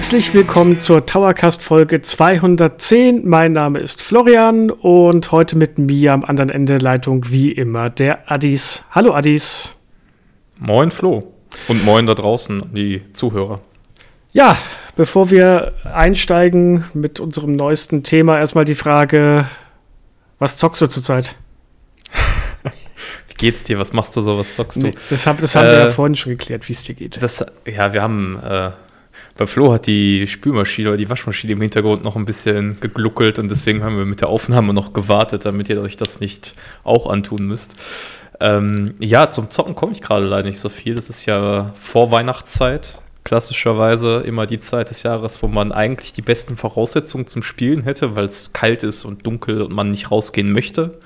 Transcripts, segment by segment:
Herzlich willkommen zur Towercast Folge 210. Mein Name ist Florian und heute mit mir am anderen Ende der Leitung wie immer der Addis. Hallo Addis. Moin Flo und moin da draußen die Zuhörer. Ja, bevor wir einsteigen mit unserem neuesten Thema, erstmal die Frage, was zockst du zurzeit? Wie geht's dir? Was machst du so? Was zockst du? Nee, das, hab, das haben äh, wir ja vorhin schon geklärt, wie es dir geht. Das, ja, wir haben äh, bei Flo hat die Spülmaschine oder die Waschmaschine im Hintergrund noch ein bisschen gegluckelt und deswegen haben wir mit der Aufnahme noch gewartet, damit ihr euch das nicht auch antun müsst. Ähm, ja, zum Zocken komme ich gerade leider nicht so viel. Das ist ja vor Weihnachtszeit. Klassischerweise immer die Zeit des Jahres, wo man eigentlich die besten Voraussetzungen zum Spielen hätte, weil es kalt ist und dunkel und man nicht rausgehen möchte.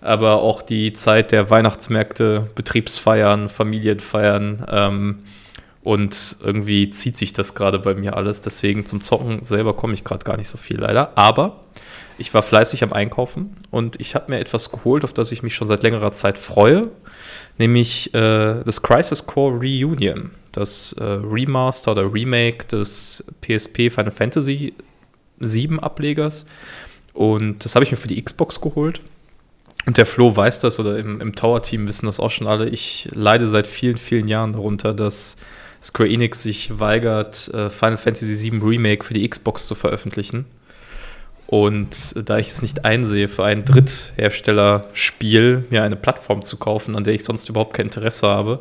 Aber auch die Zeit der Weihnachtsmärkte, Betriebsfeiern, Familienfeiern. Ähm, und irgendwie zieht sich das gerade bei mir alles. Deswegen zum Zocken selber komme ich gerade gar nicht so viel leider. Aber ich war fleißig am Einkaufen und ich habe mir etwas geholt, auf das ich mich schon seit längerer Zeit freue. Nämlich äh, das Crisis Core Reunion. Das äh, Remaster oder Remake des PSP Final Fantasy 7 Ablegers. Und das habe ich mir für die Xbox geholt. Und der Flo weiß das, oder im, im Tower-Team wissen das auch schon alle. Ich leide seit vielen, vielen Jahren darunter, dass Square Enix sich weigert, äh, Final Fantasy VII Remake für die Xbox zu veröffentlichen. Und da ich es nicht einsehe, für ein Drittherstellerspiel mir eine Plattform zu kaufen, an der ich sonst überhaupt kein Interesse habe,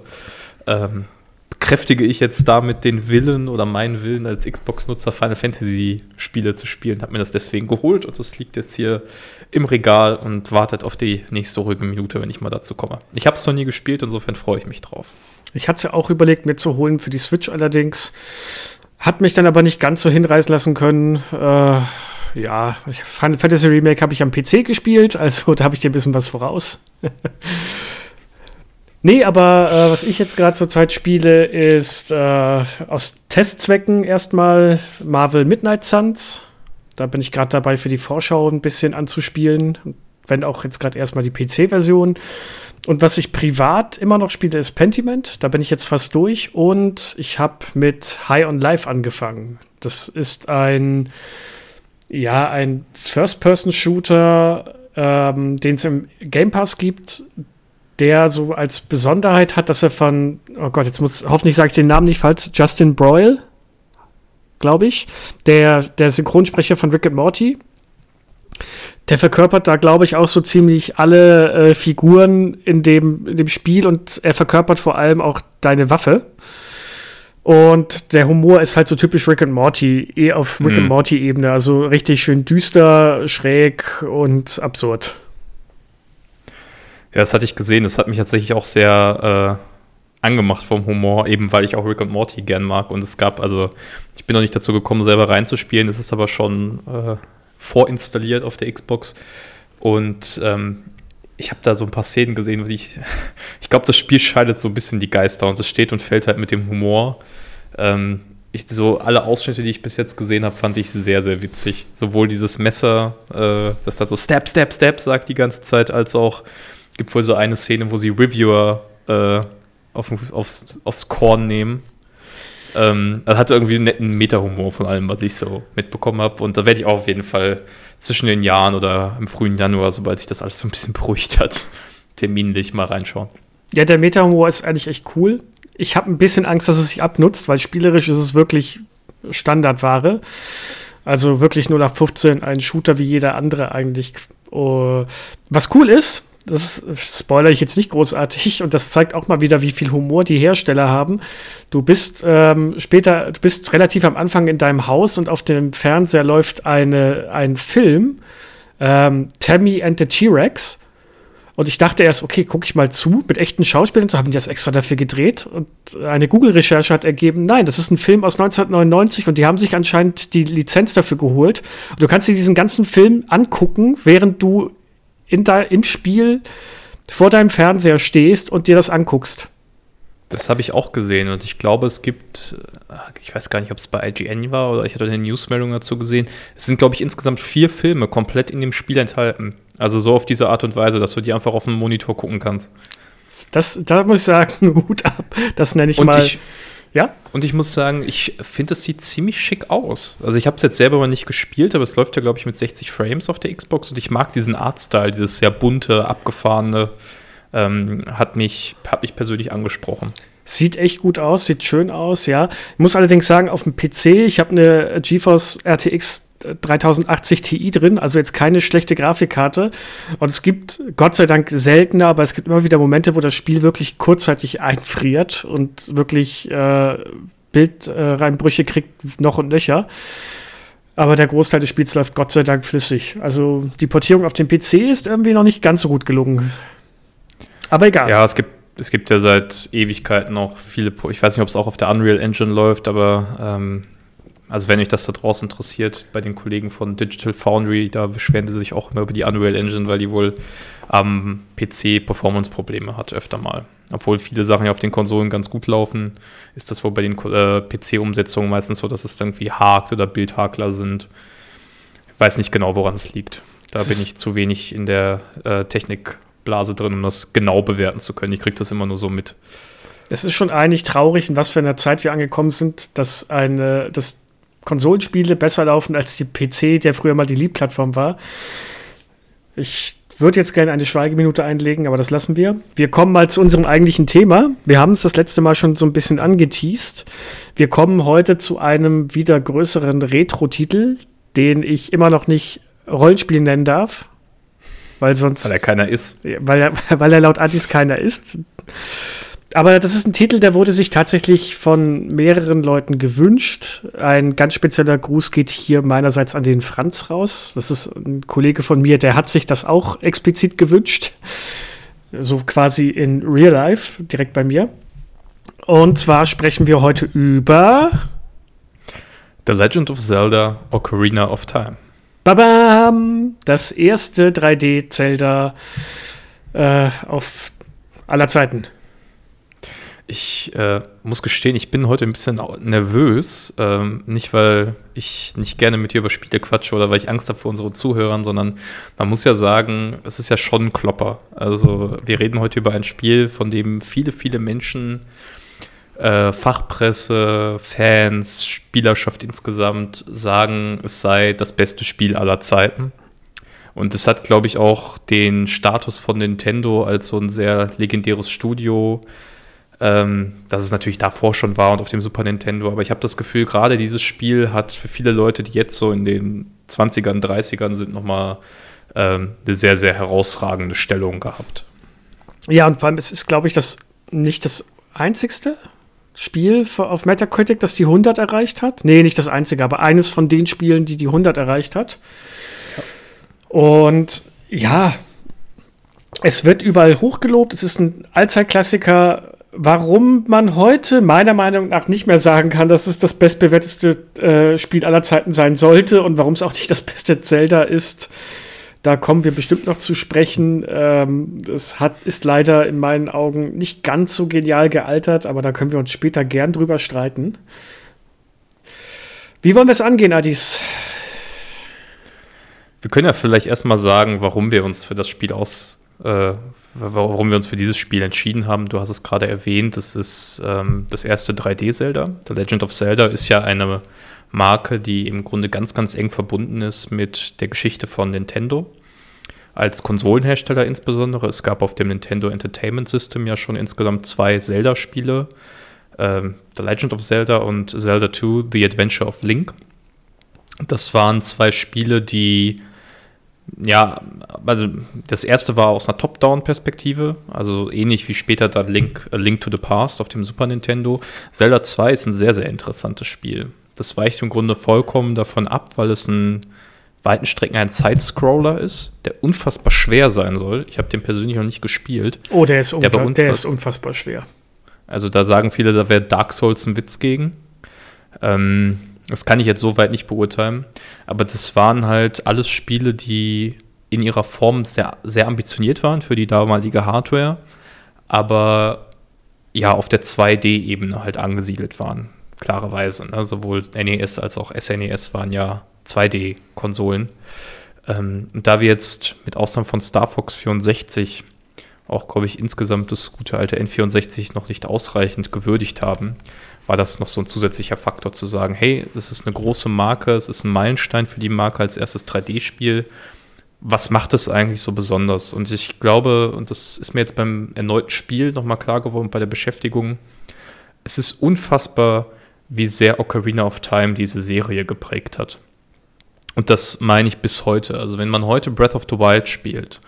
ähm, bekräftige ich jetzt damit den Willen oder meinen Willen als Xbox-Nutzer Final Fantasy-Spiele zu spielen. Habe mir das deswegen geholt und das liegt jetzt hier im Regal und wartet auf die nächste ruhige Minute, wenn ich mal dazu komme. Ich habe es noch nie gespielt, insofern freue ich mich drauf. Ich hatte es ja auch überlegt, mir zu holen für die Switch allerdings. Hat mich dann aber nicht ganz so hinreißen lassen können. Äh, ja, Final Fantasy Remake habe ich am PC gespielt, also da habe ich dir ein bisschen was voraus. nee, aber äh, was ich jetzt gerade zurzeit spiele, ist äh, aus Testzwecken erstmal Marvel Midnight Suns. Da bin ich gerade dabei, für die Vorschau ein bisschen anzuspielen. Wenn auch jetzt gerade erstmal die PC-Version. Und was ich privat immer noch spiele, ist Pentiment. Da bin ich jetzt fast durch. Und ich habe mit High on Life angefangen. Das ist ein, ja, ein First-Person-Shooter, ähm, den es im Game Pass gibt, der so als Besonderheit hat, dass er von, oh Gott, jetzt muss, hoffentlich sage ich den Namen nicht falsch, Justin Broyle, glaube ich, der, der Synchronsprecher von Rick and Morty, der verkörpert da, glaube ich, auch so ziemlich alle äh, Figuren in dem, in dem Spiel und er verkörpert vor allem auch deine Waffe. Und der Humor ist halt so typisch Rick and Morty, eh auf Rick mhm. and Morty-Ebene. Also richtig schön düster, schräg und absurd. Ja, das hatte ich gesehen. Das hat mich tatsächlich auch sehr äh, angemacht vom Humor, eben weil ich auch Rick und Morty gern mag. Und es gab, also, ich bin noch nicht dazu gekommen, selber reinzuspielen. Es ist aber schon äh, vorinstalliert auf der Xbox. Und ähm, ich habe da so ein paar Szenen gesehen, wo ich, ich glaube, das Spiel scheidet so ein bisschen die Geister und es steht und fällt halt mit dem Humor. Ähm, ich, so alle Ausschnitte, die ich bis jetzt gesehen habe, fand ich sehr, sehr witzig. Sowohl dieses Messer, äh, das da so Step, Step, Step sagt die ganze Zeit, als auch gibt wohl so eine Szene, wo sie Reviewer äh, auf, aufs, aufs Korn nehmen ähm, also hat irgendwie einen netten Meta-Humor von allem, was ich so mitbekommen habe. Und da werde ich auch auf jeden Fall zwischen den Jahren oder im frühen Januar, sobald sich das alles so ein bisschen beruhigt hat, terminlich mal reinschauen. Ja, der Meta-Humor ist eigentlich echt cool. Ich habe ein bisschen Angst, dass es sich abnutzt, weil spielerisch ist es wirklich Standardware. Also wirklich nur nach 15 ein Shooter wie jeder andere eigentlich. Uh, was cool ist, das spoilere ich jetzt nicht großartig und das zeigt auch mal wieder, wie viel Humor die Hersteller haben. Du bist ähm, später, du bist relativ am Anfang in deinem Haus und auf dem Fernseher läuft eine, ein Film, ähm, Tammy and the T-Rex. Und ich dachte erst, okay, gucke ich mal zu mit echten Schauspielern, so haben die das extra dafür gedreht. Und eine Google-Recherche hat ergeben, nein, das ist ein Film aus 1999 und die haben sich anscheinend die Lizenz dafür geholt. Und du kannst dir diesen ganzen Film angucken, während du in de, im Spiel vor deinem Fernseher stehst und dir das anguckst. Das habe ich auch gesehen und ich glaube, es gibt, äh, ich weiß gar nicht, ob es bei IGN war oder ich hatte eine Newsmeldung dazu gesehen. Es sind, glaube ich, insgesamt vier Filme komplett in dem Spiel enthalten. Also so auf diese Art und Weise, dass du die einfach auf dem Monitor gucken kannst. Das, da muss ich sagen, Hut ab. Das nenne ich und mal. Ich, Ja. Und ich muss sagen, ich finde, es sieht ziemlich schick aus. Also ich habe es jetzt selber mal nicht gespielt, aber es läuft ja, glaube ich, mit 60 Frames auf der Xbox und ich mag diesen Artstyle, dieses sehr bunte, abgefahrene, ähm, hat, mich, hat mich persönlich angesprochen. Sieht echt gut aus, sieht schön aus, ja. Ich muss allerdings sagen, auf dem PC, ich habe eine GeForce RTX 3080 Ti drin, also jetzt keine schlechte Grafikkarte. Und es gibt Gott sei Dank seltener, aber es gibt immer wieder Momente, wo das Spiel wirklich kurzzeitig einfriert und wirklich äh, Bildreinbrüche äh, kriegt, noch und nöcher. Aber der Großteil des Spiels läuft Gott sei Dank flüssig. Also die Portierung auf dem PC ist irgendwie noch nicht ganz so gut gelungen. Aber egal. Ja, es gibt, es gibt ja seit Ewigkeiten noch viele, ich weiß nicht, ob es auch auf der Unreal Engine läuft, aber ähm, also wenn euch das da draußen interessiert, bei den Kollegen von Digital Foundry, da beschweren sie sich auch immer über die Unreal Engine, weil die wohl am PC Performance-Probleme hat, öfter mal. Obwohl viele Sachen ja auf den Konsolen ganz gut laufen, ist das wohl bei den äh, PC-Umsetzungen meistens so, dass es irgendwie hakt oder Bildhakler sind. Ich weiß nicht genau, woran es liegt. Da das bin ich zu wenig in der äh, Technikblase drin, um das genau bewerten zu können. Ich kriege das immer nur so mit. Es ist schon eigentlich traurig, in was für einer Zeit wir angekommen sind, dass eine, dass Konsolenspiele besser laufen als die PC, der früher mal die Lead-Plattform war. Ich würde jetzt gerne eine Schweigeminute einlegen, aber das lassen wir. Wir kommen mal zu unserem eigentlichen Thema. Wir haben es das letzte Mal schon so ein bisschen angeteased. Wir kommen heute zu einem wieder größeren Retro-Titel, den ich immer noch nicht Rollenspiel nennen darf. Weil sonst. Weil er keiner ist. Weil er, weil er laut Antis keiner ist aber das ist ein Titel, der wurde sich tatsächlich von mehreren Leuten gewünscht. Ein ganz spezieller Gruß geht hier meinerseits an den Franz raus. Das ist ein Kollege von mir, der hat sich das auch explizit gewünscht. So quasi in Real Life, direkt bei mir. Und zwar sprechen wir heute über The Legend of Zelda Ocarina of Time. Babam! Das erste 3D-Zelda äh, auf aller Zeiten. Ich äh, muss gestehen, ich bin heute ein bisschen nervös. Ähm, nicht, weil ich nicht gerne mit dir über Spiele quatsche oder weil ich Angst habe vor unseren Zuhörern, sondern man muss ja sagen, es ist ja schon ein Klopper. Also, wir reden heute über ein Spiel, von dem viele, viele Menschen, äh, Fachpresse, Fans, Spielerschaft insgesamt sagen, es sei das beste Spiel aller Zeiten. Und es hat, glaube ich, auch den Status von Nintendo als so ein sehr legendäres Studio ähm, dass es natürlich davor schon war und auf dem Super Nintendo. Aber ich habe das Gefühl, gerade dieses Spiel hat für viele Leute, die jetzt so in den 20ern, 30ern sind, nochmal ähm, eine sehr, sehr herausragende Stellung gehabt. Ja, und vor allem, es ist, glaube ich, das nicht das einzigste Spiel auf Metacritic, das die 100 erreicht hat. Nee, nicht das einzige, aber eines von den Spielen, die die 100 erreicht hat. Und ja, es wird überall hochgelobt. Es ist ein Allzeitklassiker warum man heute meiner Meinung nach nicht mehr sagen kann, dass es das bestbewerteste äh, Spiel aller Zeiten sein sollte und warum es auch nicht das beste Zelda ist. Da kommen wir bestimmt noch zu sprechen. Ähm, das hat, ist leider in meinen Augen nicht ganz so genial gealtert, aber da können wir uns später gern drüber streiten. Wie wollen wir es angehen, Adis? Wir können ja vielleicht erstmal sagen, warum wir uns für das Spiel aus, äh, warum wir uns für dieses Spiel entschieden haben. Du hast es gerade erwähnt, das ist ähm, das erste 3D-Zelda. The Legend of Zelda ist ja eine Marke, die im Grunde ganz, ganz eng verbunden ist mit der Geschichte von Nintendo. Als Konsolenhersteller insbesondere. Es gab auf dem Nintendo Entertainment System ja schon insgesamt zwei Zelda-Spiele. Ähm, The Legend of Zelda und Zelda 2, The Adventure of Link. Das waren zwei Spiele, die ja, also das erste war aus einer Top-Down-Perspektive, also ähnlich wie später dann Link, A Link to the Past auf dem Super Nintendo. Zelda 2 ist ein sehr, sehr interessantes Spiel. Das weicht im Grunde vollkommen davon ab, weil es in weiten Strecken ein Side-Scroller ist, der unfassbar schwer sein soll. Ich habe den persönlich noch nicht gespielt. Oh, der ist, der, der ist unfassbar schwer. Also da sagen viele, da wäre Dark Souls ein Witz gegen. Ähm, das kann ich jetzt so weit nicht beurteilen. Aber das waren halt alles Spiele, die in ihrer Form sehr, sehr ambitioniert waren für die damalige Hardware, aber ja, auf der 2D-Ebene halt angesiedelt waren. Klarerweise. Ne? Sowohl NES als auch SNES waren ja 2D-Konsolen. Ähm, da wir jetzt mit Ausnahme von Star Fox 64 auch, glaube ich, insgesamt das gute alte N64 noch nicht ausreichend gewürdigt haben, war das noch so ein zusätzlicher Faktor zu sagen, hey, das ist eine große Marke, es ist ein Meilenstein für die Marke als erstes 3D-Spiel. Was macht es eigentlich so besonders? Und ich glaube, und das ist mir jetzt beim erneuten Spiel nochmal klar geworden, bei der Beschäftigung, es ist unfassbar, wie sehr Ocarina of Time diese Serie geprägt hat. Und das meine ich bis heute. Also wenn man heute Breath of the Wild spielt,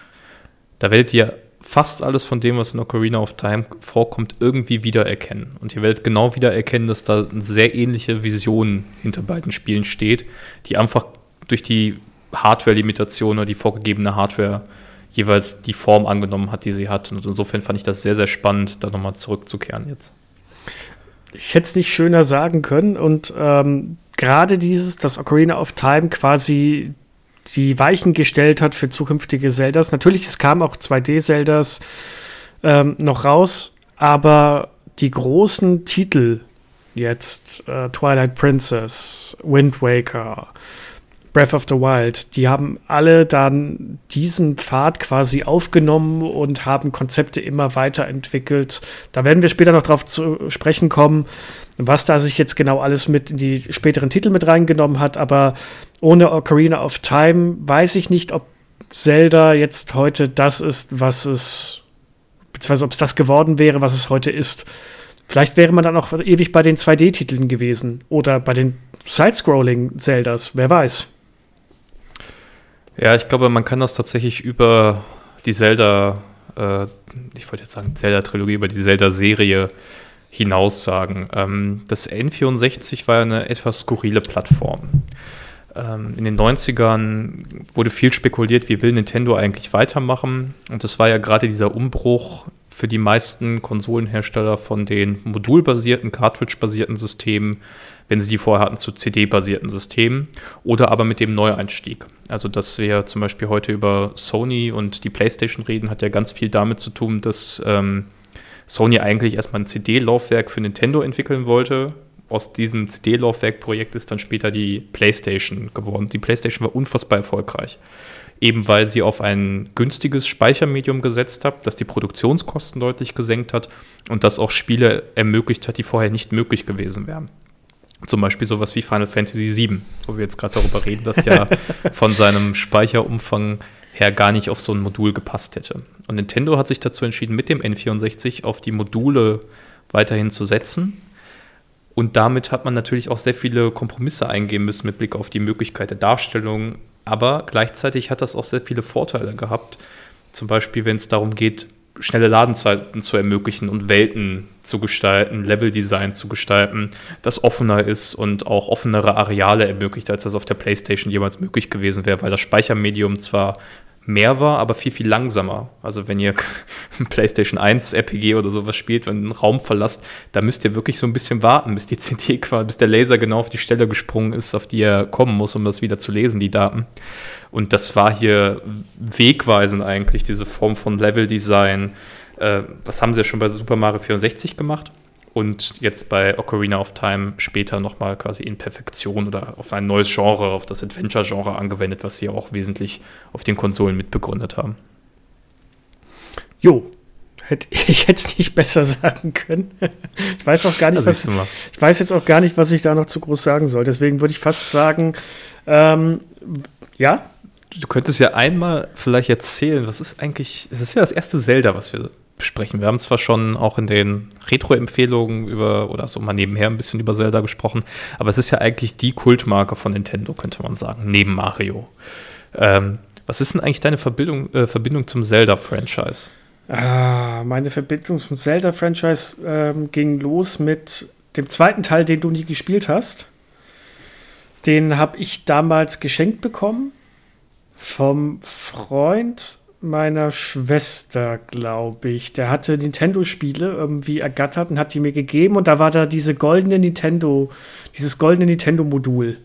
da werdet ihr fast alles von dem, was in Ocarina of Time vorkommt, irgendwie wiedererkennen. Und ihr werdet genau wiedererkennen, dass da eine sehr ähnliche Vision hinter beiden Spielen steht, die einfach durch die Hardware-Limitation oder die vorgegebene Hardware jeweils die Form angenommen hat, die sie hat. Und insofern fand ich das sehr, sehr spannend, da nochmal zurückzukehren jetzt. Ich hätte es nicht schöner sagen können. Und ähm, gerade dieses, dass Ocarina of Time quasi die Weichen gestellt hat für zukünftige Zeldas. Natürlich, es kamen auch 2D-Zeldas ähm, noch raus, aber die großen Titel jetzt, äh, Twilight Princess, Wind Waker, Breath of the Wild, die haben alle dann diesen Pfad quasi aufgenommen und haben Konzepte immer weiterentwickelt. Da werden wir später noch drauf zu sprechen kommen, was da sich jetzt genau alles mit in die späteren Titel mit reingenommen hat. Aber ohne Ocarina of Time weiß ich nicht, ob Zelda jetzt heute das ist, was es, beziehungsweise ob es das geworden wäre, was es heute ist. Vielleicht wäre man dann auch ewig bei den 2D-Titeln gewesen oder bei den Side-Scrolling-Zeldas, wer weiß. Ja, ich glaube, man kann das tatsächlich über die Zelda, äh, ich wollte jetzt sagen Zelda-Trilogie, über die Zelda-Serie hinaus sagen. Ähm, das N64 war eine etwas skurrile Plattform. Ähm, in den 90ern wurde viel spekuliert, wie will Nintendo eigentlich weitermachen. Und das war ja gerade dieser Umbruch für die meisten Konsolenhersteller von den modulbasierten, cartridge-basierten Systemen wenn sie die vorher hatten, zu CD-basierten Systemen oder aber mit dem Neueinstieg. Also, dass wir zum Beispiel heute über Sony und die PlayStation reden, hat ja ganz viel damit zu tun, dass ähm, Sony eigentlich erstmal ein CD-Laufwerk für Nintendo entwickeln wollte. Aus diesem CD-Laufwerk-Projekt ist dann später die PlayStation geworden. Die PlayStation war unfassbar erfolgreich eben weil sie auf ein günstiges Speichermedium gesetzt hat, das die Produktionskosten deutlich gesenkt hat und das auch Spiele ermöglicht hat, die vorher nicht möglich gewesen wären. Zum Beispiel sowas wie Final Fantasy VII, wo wir jetzt gerade darüber reden, das ja von seinem Speicherumfang her gar nicht auf so ein Modul gepasst hätte. Und Nintendo hat sich dazu entschieden, mit dem N64 auf die Module weiterhin zu setzen. Und damit hat man natürlich auch sehr viele Kompromisse eingehen müssen mit Blick auf die Möglichkeit der Darstellung. Aber gleichzeitig hat das auch sehr viele Vorteile gehabt. Zum Beispiel, wenn es darum geht, schnelle Ladenzeiten zu ermöglichen und Welten zu gestalten, Leveldesign zu gestalten, das offener ist und auch offenere Areale ermöglicht, als das auf der PlayStation jemals möglich gewesen wäre, weil das Speichermedium zwar mehr war, aber viel, viel langsamer. Also wenn ihr PlayStation 1 RPG oder sowas spielt, wenn ihr einen Raum verlasst, da müsst ihr wirklich so ein bisschen warten, bis die CD quasi, bis der Laser genau auf die Stelle gesprungen ist, auf die er kommen muss, um das wieder zu lesen, die Daten. Und das war hier wegweisend eigentlich, diese Form von Level-Design. Äh, das haben sie ja schon bei Super Mario 64 gemacht und jetzt bei Ocarina of Time später nochmal quasi in Perfektion oder auf ein neues Genre, auf das Adventure-Genre angewendet, was sie auch wesentlich auf den Konsolen mitbegründet haben. Jo, ich hätte es nicht besser sagen können. Ich weiß auch gar nicht, was, ich weiß jetzt auch gar nicht, was ich da noch zu groß sagen soll. Deswegen würde ich fast sagen, ähm, ja. Du könntest ja einmal vielleicht erzählen, was ist eigentlich, das ist ja das erste Zelda, was wir besprechen. Wir haben zwar schon auch in den Retro-Empfehlungen über, oder so mal nebenher ein bisschen über Zelda gesprochen, aber es ist ja eigentlich die Kultmarke von Nintendo, könnte man sagen, neben Mario. Ähm, was ist denn eigentlich deine Verbindung, äh, Verbindung zum Zelda-Franchise? Ah, meine Verbindung zum Zelda-Franchise ähm, ging los mit dem zweiten Teil, den du nie gespielt hast. Den habe ich damals geschenkt bekommen vom Freund meiner Schwester, glaube ich. Der hatte Nintendo-Spiele irgendwie ergattert und hat die mir gegeben. Und da war da diese goldene Nintendo, dieses goldene Nintendo-Modul.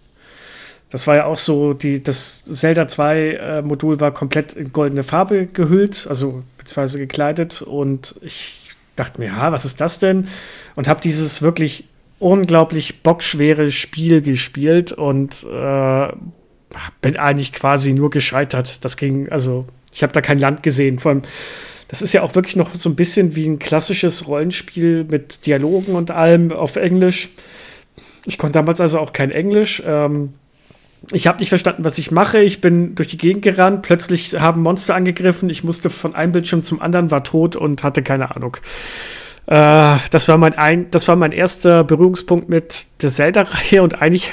Das war ja auch so, die, das Zelda 2-Modul äh, war komplett in goldene Farbe gehüllt, also beziehungsweise gekleidet. Und ich dachte mir, ja, was ist das denn? Und habe dieses wirklich unglaublich bockschwere Spiel gespielt und äh, bin eigentlich quasi nur gescheitert. Das ging, also ich habe da kein Land gesehen. Vor allem, das ist ja auch wirklich noch so ein bisschen wie ein klassisches Rollenspiel mit Dialogen und allem auf Englisch. Ich konnte damals also auch kein Englisch. Ähm, ich habe nicht verstanden, was ich mache. Ich bin durch die Gegend gerannt. Plötzlich haben Monster angegriffen. Ich musste von einem Bildschirm zum anderen, war tot und hatte keine Ahnung. Äh, das, war mein ein, das war mein erster Berührungspunkt mit der Zelda-Reihe und eigentlich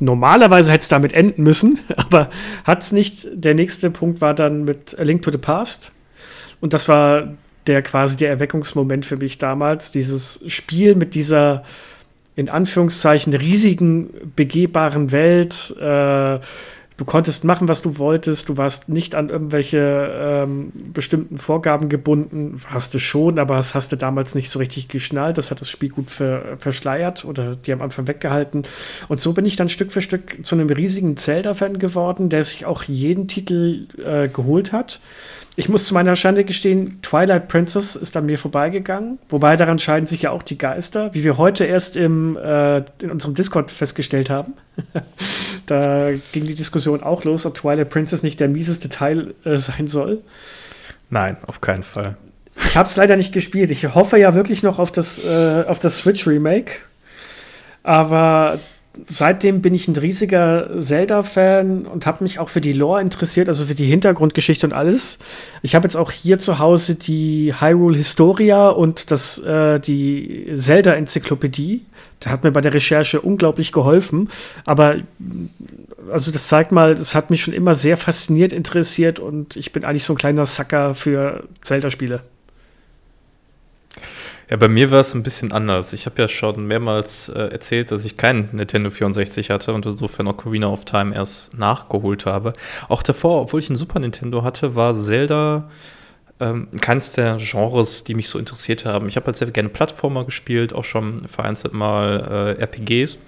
normalerweise hätte es damit enden müssen, aber hat es nicht. Der nächste Punkt war dann mit A Link to the Past. Und das war der quasi der Erweckungsmoment für mich damals. Dieses Spiel mit dieser in Anführungszeichen riesigen, begehbaren Welt. Äh, du konntest machen, was du wolltest. Du warst nicht an irgendwelche ähm, bestimmten Vorgaben gebunden. Hast du schon, aber das hast du damals nicht so richtig geschnallt. Das hat das Spiel gut ver verschleiert oder die am Anfang weggehalten. Und so bin ich dann Stück für Stück zu einem riesigen Zelda-Fan geworden, der sich auch jeden Titel äh, geholt hat. Ich muss zu meiner Schande gestehen, Twilight Princess ist an mir vorbeigegangen. Wobei daran scheiden sich ja auch die Geister, wie wir heute erst im, äh, in unserem Discord festgestellt haben. da ging die Diskussion auch los, ob Twilight Princess nicht der mieseste Teil äh, sein soll. Nein, auf keinen Fall. Ich habe es leider nicht gespielt. Ich hoffe ja wirklich noch auf das, äh, auf das Switch Remake. Aber seitdem bin ich ein riesiger Zelda-Fan und habe mich auch für die Lore interessiert, also für die Hintergrundgeschichte und alles. Ich habe jetzt auch hier zu Hause die Hyrule Historia und das, äh, die Zelda-Enzyklopädie. Da hat mir bei der Recherche unglaublich geholfen. Aber also das zeigt mal, das hat mich schon immer sehr fasziniert, interessiert und ich bin eigentlich so ein kleiner Sucker für Zelda-Spiele. Ja, bei mir war es ein bisschen anders. Ich habe ja schon mehrmals äh, erzählt, dass ich keinen Nintendo 64 hatte und insofern Ocarina of Time erst nachgeholt habe. Auch davor, obwohl ich einen Super Nintendo hatte, war Zelda ähm, keines der Genres, die mich so interessiert haben. Ich habe halt sehr gerne Plattformer gespielt, auch schon vereinzelt mal äh, RPGs.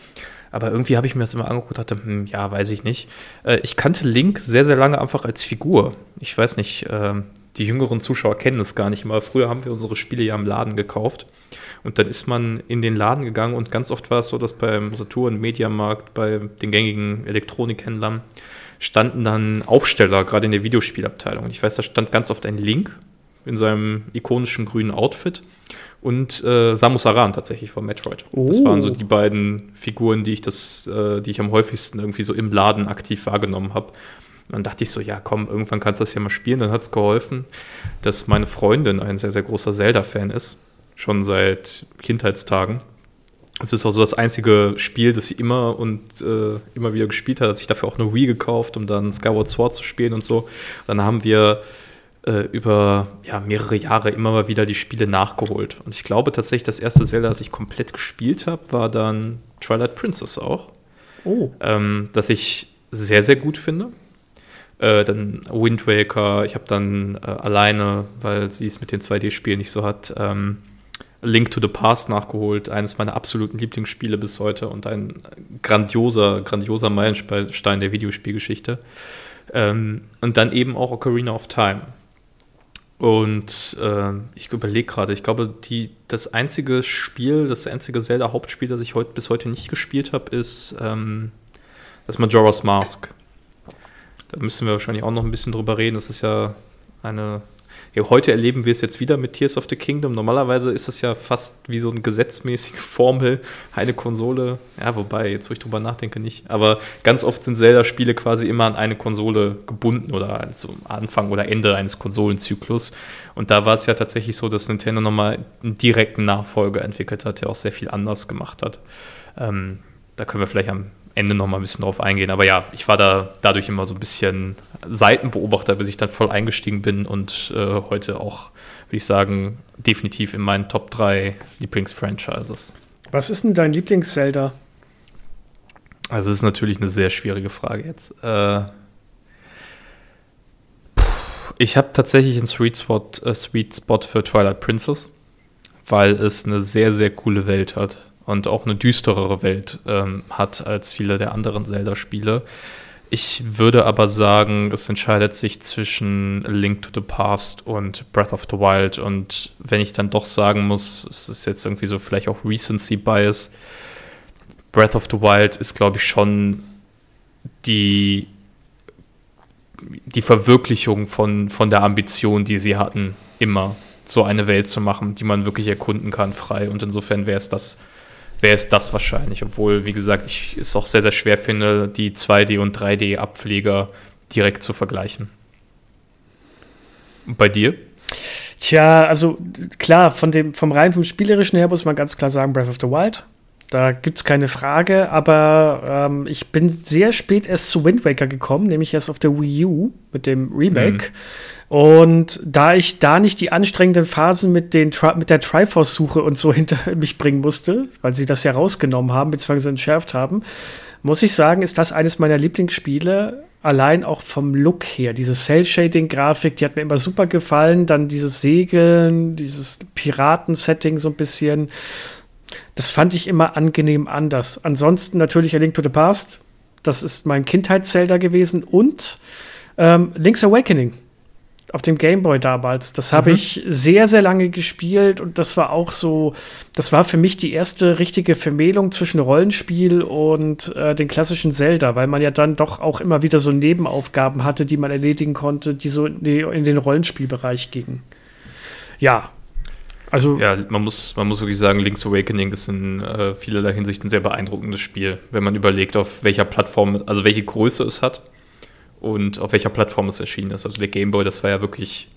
Aber irgendwie habe ich mir das immer angeguckt und dachte, hm, ja, weiß ich nicht. Äh, ich kannte Link sehr, sehr lange einfach als Figur. Ich weiß nicht, ähm, die jüngeren Zuschauer kennen es gar nicht mal. Früher haben wir unsere Spiele ja im Laden gekauft. Und dann ist man in den Laden gegangen und ganz oft war es so, dass beim Saturn, Mediamarkt, bei den gängigen Elektronikhändlern standen dann Aufsteller, gerade in der Videospielabteilung. Und ich weiß, da stand ganz oft ein Link in seinem ikonischen grünen Outfit und äh, Samus Aran tatsächlich von Metroid. Oh. Das waren so die beiden Figuren, die ich das, äh, die ich am häufigsten irgendwie so im Laden aktiv wahrgenommen habe. Dann dachte ich so, ja komm, irgendwann kannst du das ja mal spielen. Dann hat es geholfen, dass meine Freundin ein sehr, sehr großer Zelda-Fan ist. Schon seit Kindheitstagen. Es ist auch so das einzige Spiel, das sie immer und äh, immer wieder gespielt hat. Hat sich dafür auch eine Wii gekauft, um dann Skyward Sword zu spielen und so. Dann haben wir äh, über ja, mehrere Jahre immer mal wieder die Spiele nachgeholt. Und ich glaube tatsächlich, das erste Zelda, das ich komplett gespielt habe, war dann Twilight Princess auch. Oh. Ähm, das ich sehr, sehr gut finde. Äh, dann Wind Waker, ich habe dann äh, alleine, weil sie es mit den 2D-Spielen nicht so hat, ähm, Link to the Past nachgeholt, eines meiner absoluten Lieblingsspiele bis heute und ein grandioser, grandioser Meilenstein der Videospielgeschichte. Ähm, und dann eben auch Ocarina of Time. Und äh, ich überlege gerade, ich glaube, die, das einzige Spiel, das einzige Zelda-Hauptspiel, das ich heut, bis heute nicht gespielt habe, ist ähm, das Majora's Mask. Da müssen wir wahrscheinlich auch noch ein bisschen drüber reden. Das ist ja eine. Ja, heute erleben wir es jetzt wieder mit Tears of the Kingdom. Normalerweise ist es ja fast wie so eine gesetzmäßige Formel, eine Konsole. Ja, wobei, jetzt wo ich drüber nachdenke, nicht. Aber ganz oft sind Zelda-Spiele quasi immer an eine Konsole gebunden oder also Anfang oder Ende eines Konsolenzyklus. Und da war es ja tatsächlich so, dass Nintendo nochmal einen direkten Nachfolger entwickelt hat, der auch sehr viel anders gemacht hat. Ähm, da können wir vielleicht am Ende noch mal ein bisschen drauf eingehen. Aber ja, ich war da dadurch immer so ein bisschen Seitenbeobachter, bis ich dann voll eingestiegen bin und äh, heute auch, würde ich sagen, definitiv in meinen Top 3 Lieblingsfranchises. Was ist denn dein Lieblings-Zelda? Also, das ist natürlich eine sehr schwierige Frage jetzt. Äh, ich habe tatsächlich einen Sweet Spot, äh, Sweet Spot für Twilight Princess, weil es eine sehr, sehr coole Welt hat und auch eine düsterere Welt ähm, hat als viele der anderen Zelda-Spiele. Ich würde aber sagen, es entscheidet sich zwischen Link to the Past und Breath of the Wild. Und wenn ich dann doch sagen muss, es ist jetzt irgendwie so vielleicht auch Recency Bias, Breath of the Wild ist, glaube ich, schon die die Verwirklichung von, von der Ambition, die sie hatten, immer so eine Welt zu machen, die man wirklich erkunden kann, frei. Und insofern wäre es das, wäre es das wahrscheinlich. Obwohl, wie gesagt, ich es auch sehr, sehr schwer finde, die 2D- und 3D-Abpfleger direkt zu vergleichen. Und bei dir? Tja, also klar, von dem, vom rein vom Spielerischen her muss man ganz klar sagen, Breath of the Wild. Da gibt es keine Frage, aber ähm, ich bin sehr spät erst zu Wind Waker gekommen, nämlich erst auf der Wii U mit dem Remake. Mhm. Und da ich da nicht die anstrengenden Phasen mit, den, mit der Triforce-Suche und so hinter mich bringen musste, weil sie das ja rausgenommen haben, beziehungsweise entschärft haben, muss ich sagen, ist das eines meiner Lieblingsspiele, allein auch vom Look her. Diese Cell-Shading-Grafik, die hat mir immer super gefallen. Dann dieses Segeln, dieses Piraten-Setting so ein bisschen. Das fand ich immer angenehm anders. Ansonsten natürlich A Link to the Past. Das ist mein Kindheitszelda gewesen. Und ähm, Link's Awakening auf dem Gameboy damals. Das habe mhm. ich sehr, sehr lange gespielt und das war auch so, das war für mich die erste richtige Vermählung zwischen Rollenspiel und äh, den klassischen Zelda, weil man ja dann doch auch immer wieder so Nebenaufgaben hatte, die man erledigen konnte, die so in, die, in den Rollenspielbereich gingen. Ja, also ja, man muss, man muss wirklich sagen, Link's Awakening ist in äh, vielerlei Hinsicht ein sehr beeindruckendes Spiel, wenn man überlegt, auf welcher Plattform, also welche Größe es hat und auf welcher Plattform es erschienen ist. Also der Game Boy, das war ja wirklich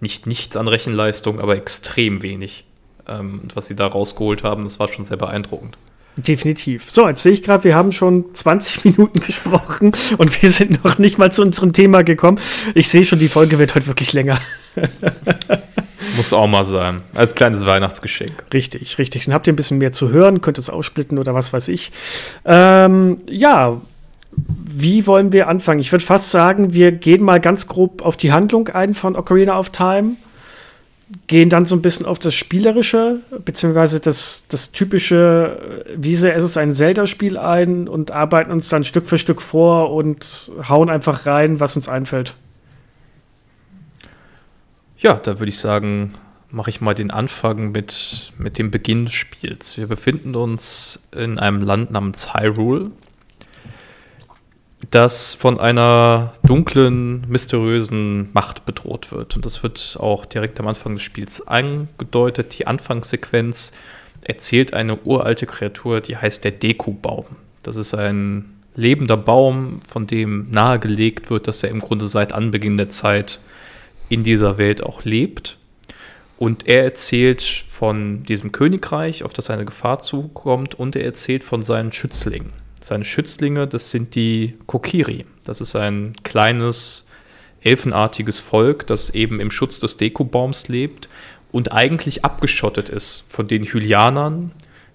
nicht nichts an Rechenleistung, aber extrem wenig. Ähm, und was sie da rausgeholt haben, das war schon sehr beeindruckend. Definitiv. So, jetzt sehe ich gerade, wir haben schon 20 Minuten gesprochen und wir sind noch nicht mal zu unserem Thema gekommen. Ich sehe schon, die Folge wird heute wirklich länger. Muss auch mal sein. Als kleines Weihnachtsgeschenk. Richtig, richtig. Dann habt ihr ein bisschen mehr zu hören, könnt es aussplitten oder was weiß ich. Ähm, ja, wie wollen wir anfangen? Ich würde fast sagen, wir gehen mal ganz grob auf die Handlung ein von Ocarina of Time, gehen dann so ein bisschen auf das Spielerische, beziehungsweise das, das typische, wie sehr ist es ein Zelda-Spiel ein und arbeiten uns dann Stück für Stück vor und hauen einfach rein, was uns einfällt. Ja, da würde ich sagen, mache ich mal den Anfang mit, mit dem Beginn des Spiels. Wir befinden uns in einem Land namens Hyrule, das von einer dunklen, mysteriösen Macht bedroht wird. Und das wird auch direkt am Anfang des Spiels angedeutet. Die Anfangssequenz erzählt eine uralte Kreatur, die heißt der Deku-Baum. Das ist ein lebender Baum, von dem nahegelegt wird, dass er im Grunde seit Anbeginn der Zeit in dieser Welt auch lebt. Und er erzählt von diesem Königreich, auf das eine Gefahr zukommt, und er erzählt von seinen Schützlingen. Seine Schützlinge, das sind die Kokiri. Das ist ein kleines, elfenartiges Volk, das eben im Schutz des Dekobaums lebt und eigentlich abgeschottet ist von den Hylianern,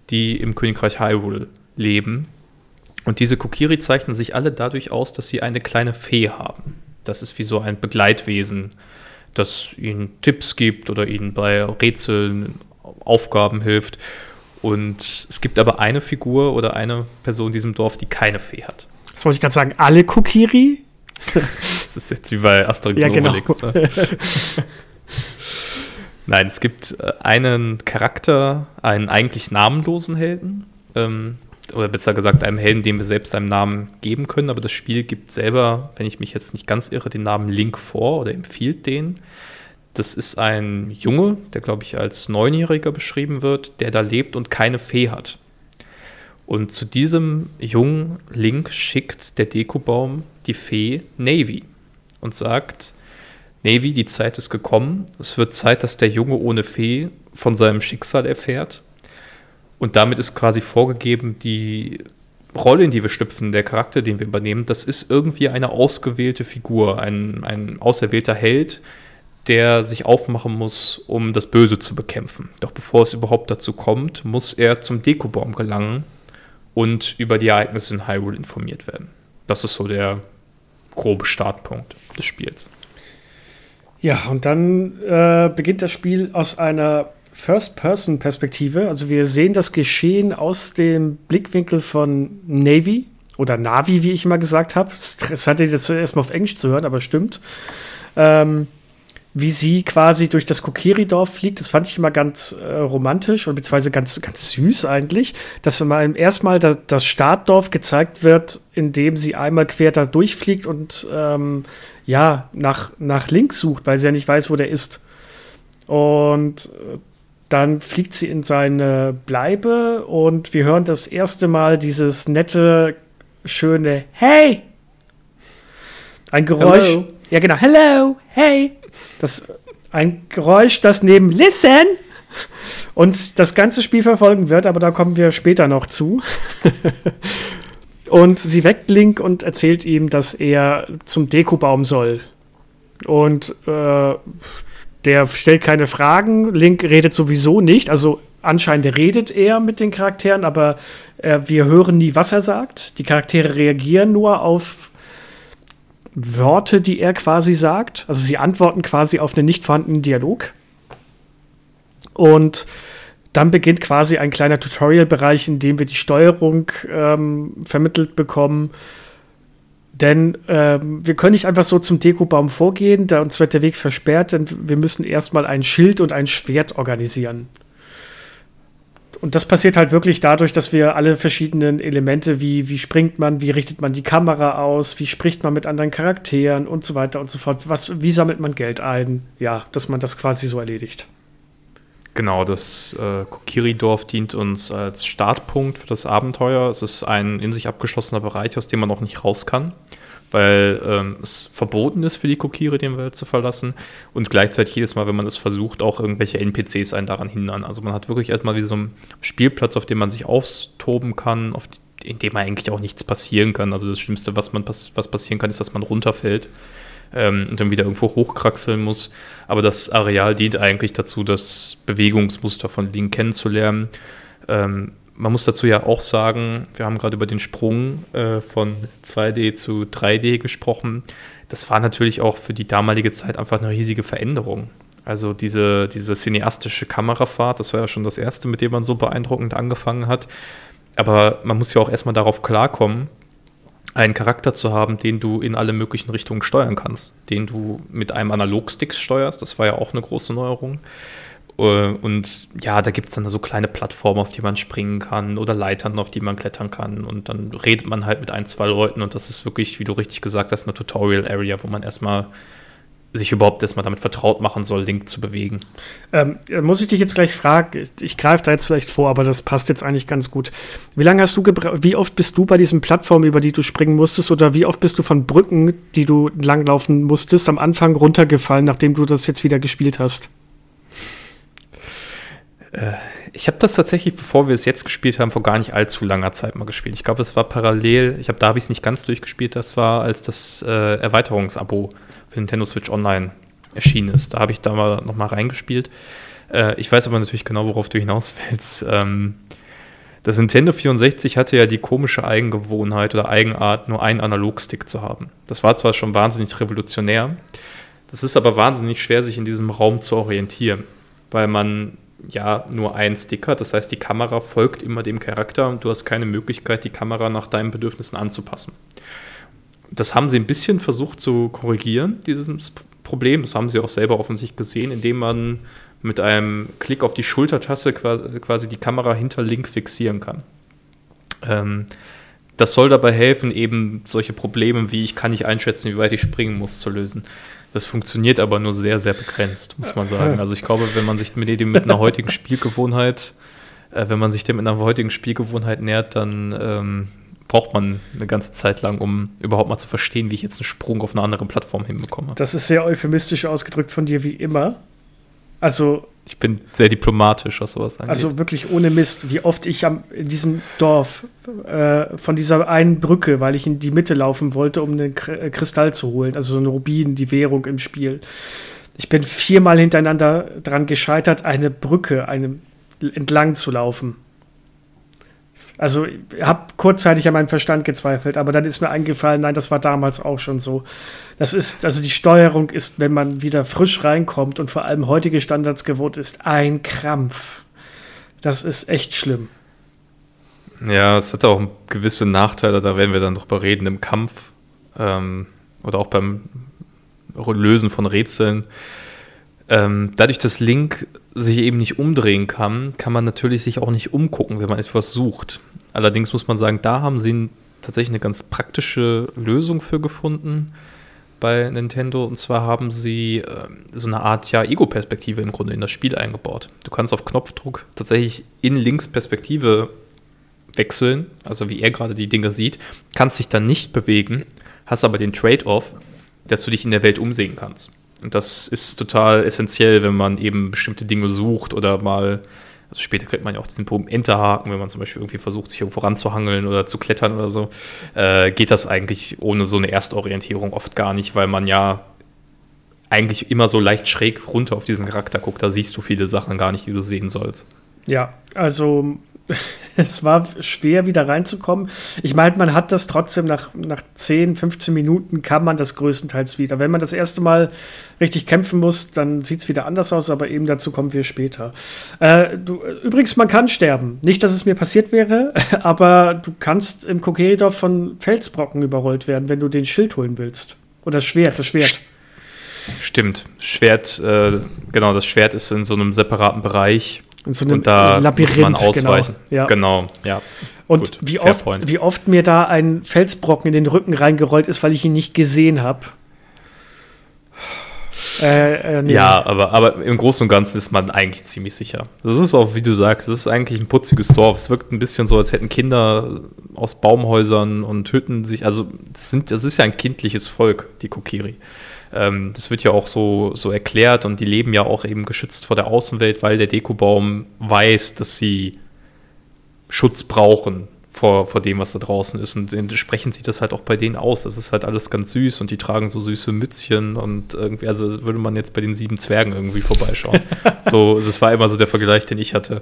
die im Königreich Hyrule leben. Und diese Kokiri zeichnen sich alle dadurch aus, dass sie eine kleine Fee haben. Das ist wie so ein Begleitwesen, das ihnen Tipps gibt oder ihnen bei Rätseln, Aufgaben hilft. Und es gibt aber eine Figur oder eine Person in diesem Dorf, die keine Fee hat. Das wollte ich gerade sagen. Alle Kokiri? das ist jetzt wie bei Asterix ja, und Obelix. Genau. Ne? Nein, es gibt äh, einen Charakter, einen eigentlich namenlosen Helden, ähm, oder besser gesagt einem Helden, dem wir selbst einen Namen geben können, aber das Spiel gibt selber, wenn ich mich jetzt nicht ganz irre, den Namen Link vor oder empfiehlt den. Das ist ein Junge, der glaube ich als Neunjähriger beschrieben wird, der da lebt und keine Fee hat. Und zu diesem jungen Link schickt der Dekobaum die Fee Navy und sagt, Navy, die Zeit ist gekommen, es wird Zeit, dass der Junge ohne Fee von seinem Schicksal erfährt und damit ist quasi vorgegeben, die Rolle, in die wir schlüpfen, der Charakter, den wir übernehmen, das ist irgendwie eine ausgewählte Figur, ein, ein auserwählter Held, der sich aufmachen muss, um das Böse zu bekämpfen. Doch bevor es überhaupt dazu kommt, muss er zum Dekobaum gelangen und über die Ereignisse in Hyrule informiert werden. Das ist so der grobe Startpunkt des Spiels. Ja, und dann äh, beginnt das Spiel aus einer First-Person-Perspektive. Also wir sehen das Geschehen aus dem Blickwinkel von Navy oder Navi, wie ich immer gesagt habe. Es hatte jetzt erstmal auf Englisch zu hören, aber stimmt. Ähm, wie sie quasi durch das Kokiri-Dorf fliegt. Das fand ich immer ganz äh, romantisch und beziehungsweise ganz, ganz süß eigentlich, dass mal erstmal da, das Startdorf gezeigt wird, indem sie einmal quer da durchfliegt und ähm, ja, nach, nach links sucht, weil sie ja nicht weiß, wo der ist. Und äh, dann fliegt sie in seine Bleibe und wir hören das erste Mal dieses nette, schöne Hey! Ein Geräusch. Hello. Ja, genau. Hello, hey. Das ein Geräusch, das neben Listen und das ganze Spiel verfolgen wird, aber da kommen wir später noch zu. und sie weckt Link und erzählt ihm, dass er zum Dekobaum soll. Und äh, der stellt keine Fragen. Link redet sowieso nicht. Also anscheinend redet er mit den Charakteren, aber äh, wir hören nie, was er sagt. Die Charaktere reagieren nur auf Worte, die er quasi sagt. Also sie antworten quasi auf einen nicht vorhandenen Dialog. Und dann beginnt quasi ein kleiner Tutorial-Bereich, in dem wir die Steuerung ähm, vermittelt bekommen. Denn ähm, wir können nicht einfach so zum Dekobaum vorgehen, da uns wird der Weg versperrt, denn wir müssen erstmal ein Schild und ein Schwert organisieren und das passiert halt wirklich dadurch, dass wir alle verschiedenen Elemente, wie, wie springt man, wie richtet man die Kamera aus, wie spricht man mit anderen Charakteren und so weiter und so fort. Was, wie sammelt man Geld ein? Ja, dass man das quasi so erledigt. Genau, das äh, Kokiri-Dorf dient uns als Startpunkt für das Abenteuer. Es ist ein in sich abgeschlossener Bereich, aus dem man noch nicht raus kann weil ähm, es verboten ist für die Kokire, den Welt zu verlassen und gleichzeitig jedes Mal, wenn man es versucht, auch irgendwelche NPCs einen daran hindern. Also man hat wirklich erstmal wie so einen Spielplatz, auf dem man sich austoben kann, auf die, in dem eigentlich auch nichts passieren kann. Also das Schlimmste, was, man, was passieren kann, ist, dass man runterfällt ähm, und dann wieder irgendwo hochkraxeln muss. Aber das Areal dient eigentlich dazu, das Bewegungsmuster von Link kennenzulernen. Ähm, man muss dazu ja auch sagen, wir haben gerade über den Sprung äh, von 2D zu 3D gesprochen. Das war natürlich auch für die damalige Zeit einfach eine riesige Veränderung. Also diese, diese cineastische Kamerafahrt, das war ja schon das erste, mit dem man so beeindruckend angefangen hat. Aber man muss ja auch erstmal darauf klarkommen, einen Charakter zu haben, den du in alle möglichen Richtungen steuern kannst, den du mit einem Analogstick steuerst, das war ja auch eine große Neuerung äh, und ja, da gibt es dann so kleine Plattformen, auf die man springen kann oder Leitern, auf die man klettern kann. Und dann redet man halt mit ein, zwei Leuten und das ist wirklich, wie du richtig gesagt hast, eine Tutorial-Area, wo man erstmal sich überhaupt erstmal damit vertraut machen soll, Link zu bewegen. Ähm, muss ich dich jetzt gleich fragen, ich greife da jetzt vielleicht vor, aber das passt jetzt eigentlich ganz gut. Wie lange hast du gebraucht, wie oft bist du bei diesen Plattformen, über die du springen musstest, oder wie oft bist du von Brücken, die du langlaufen musstest, am Anfang runtergefallen, nachdem du das jetzt wieder gespielt hast? Äh, ich habe das tatsächlich, bevor wir es jetzt gespielt haben, vor gar nicht allzu langer Zeit mal gespielt. Ich glaube, das war parallel. Ich habe da habe ich es nicht ganz durchgespielt. Das war, als das äh, Erweiterungsabo Nintendo Switch Online erschienen ist. Da habe ich da mal noch mal reingespielt. Äh, ich weiß aber natürlich genau, worauf du hinaus willst. Ähm, das Nintendo 64 hatte ja die komische Eigengewohnheit oder Eigenart, nur einen Analogstick zu haben. Das war zwar schon wahnsinnig revolutionär, das ist aber wahnsinnig schwer, sich in diesem Raum zu orientieren, weil man ja nur ein Sticker. Das heißt, die Kamera folgt immer dem Charakter und du hast keine Möglichkeit, die Kamera nach deinen Bedürfnissen anzupassen. Das haben sie ein bisschen versucht zu korrigieren, dieses Problem. Das haben sie auch selber offensichtlich gesehen, indem man mit einem Klick auf die Schultertaste quasi die Kamera hinter Link fixieren kann. Ähm, das soll dabei helfen, eben solche Probleme wie ich kann nicht einschätzen, wie weit ich springen muss, zu lösen. Das funktioniert aber nur sehr, sehr begrenzt, muss man sagen. Also ich glaube, wenn man sich mit dem mit einer heutigen Spielgewohnheit, äh, wenn man sich dem mit einer heutigen Spielgewohnheit nähert, dann ähm, braucht man eine ganze Zeit lang, um überhaupt mal zu verstehen, wie ich jetzt einen Sprung auf eine andere Plattform hinbekomme. Das ist sehr euphemistisch ausgedrückt von dir, wie immer. Also ich bin sehr diplomatisch, was sowas angeht. Also wirklich ohne Mist, wie oft ich am, in diesem Dorf äh, von dieser einen Brücke, weil ich in die Mitte laufen wollte, um einen äh, Kristall zu holen, also so ein Rubin, die Währung im Spiel. Ich bin viermal hintereinander daran gescheitert, eine Brücke eine, entlang zu laufen. Also ich habe kurzzeitig an meinem Verstand gezweifelt, aber dann ist mir eingefallen, nein, das war damals auch schon so. Das ist, also die Steuerung ist, wenn man wieder frisch reinkommt und vor allem heutige Standards gewohnt ist, ein Krampf. Das ist echt schlimm. Ja, es hat auch gewisse Nachteile, da werden wir dann noch bereden im Kampf ähm, oder auch beim Lösen von Rätseln. Ähm, dadurch, dass Link sich eben nicht umdrehen kann, kann man natürlich sich auch nicht umgucken, wenn man etwas sucht. Allerdings muss man sagen, da haben sie tatsächlich eine ganz praktische Lösung für gefunden bei Nintendo. Und zwar haben sie äh, so eine Art ja, Ego-Perspektive im Grunde in das Spiel eingebaut. Du kannst auf Knopfdruck tatsächlich in Links Perspektive wechseln, also wie er gerade die Dinge sieht, kannst dich dann nicht bewegen, hast aber den Trade-off, dass du dich in der Welt umsehen kannst. Und das ist total essentiell, wenn man eben bestimmte Dinge sucht oder mal, also später kriegt man ja auch diesen Punkt Enterhaken, wenn man zum Beispiel irgendwie versucht, sich irgendwo ranzuhangeln oder zu klettern oder so, äh, geht das eigentlich ohne so eine Erstorientierung oft gar nicht, weil man ja eigentlich immer so leicht schräg runter auf diesen Charakter guckt. Da siehst du viele Sachen gar nicht, die du sehen sollst. Ja, also es war schwer, wieder reinzukommen. Ich meine, man hat das trotzdem nach, nach 10, 15 Minuten kann man das größtenteils wieder. Wenn man das erste Mal richtig kämpfen muss, dann sieht es wieder anders aus, aber eben dazu kommen wir später. Äh, du, übrigens, man kann sterben. Nicht, dass es mir passiert wäre, aber du kannst im Kokeridorf von Felsbrocken überrollt werden, wenn du den Schild holen willst. Oder das Schwert, das Schwert. Stimmt. Schwert, äh, genau, das Schwert ist in so einem separaten Bereich in so einem und da Labyrinth, muss man ausweichen. Genau, ja. genau ja. Und Gut, wie, oft, wie oft mir da ein Felsbrocken in den Rücken reingerollt ist, weil ich ihn nicht gesehen habe. Äh, äh, nee. Ja, aber, aber im Großen und Ganzen ist man eigentlich ziemlich sicher. Das ist auch, wie du sagst, das ist eigentlich ein putziges Dorf. Es wirkt ein bisschen so, als hätten Kinder aus Baumhäusern und Hütten sich, also das, sind, das ist ja ein kindliches Volk, die Kokiri. Ähm, das wird ja auch so, so erklärt und die leben ja auch eben geschützt vor der Außenwelt, weil der Dekobaum weiß, dass sie Schutz brauchen vor, vor dem, was da draußen ist. Und entsprechend sieht das halt auch bei denen aus. Das ist halt alles ganz süß und die tragen so süße Mützchen und irgendwie, also würde man jetzt bei den sieben Zwergen irgendwie vorbeischauen. so, das war immer so der Vergleich, den ich hatte.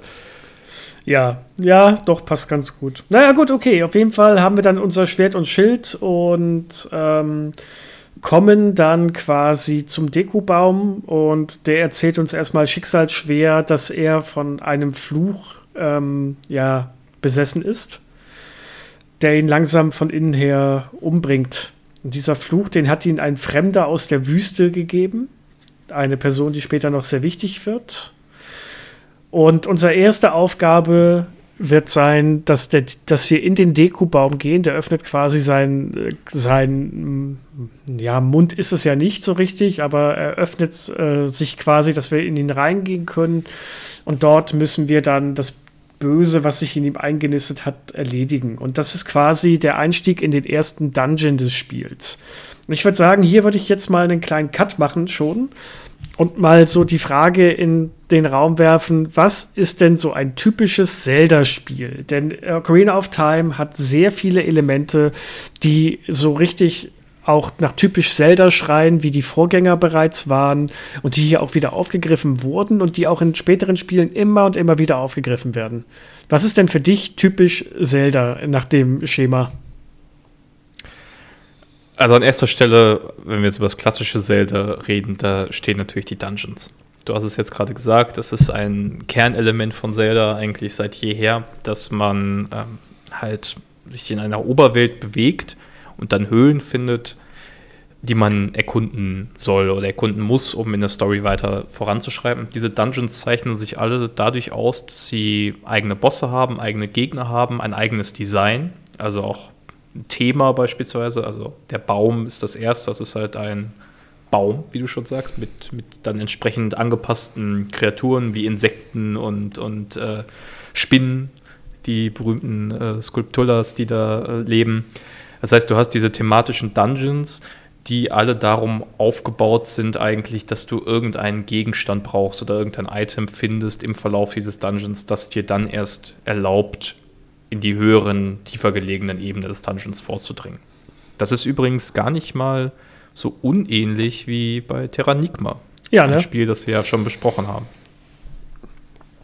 Ja, ja, doch, passt ganz gut. Naja, gut, okay. Auf jeden Fall haben wir dann unser Schwert und Schild und ähm, kommen dann quasi zum Dekubaum und der erzählt uns erstmal schicksalsschwer, dass er von einem Fluch ähm, ja, besessen ist, der ihn langsam von innen her umbringt. Und dieser Fluch, den hat ihn ein Fremder aus der Wüste gegeben. Eine Person, die später noch sehr wichtig wird. Und unsere erste Aufgabe wird sein, dass, der, dass wir in den Dekubaum gehen. Der öffnet quasi sein, sein ja, Mund ist es ja nicht so richtig, aber er öffnet äh, sich quasi, dass wir in ihn reingehen können. Und dort müssen wir dann das Böse, was sich in ihm eingenistet hat, erledigen. Und das ist quasi der Einstieg in den ersten Dungeon des Spiels. Und ich würde sagen, hier würde ich jetzt mal einen kleinen Cut machen schon und mal so die Frage in den Raum werfen, was ist denn so ein typisches Zelda-Spiel? Denn Ocarina of Time hat sehr viele Elemente, die so richtig auch nach typisch Zelda schreien, wie die Vorgänger bereits waren und die hier auch wieder aufgegriffen wurden und die auch in späteren Spielen immer und immer wieder aufgegriffen werden. Was ist denn für dich typisch Zelda nach dem Schema? Also an erster Stelle, wenn wir jetzt über das klassische Zelda reden, da stehen natürlich die Dungeons. Du hast es jetzt gerade gesagt, das ist ein Kernelement von Zelda eigentlich seit jeher, dass man ähm, halt sich in einer Oberwelt bewegt und dann Höhlen findet, die man erkunden soll oder erkunden muss, um in der Story weiter voranzuschreiben. Diese Dungeons zeichnen sich alle dadurch aus, dass sie eigene Bosse haben, eigene Gegner haben, ein eigenes Design, also auch Thema beispielsweise. Also der Baum ist das erste, das ist halt ein Baum, wie du schon sagst, mit, mit dann entsprechend angepassten Kreaturen wie Insekten und, und äh, Spinnen, die berühmten äh, Skulpturas, die da äh, leben. Das heißt, du hast diese thematischen Dungeons, die alle darum aufgebaut sind, eigentlich, dass du irgendeinen Gegenstand brauchst oder irgendein Item findest im Verlauf dieses Dungeons, das dir dann erst erlaubt, in die höheren, tiefer gelegenen Ebenen des Dungeons vorzudringen. Das ist übrigens gar nicht mal so unähnlich wie bei Terranigma. Ja, ne? Ein Spiel, das wir ja schon besprochen haben.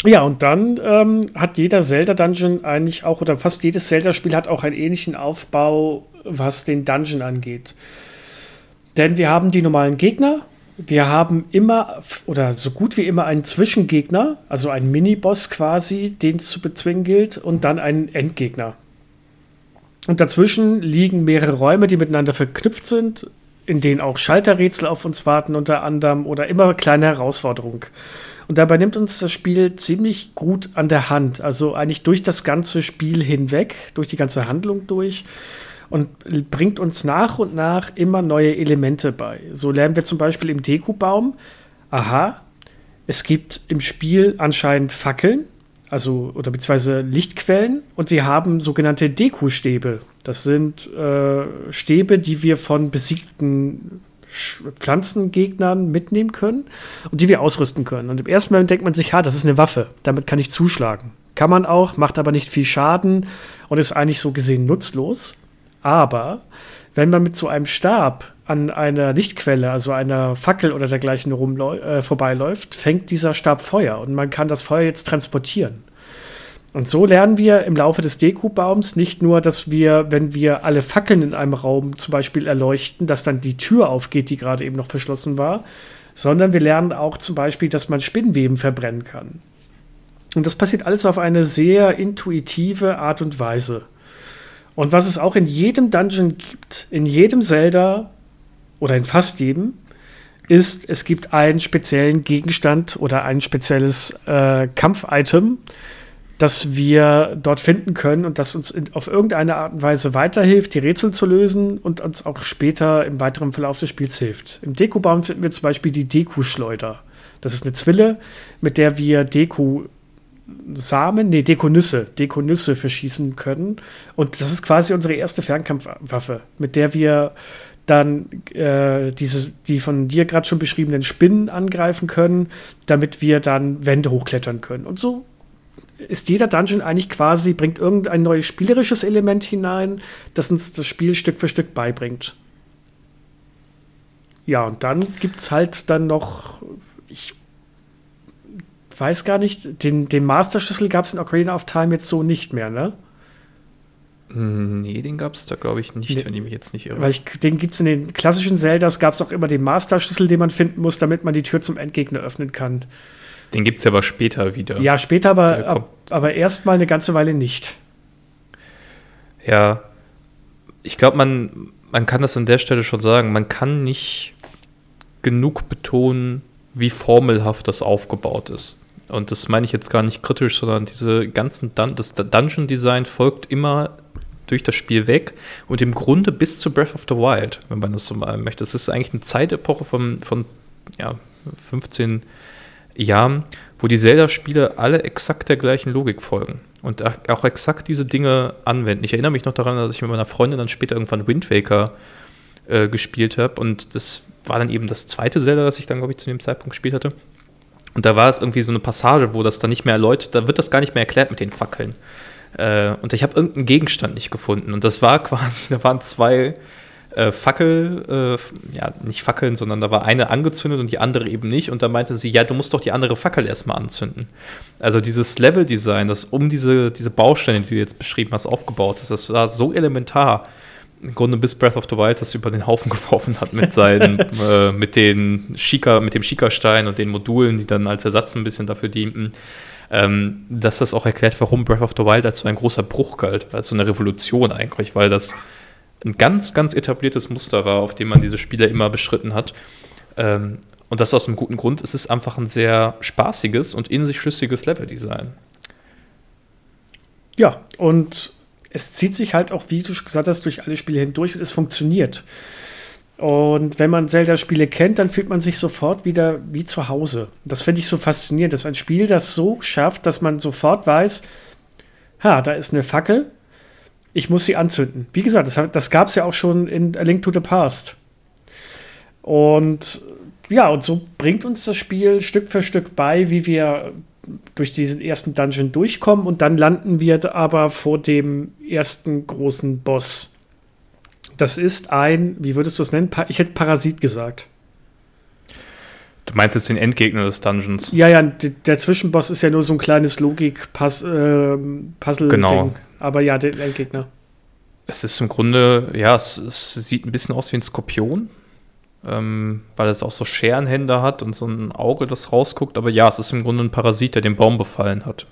Ja, und dann ähm, hat jeder Zelda-Dungeon eigentlich auch, oder fast jedes Zelda-Spiel hat auch einen ähnlichen Aufbau, was den Dungeon angeht. Denn wir haben die normalen Gegner, wir haben immer oder so gut wie immer einen Zwischengegner, also einen Miniboss quasi, den es zu bezwingen gilt, und dann einen Endgegner. Und dazwischen liegen mehrere Räume, die miteinander verknüpft sind. in denen auch Schalterrätsel auf uns warten unter anderem oder immer kleine Herausforderungen. Und dabei nimmt uns das Spiel ziemlich gut an der Hand, also eigentlich durch das ganze Spiel hinweg, durch die ganze Handlung durch und bringt uns nach und nach immer neue Elemente bei. So lernen wir zum Beispiel im Dekubaum, aha, es gibt im Spiel anscheinend Fackeln, also oder beziehungsweise Lichtquellen und wir haben sogenannte Deku-Stäbe. Das sind äh, Stäbe, die wir von besiegten Pflanzengegnern mitnehmen können und die wir ausrüsten können. Und im ersten Moment denkt man sich, ja, das ist eine Waffe, damit kann ich zuschlagen. Kann man auch, macht aber nicht viel Schaden und ist eigentlich so gesehen nutzlos. Aber wenn man mit so einem Stab an einer Lichtquelle, also einer Fackel oder dergleichen äh, vorbeiläuft, fängt dieser Stab Feuer und man kann das Feuer jetzt transportieren. Und so lernen wir im Laufe des Deku-Baums nicht nur, dass wir, wenn wir alle Fackeln in einem Raum zum Beispiel erleuchten, dass dann die Tür aufgeht, die gerade eben noch verschlossen war, sondern wir lernen auch zum Beispiel, dass man Spinnweben verbrennen kann. Und das passiert alles auf eine sehr intuitive Art und Weise. Und was es auch in jedem Dungeon gibt, in jedem Zelda oder in fast jedem, ist, es gibt einen speziellen Gegenstand oder ein spezielles äh, Kampf-Item, das wir dort finden können und das uns in, auf irgendeine Art und Weise weiterhilft, die Rätsel zu lösen und uns auch später im weiteren Verlauf des Spiels hilft. Im Dekubaum finden wir zum Beispiel die Deku-Schleuder. Das ist eine Zwille, mit der wir Deku Samen, nee, Dekonüsse, Dekonüsse verschießen können. Und das ist quasi unsere erste Fernkampfwaffe, mit der wir dann äh, diese, die von dir gerade schon beschriebenen Spinnen angreifen können, damit wir dann Wände hochklettern können. Und so ist jeder Dungeon eigentlich quasi, bringt irgendein neues spielerisches Element hinein, das uns das Spiel Stück für Stück beibringt. Ja, und dann gibt es halt dann noch, weiß gar nicht, den, den Master-Schlüssel gab es in Ocarina of Time jetzt so nicht mehr, ne? Hm, nee, den gab es da, glaube ich, nicht, nee, wenn ich mich jetzt nicht irre. Weil ich, den gibt es in den klassischen Zeldas, gab es auch immer den Master-Schlüssel, den man finden muss, damit man die Tür zum Endgegner öffnen kann. Den gibt es ja aber später wieder. Ja, später, aber, ab, aber erstmal eine ganze Weile nicht. Ja, ich glaube, man, man kann das an der Stelle schon sagen. Man kann nicht genug betonen, wie formelhaft das aufgebaut ist. Und das meine ich jetzt gar nicht kritisch, sondern diese ganzen Dun das Dungeon Design folgt immer durch das Spiel weg und im Grunde bis zu Breath of the Wild, wenn man das so mal möchte. Das ist eigentlich eine Zeitepoche von, von ja, 15 Jahren, wo die Zelda-Spiele alle exakt der gleichen Logik folgen und auch exakt diese Dinge anwenden. Ich erinnere mich noch daran, dass ich mit meiner Freundin dann später irgendwann Wind Waker äh, gespielt habe und das war dann eben das zweite Zelda, das ich dann, glaube ich, zu dem Zeitpunkt gespielt hatte. Und da war es irgendwie so eine Passage, wo das dann nicht mehr erläutert, da wird das gar nicht mehr erklärt mit den Fackeln. Äh, und ich habe irgendeinen Gegenstand nicht gefunden. Und das war quasi, da waren zwei äh, Fackel, äh, ja, nicht Fackeln, sondern da war eine angezündet und die andere eben nicht. Und da meinte sie, ja, du musst doch die andere Fackel erstmal anzünden. Also dieses Level-Design, das um diese, diese Bausteine, die du jetzt beschrieben hast, aufgebaut ist, das war so elementar. Im Grunde bis Breath of the Wild das über den Haufen geworfen hat mit seinen, äh, mit den Shika, mit dem Shika-Stein und den Modulen, die dann als Ersatz ein bisschen dafür dienten. Ähm, dass das auch erklärt, warum Breath of the Wild als so ein großer Bruch galt, als so eine Revolution eigentlich, weil das ein ganz, ganz etabliertes Muster war, auf dem man diese Spiele immer beschritten hat. Ähm, und das aus einem guten Grund. Es ist einfach ein sehr spaßiges und in sich schlüssiges Leveldesign. Ja, und es zieht sich halt auch, wie du gesagt hast, durch alle Spiele hindurch und es funktioniert. Und wenn man Zelda-Spiele kennt, dann fühlt man sich sofort wieder wie zu Hause. Das finde ich so faszinierend. Das ist ein Spiel, das so schafft, dass man sofort weiß, ha, da ist eine Fackel, ich muss sie anzünden. Wie gesagt, das, das gab es ja auch schon in A Link to the Past. Und ja, und so bringt uns das Spiel Stück für Stück bei, wie wir durch diesen ersten Dungeon durchkommen und dann landen wir aber vor dem ersten großen Boss. Das ist ein, wie würdest du es nennen? Ich hätte Parasit gesagt. Du meinst jetzt den Endgegner des Dungeons? Ja, ja, der Zwischenboss ist ja nur so ein kleines Logik-Puzzle-Ding. Genau. Aber ja, der Endgegner. Es ist im Grunde, ja, es, es sieht ein bisschen aus wie ein Skorpion, ähm, weil es auch so Scherenhände hat und so ein Auge, das rausguckt. Aber ja, es ist im Grunde ein Parasit, der den Baum befallen hat.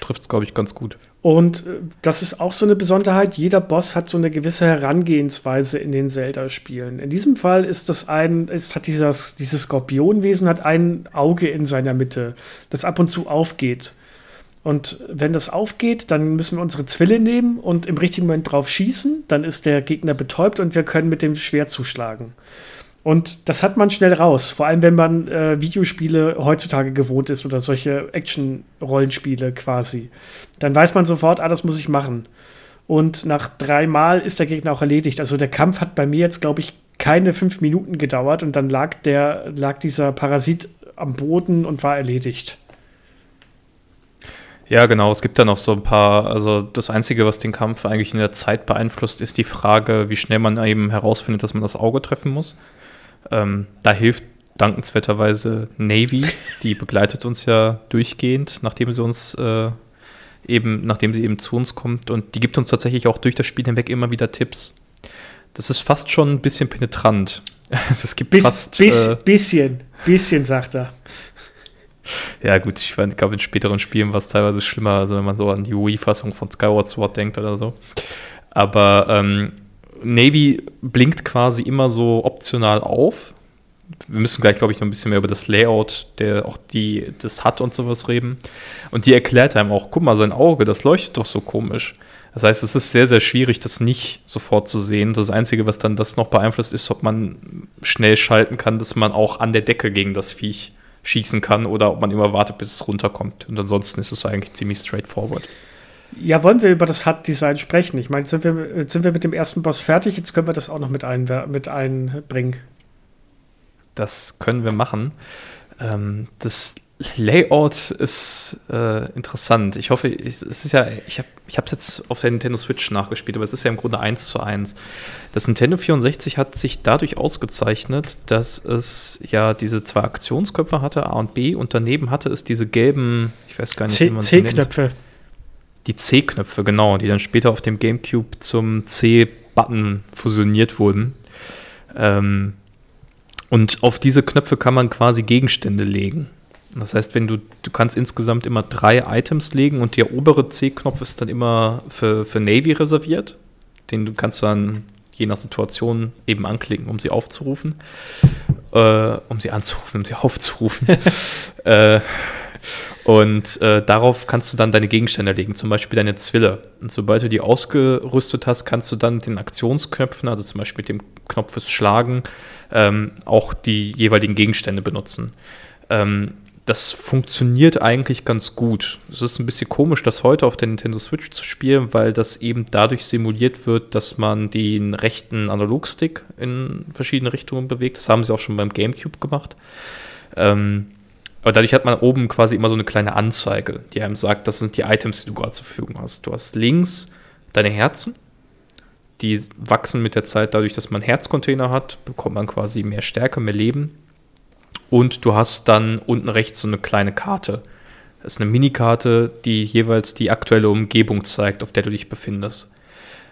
Trifft es, glaube ich, ganz gut. Und äh, das ist auch so eine Besonderheit. Jeder Boss hat so eine gewisse Herangehensweise in den Zelda-Spielen. In diesem Fall ist das ein, ist, hat dieses, dieses Skorpionwesen hat ein Auge in seiner Mitte, das ab und zu aufgeht. Und wenn das aufgeht, dann müssen wir unsere Zwille nehmen und im richtigen Moment drauf schießen. Dann ist der Gegner betäubt und wir können mit dem Schwert zuschlagen. Und das hat man schnell raus, vor allem wenn man äh, Videospiele heutzutage gewohnt ist oder solche Action-Rollenspiele quasi. Dann weiß man sofort, ah, das muss ich machen. Und nach dreimal ist der Gegner auch erledigt. Also der Kampf hat bei mir jetzt, glaube ich, keine fünf Minuten gedauert und dann lag, der, lag dieser Parasit am Boden und war erledigt. Ja, genau. Es gibt da noch so ein paar, also das Einzige, was den Kampf eigentlich in der Zeit beeinflusst, ist die Frage, wie schnell man eben herausfindet, dass man das Auge treffen muss. Ähm, da hilft dankenswerterweise Navy, die begleitet uns ja durchgehend, nachdem sie uns äh, eben, nachdem sie eben zu uns kommt und die gibt uns tatsächlich auch durch das Spiel hinweg immer wieder Tipps. Das ist fast schon ein bisschen penetrant. Also es gibt bis, fast. Bis, äh, bisschen, bisschen, sagt er. Ja, gut, ich glaube, in späteren Spielen war es teilweise schlimmer, also wenn man so an die Wii-Fassung von Skyward Sword denkt oder so. Aber ähm, Navy blinkt quasi immer so optional auf. Wir müssen gleich, glaube ich, noch ein bisschen mehr über das Layout, der auch die, das hat und sowas reden. Und die erklärt einem auch, guck mal, sein Auge, das leuchtet doch so komisch. Das heißt, es ist sehr, sehr schwierig, das nicht sofort zu sehen. Das Einzige, was dann das noch beeinflusst, ist, ob man schnell schalten kann, dass man auch an der Decke gegen das Viech schießen kann oder ob man immer wartet, bis es runterkommt. Und ansonsten ist es eigentlich ziemlich straightforward. Ja, wollen wir über das HUD-Design sprechen? Ich meine, sind wir, sind wir mit dem ersten Boss fertig? Jetzt können wir das auch noch mit, ein, mit einbringen. Das können wir machen. Ähm, das Layout ist äh, interessant. Ich hoffe, ich, es ist ja, ich habe ich es jetzt auf der Nintendo Switch nachgespielt, aber es ist ja im Grunde eins zu eins. Das Nintendo 64 hat sich dadurch ausgezeichnet, dass es ja diese zwei Aktionsköpfe hatte, A und B, und daneben hatte es diese gelben, ich weiß gar nicht, C wie man C-Knöpfe die C-Knöpfe, genau, die dann später auf dem GameCube zum C-Button fusioniert wurden. Ähm, und auf diese Knöpfe kann man quasi Gegenstände legen. Das heißt, wenn du, du kannst insgesamt immer drei Items legen und der obere C-Knopf ist dann immer für, für Navy reserviert. Den du kannst dann je nach Situation eben anklicken, um sie aufzurufen. Äh, um sie anzurufen, um sie aufzurufen. äh, und äh, darauf kannst du dann deine Gegenstände legen, zum Beispiel deine Zwille. Und sobald du die ausgerüstet hast, kannst du dann den Aktionsknöpfen, also zum Beispiel mit dem Knopf fürs Schlagen, ähm, auch die jeweiligen Gegenstände benutzen. Ähm, das funktioniert eigentlich ganz gut. Es ist ein bisschen komisch, das heute auf der Nintendo Switch zu spielen, weil das eben dadurch simuliert wird, dass man den rechten Analogstick in verschiedene Richtungen bewegt. Das haben sie auch schon beim GameCube gemacht. Ähm, aber dadurch hat man oben quasi immer so eine kleine Anzeige, die einem sagt, das sind die Items, die du gerade zur Verfügung hast. Du hast links deine Herzen, die wachsen mit der Zeit dadurch, dass man Herzcontainer hat, bekommt man quasi mehr Stärke, mehr Leben. Und du hast dann unten rechts so eine kleine Karte. Das ist eine Minikarte, die jeweils die aktuelle Umgebung zeigt, auf der du dich befindest.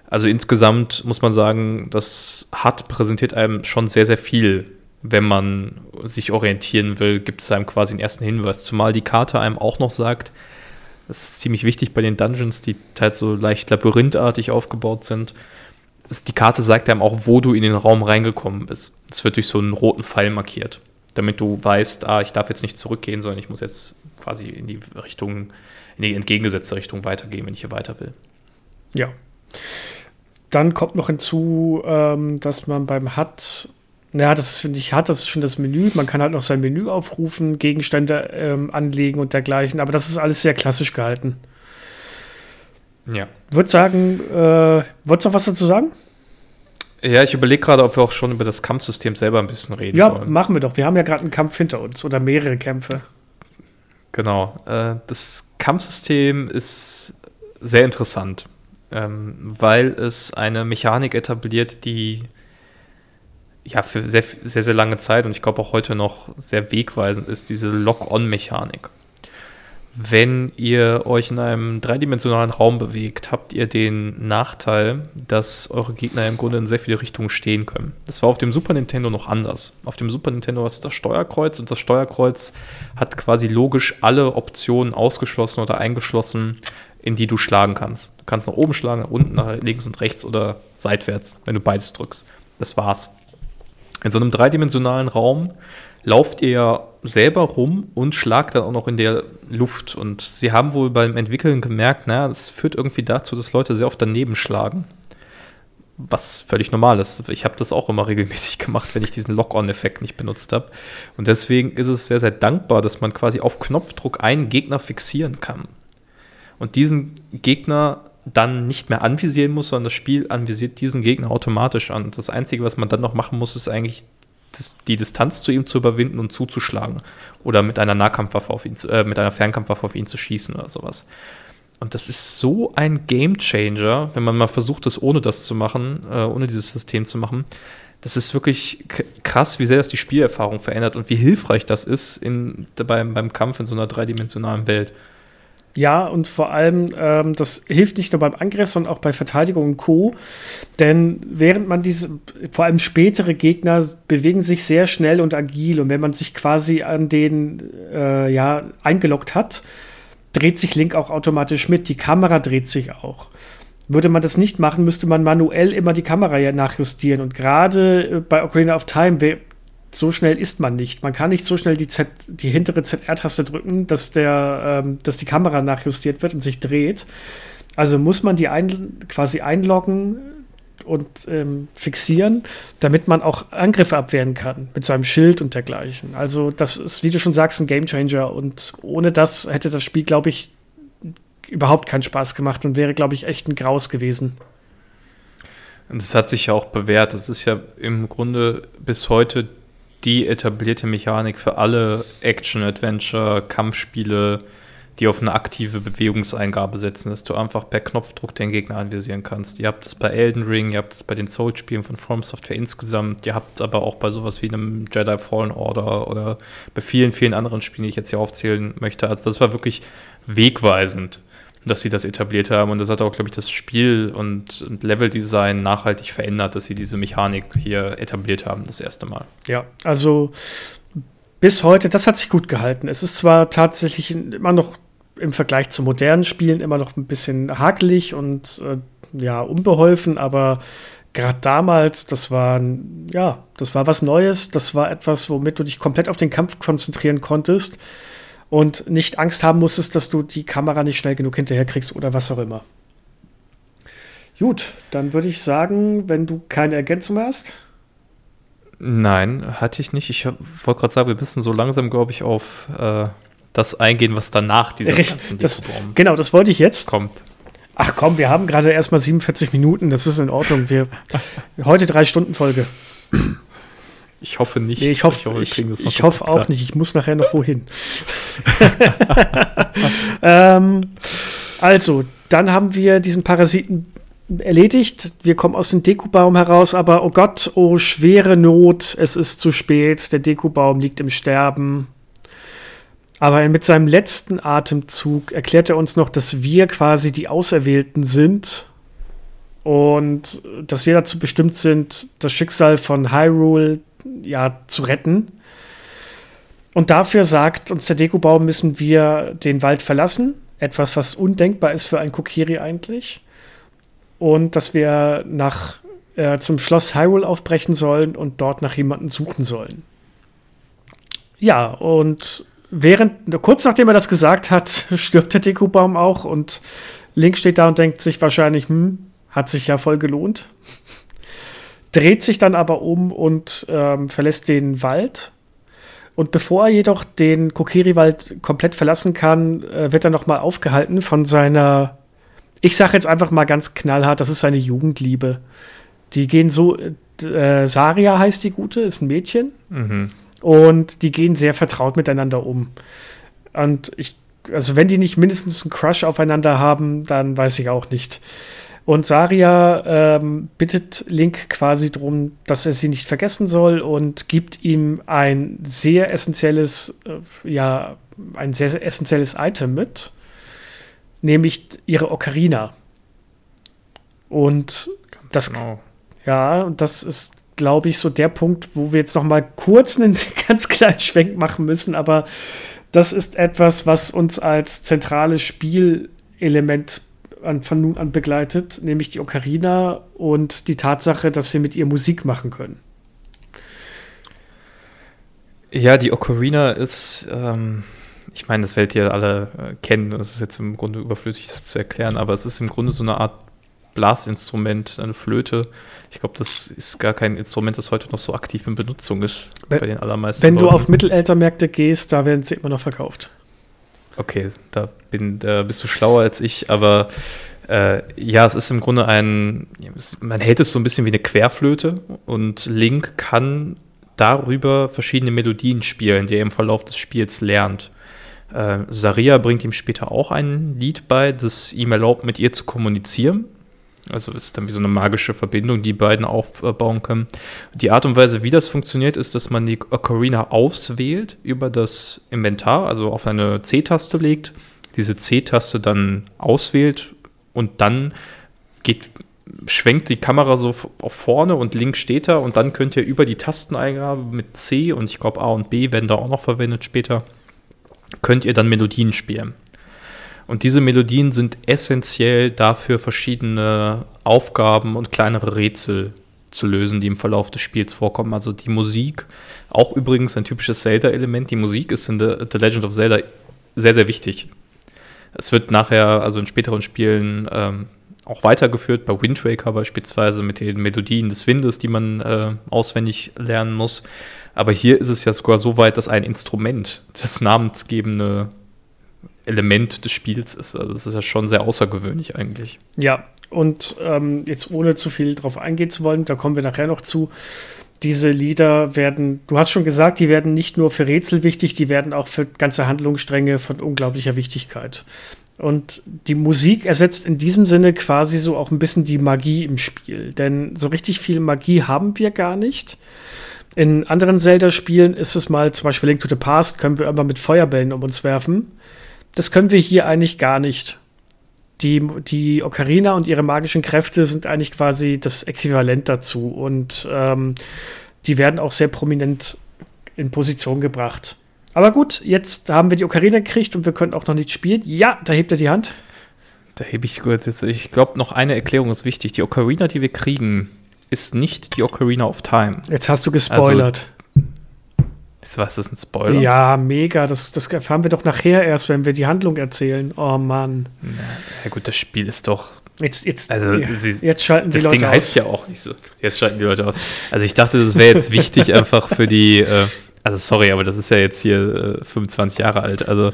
Also insgesamt muss man sagen, das HUD präsentiert einem schon sehr, sehr viel wenn man sich orientieren will, gibt es einem quasi einen ersten Hinweis. Zumal die Karte einem auch noch sagt, das ist ziemlich wichtig bei den Dungeons, die teils so leicht labyrinthartig aufgebaut sind. Die Karte sagt einem auch, wo du in den Raum reingekommen bist. Es wird durch so einen roten Pfeil markiert, damit du weißt, ah, ich darf jetzt nicht zurückgehen, sondern ich muss jetzt quasi in die Richtung, in die entgegengesetzte Richtung weitergehen, wenn ich hier weiter will. Ja. Dann kommt noch hinzu, ähm, dass man beim HUD ja, das finde ich hat, das ist schon das Menü. Man kann halt noch sein Menü aufrufen, Gegenstände ähm, anlegen und dergleichen, aber das ist alles sehr klassisch gehalten. Ja. Würde sagen, äh, wolltest du noch was dazu sagen? Ja, ich überlege gerade, ob wir auch schon über das Kampfsystem selber ein bisschen reden ja, wollen. Ja, machen wir doch. Wir haben ja gerade einen Kampf hinter uns oder mehrere Kämpfe. Genau. Äh, das Kampfsystem ist sehr interessant, ähm, weil es eine Mechanik etabliert, die ja, für sehr, sehr, sehr lange Zeit und ich glaube auch heute noch sehr wegweisend ist diese Lock-on-Mechanik. Wenn ihr euch in einem dreidimensionalen Raum bewegt, habt ihr den Nachteil, dass eure Gegner im Grunde in sehr viele Richtungen stehen können. Das war auf dem Super Nintendo noch anders. Auf dem Super Nintendo hast du das Steuerkreuz und das Steuerkreuz hat quasi logisch alle Optionen ausgeschlossen oder eingeschlossen, in die du schlagen kannst. Du kannst nach oben schlagen, nach unten, nach links und rechts oder seitwärts, wenn du beides drückst. Das war's. In so einem dreidimensionalen Raum lauft ihr selber rum und schlagt dann auch noch in der Luft. Und sie haben wohl beim Entwickeln gemerkt, naja, das führt irgendwie dazu, dass Leute sehr oft daneben schlagen. Was völlig normal ist. Ich habe das auch immer regelmäßig gemacht, wenn ich diesen Lock-on-Effekt nicht benutzt habe. Und deswegen ist es sehr, sehr dankbar, dass man quasi auf Knopfdruck einen Gegner fixieren kann. Und diesen Gegner dann nicht mehr anvisieren muss, sondern das Spiel anvisiert diesen Gegner automatisch an. Das Einzige, was man dann noch machen muss, ist eigentlich die Distanz zu ihm zu überwinden und zuzuschlagen. Oder mit einer Nahkampfwaffe auf ihn, äh, mit einer Fernkampfwaffe auf ihn zu schießen oder sowas. Und das ist so ein Game Changer, wenn man mal versucht, das ohne das zu machen, äh, ohne dieses System zu machen. Das ist wirklich krass, wie sehr das die Spielerfahrung verändert und wie hilfreich das ist in, beim, beim Kampf in so einer dreidimensionalen Welt. Ja, und vor allem, ähm, das hilft nicht nur beim Angriff, sondern auch bei Verteidigung und Co. Denn während man diese, vor allem spätere Gegner bewegen sich sehr schnell und agil. Und wenn man sich quasi an den, äh, ja, eingeloggt hat, dreht sich Link auch automatisch mit. Die Kamera dreht sich auch. Würde man das nicht machen, müsste man manuell immer die Kamera ja nachjustieren. Und gerade äh, bei Ocarina of Time so schnell ist man nicht. Man kann nicht so schnell die, Z, die hintere ZR-Taste drücken, dass, der, ähm, dass die Kamera nachjustiert wird und sich dreht. Also muss man die ein, quasi einloggen und ähm, fixieren, damit man auch Angriffe abwehren kann mit seinem Schild und dergleichen. Also das ist, wie du schon sagst, ein Gamechanger und ohne das hätte das Spiel, glaube ich, überhaupt keinen Spaß gemacht und wäre, glaube ich, echt ein Graus gewesen. Und es hat sich ja auch bewährt. Das ist ja im Grunde bis heute die etablierte Mechanik für alle Action-Adventure, Kampfspiele, die auf eine aktive Bewegungseingabe setzen, dass du einfach per Knopfdruck den Gegner anvisieren kannst. Ihr habt das bei Elden Ring, ihr habt das bei den Souls-Spielen von From Software insgesamt, ihr habt aber auch bei sowas wie einem Jedi Fallen Order oder bei vielen, vielen anderen Spielen, die ich jetzt hier aufzählen möchte. Also das war wirklich wegweisend dass sie das etabliert haben. Und das hat auch, glaube ich, das Spiel und, und Leveldesign nachhaltig verändert, dass sie diese Mechanik hier etabliert haben, das erste Mal. Ja, also bis heute, das hat sich gut gehalten. Es ist zwar tatsächlich immer noch im Vergleich zu modernen Spielen immer noch ein bisschen hakelig und äh, ja, unbeholfen, aber gerade damals, das war ja, das war was Neues, das war etwas, womit du dich komplett auf den Kampf konzentrieren konntest und nicht Angst haben musstest, dass du die Kamera nicht schnell genug hinterherkriegst oder was auch immer. Gut, dann würde ich sagen, wenn du keine Ergänzung hast. Nein, hatte ich nicht. Ich wollte gerade sagen, wir müssen so langsam, glaube ich, auf äh, das eingehen, was danach dieser ganzen das, Genau, das wollte ich jetzt. Kommt. Ach komm, wir haben gerade erst mal 47 Minuten, das ist in Ordnung. Wir, heute drei Stunden Folge. Ich hoffe nicht. Nee, ich hoffe, ich, ich, ich hoffe auch nicht. Ich muss nachher noch wohin. ähm, also, dann haben wir diesen Parasiten erledigt. Wir kommen aus dem Dekubaum heraus, aber oh Gott, oh schwere Not, es ist zu spät. Der Dekubaum liegt im Sterben. Aber mit seinem letzten Atemzug erklärt er uns noch, dass wir quasi die Auserwählten sind und dass wir dazu bestimmt sind, das Schicksal von Hyrule ja, zu retten. Und dafür sagt uns der Dekobaum, müssen wir den Wald verlassen. Etwas, was undenkbar ist für ein Kokiri eigentlich. Und dass wir nach, äh, zum Schloss Hyrule aufbrechen sollen und dort nach jemandem suchen sollen. Ja, und während, kurz nachdem er das gesagt hat, stirbt der Dekobaum auch und Link steht da und denkt sich wahrscheinlich, hm, hat sich ja voll gelohnt dreht sich dann aber um und ähm, verlässt den Wald. Und bevor er jedoch den Kokiri-Wald komplett verlassen kann, äh, wird er nochmal aufgehalten von seiner, ich sage jetzt einfach mal ganz knallhart, das ist seine Jugendliebe. Die gehen so, äh, Saria heißt die Gute, ist ein Mädchen. Mhm. Und die gehen sehr vertraut miteinander um. Und ich, also wenn die nicht mindestens einen Crush aufeinander haben, dann weiß ich auch nicht. Und Saria ähm, bittet Link quasi darum, dass er sie nicht vergessen soll und gibt ihm ein sehr essentielles, äh, ja, ein sehr, essentielles Item mit, nämlich ihre Ocarina. Und Ganz das, genau. ja, und das ist, glaube ich, so der Punkt, wo wir jetzt noch mal kurz einen ganz kleinen Schwenk machen müssen, aber das ist etwas, was uns als zentrales Spiel Element an, von nun an begleitet, nämlich die Ocarina und die Tatsache, dass sie mit ihr Musik machen können. Ja, die Ocarina ist, ähm, ich meine, das werdet ihr alle äh, kennen, das ist jetzt im Grunde überflüssig, das zu erklären, aber es ist im Grunde so eine Art Blasinstrument, eine Flöte. Ich glaube, das ist gar kein Instrument, das heute noch so aktiv in Benutzung ist wenn, bei den allermeisten. Wenn Leuten. du auf Mittelaltermärkte gehst, da werden sie immer noch verkauft. Okay, da, bin, da bist du schlauer als ich, aber äh, ja, es ist im Grunde ein, man hält es so ein bisschen wie eine Querflöte und Link kann darüber verschiedene Melodien spielen, die er im Verlauf des Spiels lernt. Äh, Saria bringt ihm später auch ein Lied bei, das ihm erlaubt, mit ihr zu kommunizieren. Also ist dann wie so eine magische Verbindung, die beiden aufbauen können. Die Art und Weise, wie das funktioniert, ist, dass man die Ocarina auswählt über das Inventar, also auf eine C-Taste legt, diese C-Taste dann auswählt und dann geht schwenkt die Kamera so auf vorne und links steht da und dann könnt ihr über die Tasteneingabe mit C und ich glaube A und B werden da auch noch verwendet später, könnt ihr dann Melodien spielen. Und diese Melodien sind essentiell dafür, verschiedene Aufgaben und kleinere Rätsel zu lösen, die im Verlauf des Spiels vorkommen. Also die Musik, auch übrigens ein typisches Zelda-Element, die Musik ist in The, Legend of Zelda sehr, sehr wichtig. Es wird nachher, also in späteren Spielen, ähm, auch weitergeführt, bei Wind Waker beispielsweise mit den Melodien des Windes, die man äh, auswendig lernen muss. Aber hier ist es ja sogar so weit, dass ein Instrument das namensgebende Element des Spiels ist. Also das ist ja schon sehr außergewöhnlich eigentlich. Ja, und ähm, jetzt ohne zu viel drauf eingehen zu wollen, da kommen wir nachher noch zu. Diese Lieder werden, du hast schon gesagt, die werden nicht nur für Rätsel wichtig, die werden auch für ganze Handlungsstränge von unglaublicher Wichtigkeit. Und die Musik ersetzt in diesem Sinne quasi so auch ein bisschen die Magie im Spiel. Denn so richtig viel Magie haben wir gar nicht. In anderen Zelda-Spielen ist es mal, zum Beispiel Link to the Past, können wir immer mit Feuerbällen um uns werfen. Das können wir hier eigentlich gar nicht. Die, die Ocarina und ihre magischen Kräfte sind eigentlich quasi das Äquivalent dazu. Und ähm, die werden auch sehr prominent in Position gebracht. Aber gut, jetzt haben wir die Ocarina gekriegt und wir können auch noch nicht spielen. Ja, da hebt er die Hand. Da hebe ich gut. Ich glaube, noch eine Erklärung ist wichtig. Die Ocarina, die wir kriegen, ist nicht die Ocarina of Time. Jetzt hast du gespoilert. Also, was ist ein Spoiler? Ja, mega. Das, das erfahren wir doch nachher erst, wenn wir die Handlung erzählen. Oh Mann. Na, ja gut, das Spiel ist doch. Jetzt, jetzt, also, sie, jetzt schalten die Leute Das Ding heißt ja auch nicht so. Jetzt schalten die Leute aus. Also ich dachte, das wäre jetzt wichtig einfach für die. Äh, also sorry, aber das ist ja jetzt hier äh, 25 Jahre alt. Also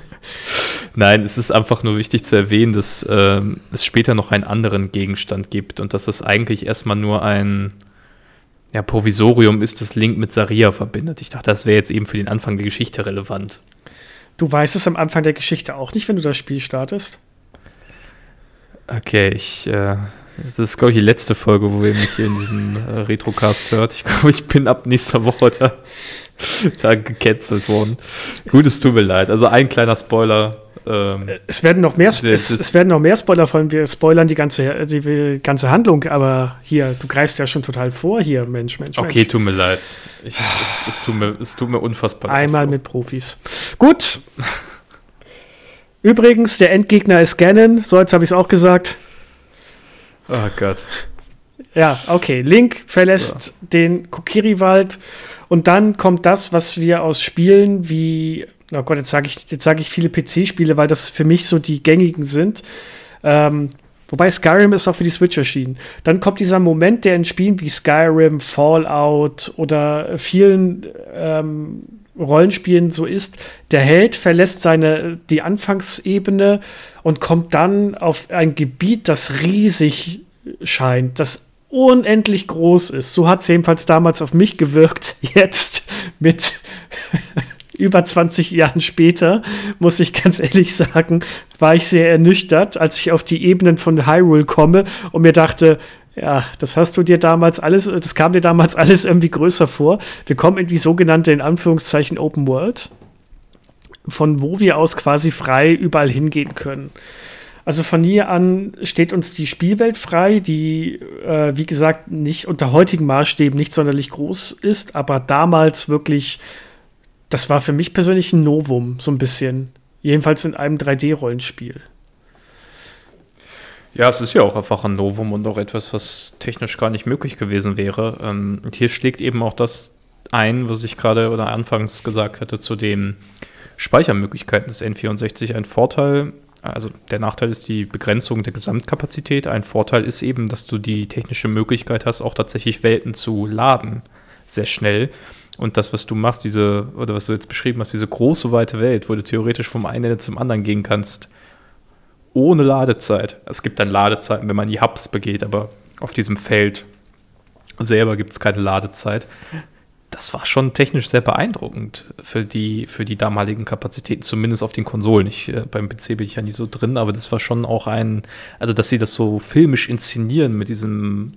nein, es ist einfach nur wichtig zu erwähnen, dass äh, es später noch einen anderen Gegenstand gibt und dass es eigentlich erstmal nur ein ja, Provisorium ist, das Link mit Saria verbindet. Ich dachte, das wäre jetzt eben für den Anfang der Geschichte relevant. Du weißt es am Anfang der Geschichte auch nicht, wenn du das Spiel startest? Okay, ich äh, das ist, glaube ich, die letzte Folge, wo ihr mich hier in diesem äh, Retrocast hört. Ich glaube, ich bin ab nächster Woche da, da gecancelt worden. Gut, es tut mir leid. Also ein kleiner Spoiler. Ähm, es, werden noch mehr, es, es, werden noch mehr Spoiler von wir spoilern die ganze, die ganze Handlung, aber hier, du greifst ja schon total vor hier, Mensch, Mensch, Okay, Mensch. tut mir leid. Ich, es, es, tut mir, es tut mir unfassbar leid. Einmal mit Profis. Gut. Übrigens, der Endgegner ist Ganon. So, jetzt habe ich es auch gesagt. Oh Gott. Ja, okay. Link verlässt so. den Kokiri-Wald und dann kommt das, was wir aus Spielen wie, oh Gott, jetzt sage ich, jetzt ich viele PC-Spiele, weil das für mich so die gängigen sind. Ähm, wobei Skyrim ist auch für die Switch erschienen. Dann kommt dieser Moment, der in Spielen wie Skyrim, Fallout oder vielen ähm, Rollenspielen so ist, der Held verlässt seine die Anfangsebene und kommt dann auf ein Gebiet, das riesig scheint, das unendlich groß ist. So hat es jedenfalls damals auf mich gewirkt. Jetzt mit über 20 Jahren später, muss ich ganz ehrlich sagen, war ich sehr ernüchtert, als ich auf die Ebenen von Hyrule komme und mir dachte, ja, das hast du dir damals alles, das kam dir damals alles irgendwie größer vor. Wir kommen in die sogenannte, in Anführungszeichen, Open World, von wo wir aus quasi frei überall hingehen können. Also von hier an steht uns die Spielwelt frei, die, äh, wie gesagt, nicht unter heutigen Maßstäben nicht sonderlich groß ist, aber damals wirklich, das war für mich persönlich ein Novum, so ein bisschen. Jedenfalls in einem 3D-Rollenspiel. Ja, es ist ja auch einfach ein Novum und auch etwas, was technisch gar nicht möglich gewesen wäre. Ähm, hier schlägt eben auch das ein, was ich gerade oder anfangs gesagt hatte, zu den Speichermöglichkeiten des N64. Ein Vorteil, also der Nachteil ist die Begrenzung der Gesamtkapazität. Ein Vorteil ist eben, dass du die technische Möglichkeit hast, auch tatsächlich Welten zu laden, sehr schnell. Und das, was du machst, diese, oder was du jetzt beschrieben hast, diese große weite Welt, wo du theoretisch vom einen Ende zum anderen gehen kannst, ohne Ladezeit. Es gibt dann Ladezeiten, wenn man die Hubs begeht, aber auf diesem Feld selber gibt es keine Ladezeit. Das war schon technisch sehr beeindruckend für die, für die damaligen Kapazitäten, zumindest auf den Konsolen. Ich, äh, beim PC bin ich ja nie so drin, aber das war schon auch ein, also dass sie das so filmisch inszenieren mit diesem,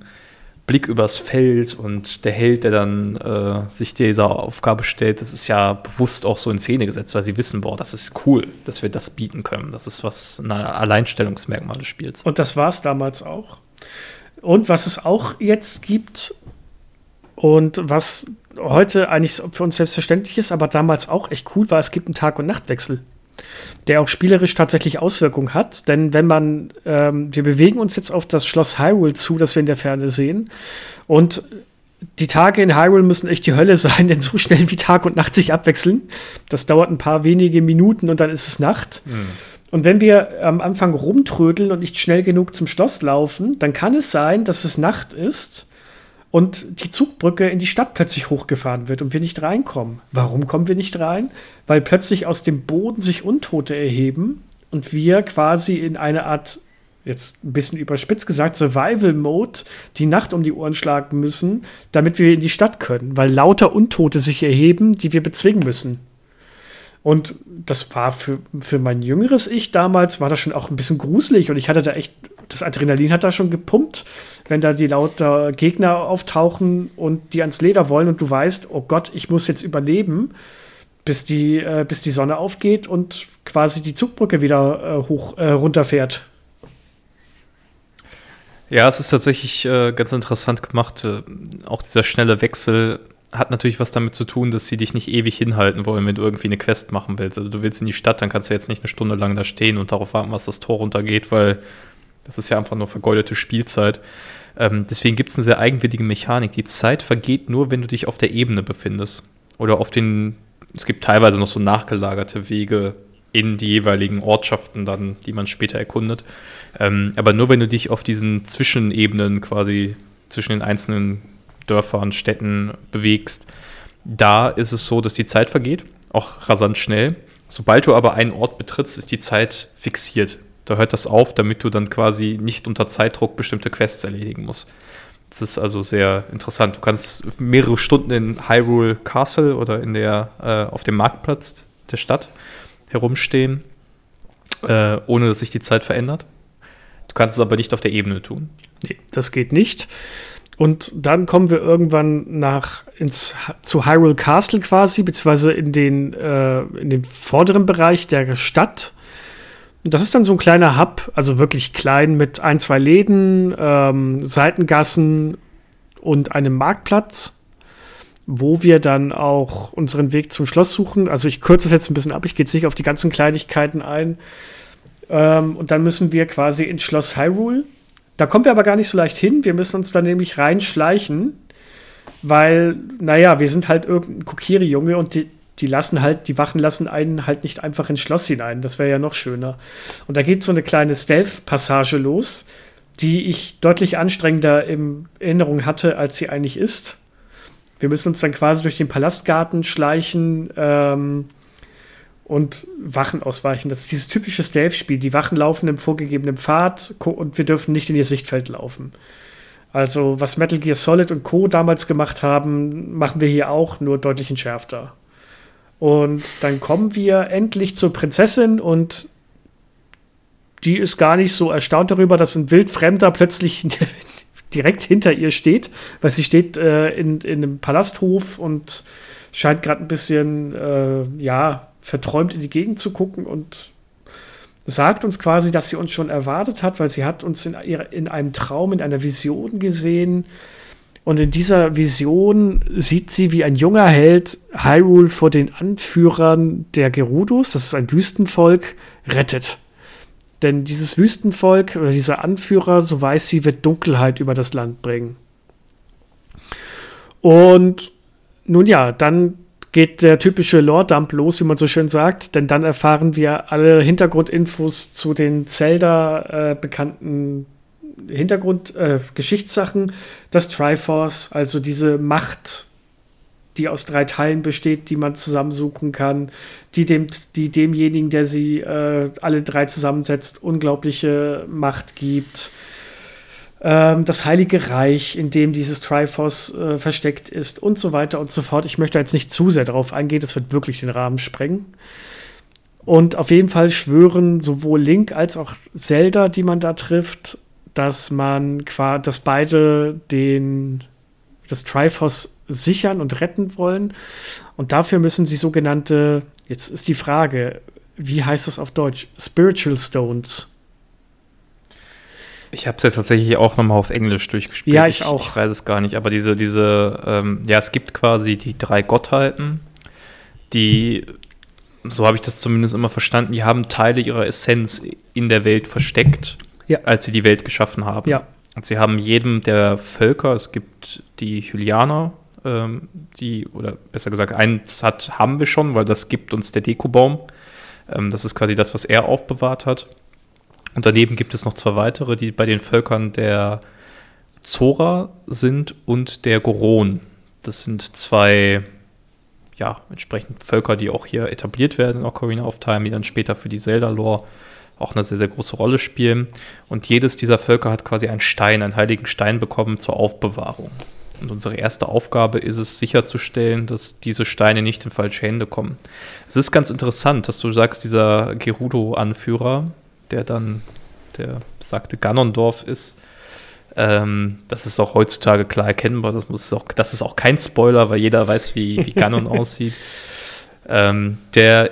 Blick übers Feld und der Held, der dann äh, sich dieser Aufgabe stellt, das ist ja bewusst auch so in Szene gesetzt, weil sie wissen, boah, das ist cool, dass wir das bieten können. Das ist was ein Alleinstellungsmerkmal des Spiels. Und das war es damals auch. Und was es auch jetzt gibt und was heute eigentlich für uns selbstverständlich ist, aber damals auch echt cool war, es gibt einen Tag- und Nachtwechsel der auch spielerisch tatsächlich Auswirkungen hat. Denn wenn man, ähm, wir bewegen uns jetzt auf das Schloss Hyrule zu, das wir in der Ferne sehen. Und die Tage in Hyrule müssen echt die Hölle sein, denn so schnell wie Tag und Nacht sich abwechseln, das dauert ein paar wenige Minuten und dann ist es Nacht. Mhm. Und wenn wir am Anfang rumtrödeln und nicht schnell genug zum Schloss laufen, dann kann es sein, dass es Nacht ist und die Zugbrücke in die Stadt plötzlich hochgefahren wird und wir nicht reinkommen. Warum kommen wir nicht rein? Weil plötzlich aus dem Boden sich Untote erheben und wir quasi in eine Art, jetzt ein bisschen überspitzt gesagt, Survival-Mode die Nacht um die Ohren schlagen müssen, damit wir in die Stadt können, weil lauter Untote sich erheben, die wir bezwingen müssen. Und das war für, für mein jüngeres Ich damals, war das schon auch ein bisschen gruselig und ich hatte da echt, das Adrenalin hat da schon gepumpt wenn da die lauter Gegner auftauchen und die ans Leder wollen und du weißt, oh Gott, ich muss jetzt überleben, bis die, äh, bis die Sonne aufgeht und quasi die Zugbrücke wieder äh, hoch äh, runterfährt. Ja, es ist tatsächlich äh, ganz interessant gemacht. Äh, auch dieser schnelle Wechsel hat natürlich was damit zu tun, dass sie dich nicht ewig hinhalten wollen, wenn du irgendwie eine Quest machen willst. Also du willst in die Stadt, dann kannst du jetzt nicht eine Stunde lang da stehen und darauf warten, was das Tor runtergeht, weil das ist ja einfach nur vergeudete Spielzeit. Ähm, deswegen gibt es eine sehr eigenwillige Mechanik. Die Zeit vergeht nur, wenn du dich auf der Ebene befindest. Oder auf den, es gibt teilweise noch so nachgelagerte Wege in die jeweiligen Ortschaften dann, die man später erkundet. Ähm, aber nur wenn du dich auf diesen Zwischenebenen quasi zwischen den einzelnen Dörfern, Städten bewegst, da ist es so, dass die Zeit vergeht, auch rasant schnell. Sobald du aber einen Ort betrittst, ist die Zeit fixiert. Da hört das auf, damit du dann quasi nicht unter Zeitdruck bestimmte Quests erledigen musst. Das ist also sehr interessant. Du kannst mehrere Stunden in Hyrule Castle oder in der, äh, auf dem Marktplatz der Stadt herumstehen, äh, ohne dass sich die Zeit verändert. Du kannst es aber nicht auf der Ebene tun. Nee, das geht nicht. Und dann kommen wir irgendwann nach ins, zu Hyrule Castle quasi, beziehungsweise in den, äh, in den vorderen Bereich der Stadt das ist dann so ein kleiner Hub, also wirklich klein mit ein, zwei Läden, ähm, Seitengassen und einem Marktplatz, wo wir dann auch unseren Weg zum Schloss suchen. Also ich kürze es jetzt ein bisschen ab, ich gehe jetzt nicht auf die ganzen Kleinigkeiten ein. Ähm, und dann müssen wir quasi ins Schloss Hyrule. Da kommen wir aber gar nicht so leicht hin. Wir müssen uns dann nämlich reinschleichen, weil, naja, wir sind halt irgendein Kokiri-Junge und die, die lassen halt, die Wachen lassen einen halt nicht einfach ins Schloss hinein. Das wäre ja noch schöner. Und da geht so eine kleine Stealth-Passage los, die ich deutlich anstrengender in Erinnerung hatte, als sie eigentlich ist. Wir müssen uns dann quasi durch den Palastgarten schleichen ähm, und Wachen ausweichen. Das ist dieses typische Stealth-Spiel. Die Wachen laufen im vorgegebenen Pfad und wir dürfen nicht in ihr Sichtfeld laufen. Also, was Metal Gear Solid und Co. damals gemacht haben, machen wir hier auch, nur deutlich entschärfter. Und dann kommen wir endlich zur Prinzessin und die ist gar nicht so erstaunt darüber, dass ein Wildfremder plötzlich direkt hinter ihr steht, weil sie steht äh, in, in einem Palasthof und scheint gerade ein bisschen, äh, ja, verträumt in die Gegend zu gucken und sagt uns quasi, dass sie uns schon erwartet hat, weil sie hat uns in, in einem Traum, in einer Vision gesehen, und in dieser Vision sieht sie, wie ein junger Held Hyrule vor den Anführern der Gerudos, das ist ein Wüstenvolk, rettet. Denn dieses Wüstenvolk oder dieser Anführer, so weiß sie, wird Dunkelheit über das Land bringen. Und nun ja, dann geht der typische Lore-Dump los, wie man so schön sagt, denn dann erfahren wir alle Hintergrundinfos zu den Zelda äh, Hintergrund, äh, Geschichtssachen, das Triforce, also diese Macht, die aus drei Teilen besteht, die man zusammensuchen kann, die, dem, die demjenigen, der sie äh, alle drei zusammensetzt, unglaubliche Macht gibt. Ähm, das Heilige Reich, in dem dieses Triforce äh, versteckt ist und so weiter und so fort. Ich möchte jetzt nicht zu sehr darauf eingehen, das wird wirklich den Rahmen sprengen. Und auf jeden Fall schwören sowohl Link als auch Zelda, die man da trifft, dass man quasi, dass beide den das Triforce sichern und retten wollen. Und dafür müssen sie sogenannte, jetzt ist die Frage, wie heißt das auf Deutsch? Spiritual Stones. Ich habe es jetzt tatsächlich auch nochmal auf Englisch durchgespielt. Ja, ich auch. Ich weiß es gar nicht, aber diese, diese, ähm, ja, es gibt quasi die drei Gottheiten, die, so habe ich das zumindest immer verstanden, die haben Teile ihrer Essenz in der Welt versteckt ja. als sie die Welt geschaffen haben. Ja. Und sie haben jedem der Völker, es gibt die Hylianer, ähm, die, oder besser gesagt, eins hat, haben wir schon, weil das gibt uns der Dekobaum. Ähm, das ist quasi das, was er aufbewahrt hat. Und daneben gibt es noch zwei weitere, die bei den Völkern der Zora sind und der Goron. Das sind zwei, ja, entsprechend Völker, die auch hier etabliert werden in Ocarina of Time, die dann später für die Zelda-Lore auch eine sehr, sehr große Rolle spielen. Und jedes dieser Völker hat quasi einen Stein, einen heiligen Stein bekommen zur Aufbewahrung. Und unsere erste Aufgabe ist es, sicherzustellen, dass diese Steine nicht in falsche Hände kommen. Es ist ganz interessant, dass du sagst, dieser Gerudo-Anführer, der dann der besagte Ganondorf ist, ähm, das ist auch heutzutage klar erkennbar. Das, muss auch, das ist auch kein Spoiler, weil jeder weiß, wie, wie Ganon aussieht. Ähm, der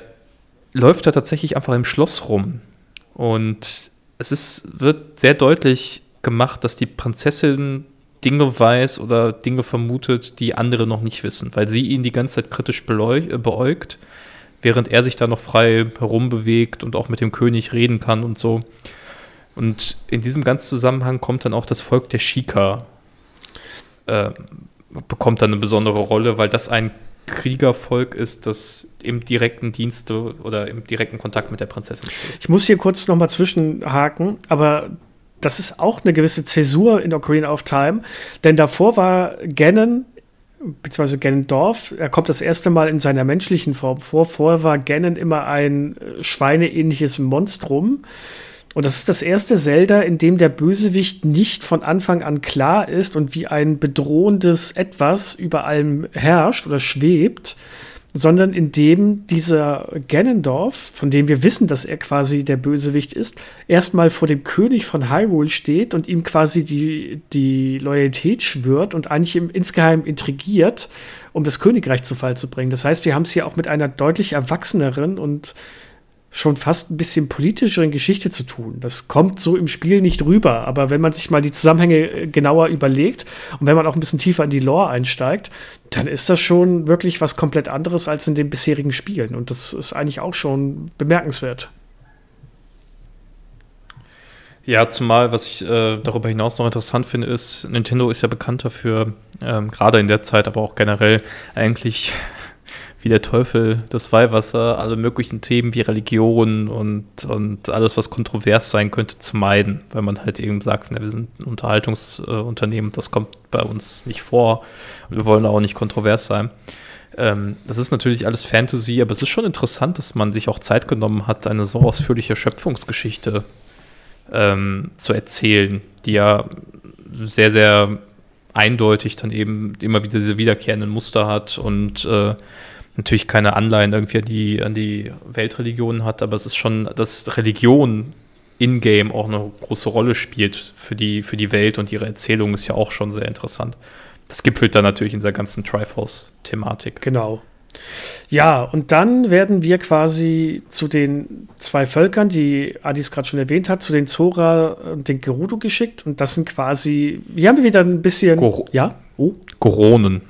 läuft da tatsächlich einfach im Schloss rum und es ist, wird sehr deutlich gemacht, dass die Prinzessin Dinge weiß oder Dinge vermutet, die andere noch nicht wissen, weil sie ihn die ganze Zeit kritisch äh, beäugt, während er sich da noch frei herumbewegt und auch mit dem König reden kann und so. Und in diesem ganzen Zusammenhang kommt dann auch das Volk der Shika, äh, bekommt dann eine besondere Rolle, weil das ein Kriegervolk ist, das im direkten Dienste oder im direkten Kontakt mit der Prinzessin steht. Ich muss hier kurz nochmal zwischenhaken, aber das ist auch eine gewisse Zäsur in Ocarina of Time, denn davor war Ganon beziehungsweise Ganondorf, er kommt das erste Mal in seiner menschlichen Form vor. Vorher war Ganon immer ein äh, schweineähnliches Monstrum, und das ist das erste Zelda, in dem der Bösewicht nicht von Anfang an klar ist und wie ein bedrohendes Etwas über allem herrscht oder schwebt, sondern in dem dieser Ganondorf, von dem wir wissen, dass er quasi der Bösewicht ist, erstmal vor dem König von Hyrule steht und ihm quasi die, die Loyalität schwört und eigentlich im, insgeheim intrigiert, um das Königreich zu Fall zu bringen. Das heißt, wir haben es hier auch mit einer deutlich erwachseneren und schon fast ein bisschen politischeren Geschichte zu tun. Das kommt so im Spiel nicht rüber, aber wenn man sich mal die Zusammenhänge äh, genauer überlegt und wenn man auch ein bisschen tiefer in die Lore einsteigt, dann ist das schon wirklich was komplett anderes als in den bisherigen Spielen und das ist eigentlich auch schon bemerkenswert. Ja, zumal, was ich äh, darüber hinaus noch interessant finde, ist, Nintendo ist ja bekannt dafür, ähm, gerade in der Zeit, aber auch generell eigentlich wie der Teufel das Weihwasser, alle möglichen Themen wie Religion und, und alles, was kontrovers sein könnte, zu meiden, weil man halt eben sagt, na, wir sind ein Unterhaltungsunternehmen, das kommt bei uns nicht vor und wir wollen auch nicht kontrovers sein. Ähm, das ist natürlich alles Fantasy, aber es ist schon interessant, dass man sich auch Zeit genommen hat, eine so ausführliche Schöpfungsgeschichte ähm, zu erzählen, die ja sehr, sehr eindeutig dann eben immer wieder diese wiederkehrenden Muster hat und äh, natürlich keine Anleihen irgendwie an die, an die Weltreligionen hat, aber es ist schon, dass Religion in-game auch eine große Rolle spielt für die, für die Welt und ihre Erzählung ist ja auch schon sehr interessant. Das gipfelt dann natürlich in dieser ganzen Triforce-Thematik. Genau. Ja, und dann werden wir quasi zu den zwei Völkern, die Adis gerade schon erwähnt hat, zu den Zora und den Gerudo geschickt. Und das sind quasi, hier haben wir wieder ein bisschen. Gor ja? Oh. Goronen.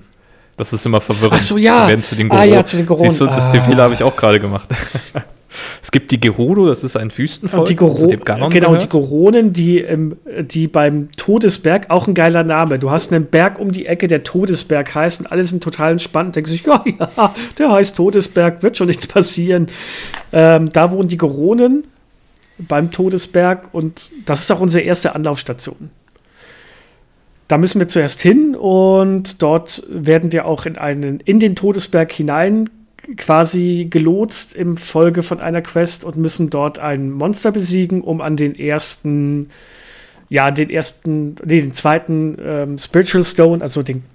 Das ist immer verwirrend. Ach so, ja. Wir werden zu den Goronen. Ah, ja, zu den Goronen. Siehst du, das, ah. den Fehler habe ich auch gerade gemacht. Es gibt die Gerudo, das ist ein Wüstenvolk, die Goro Ganon genau, gehört. die Goronen, die, ähm, die beim Todesberg, auch ein geiler Name. Du hast einen Berg um die Ecke, der Todesberg heißt und alle sind total entspannt. Denken sich, ja, ja, der heißt Todesberg, wird schon nichts passieren. Ähm, da wohnen die Goronen beim Todesberg und das ist auch unsere erste Anlaufstation. Da müssen wir zuerst hin und dort werden wir auch in einen in den Todesberg hinein quasi gelotst im Folge von einer Quest und müssen dort ein Monster besiegen, um an den ersten, ja, den ersten, nee, den zweiten ähm, Spiritual Stone, also den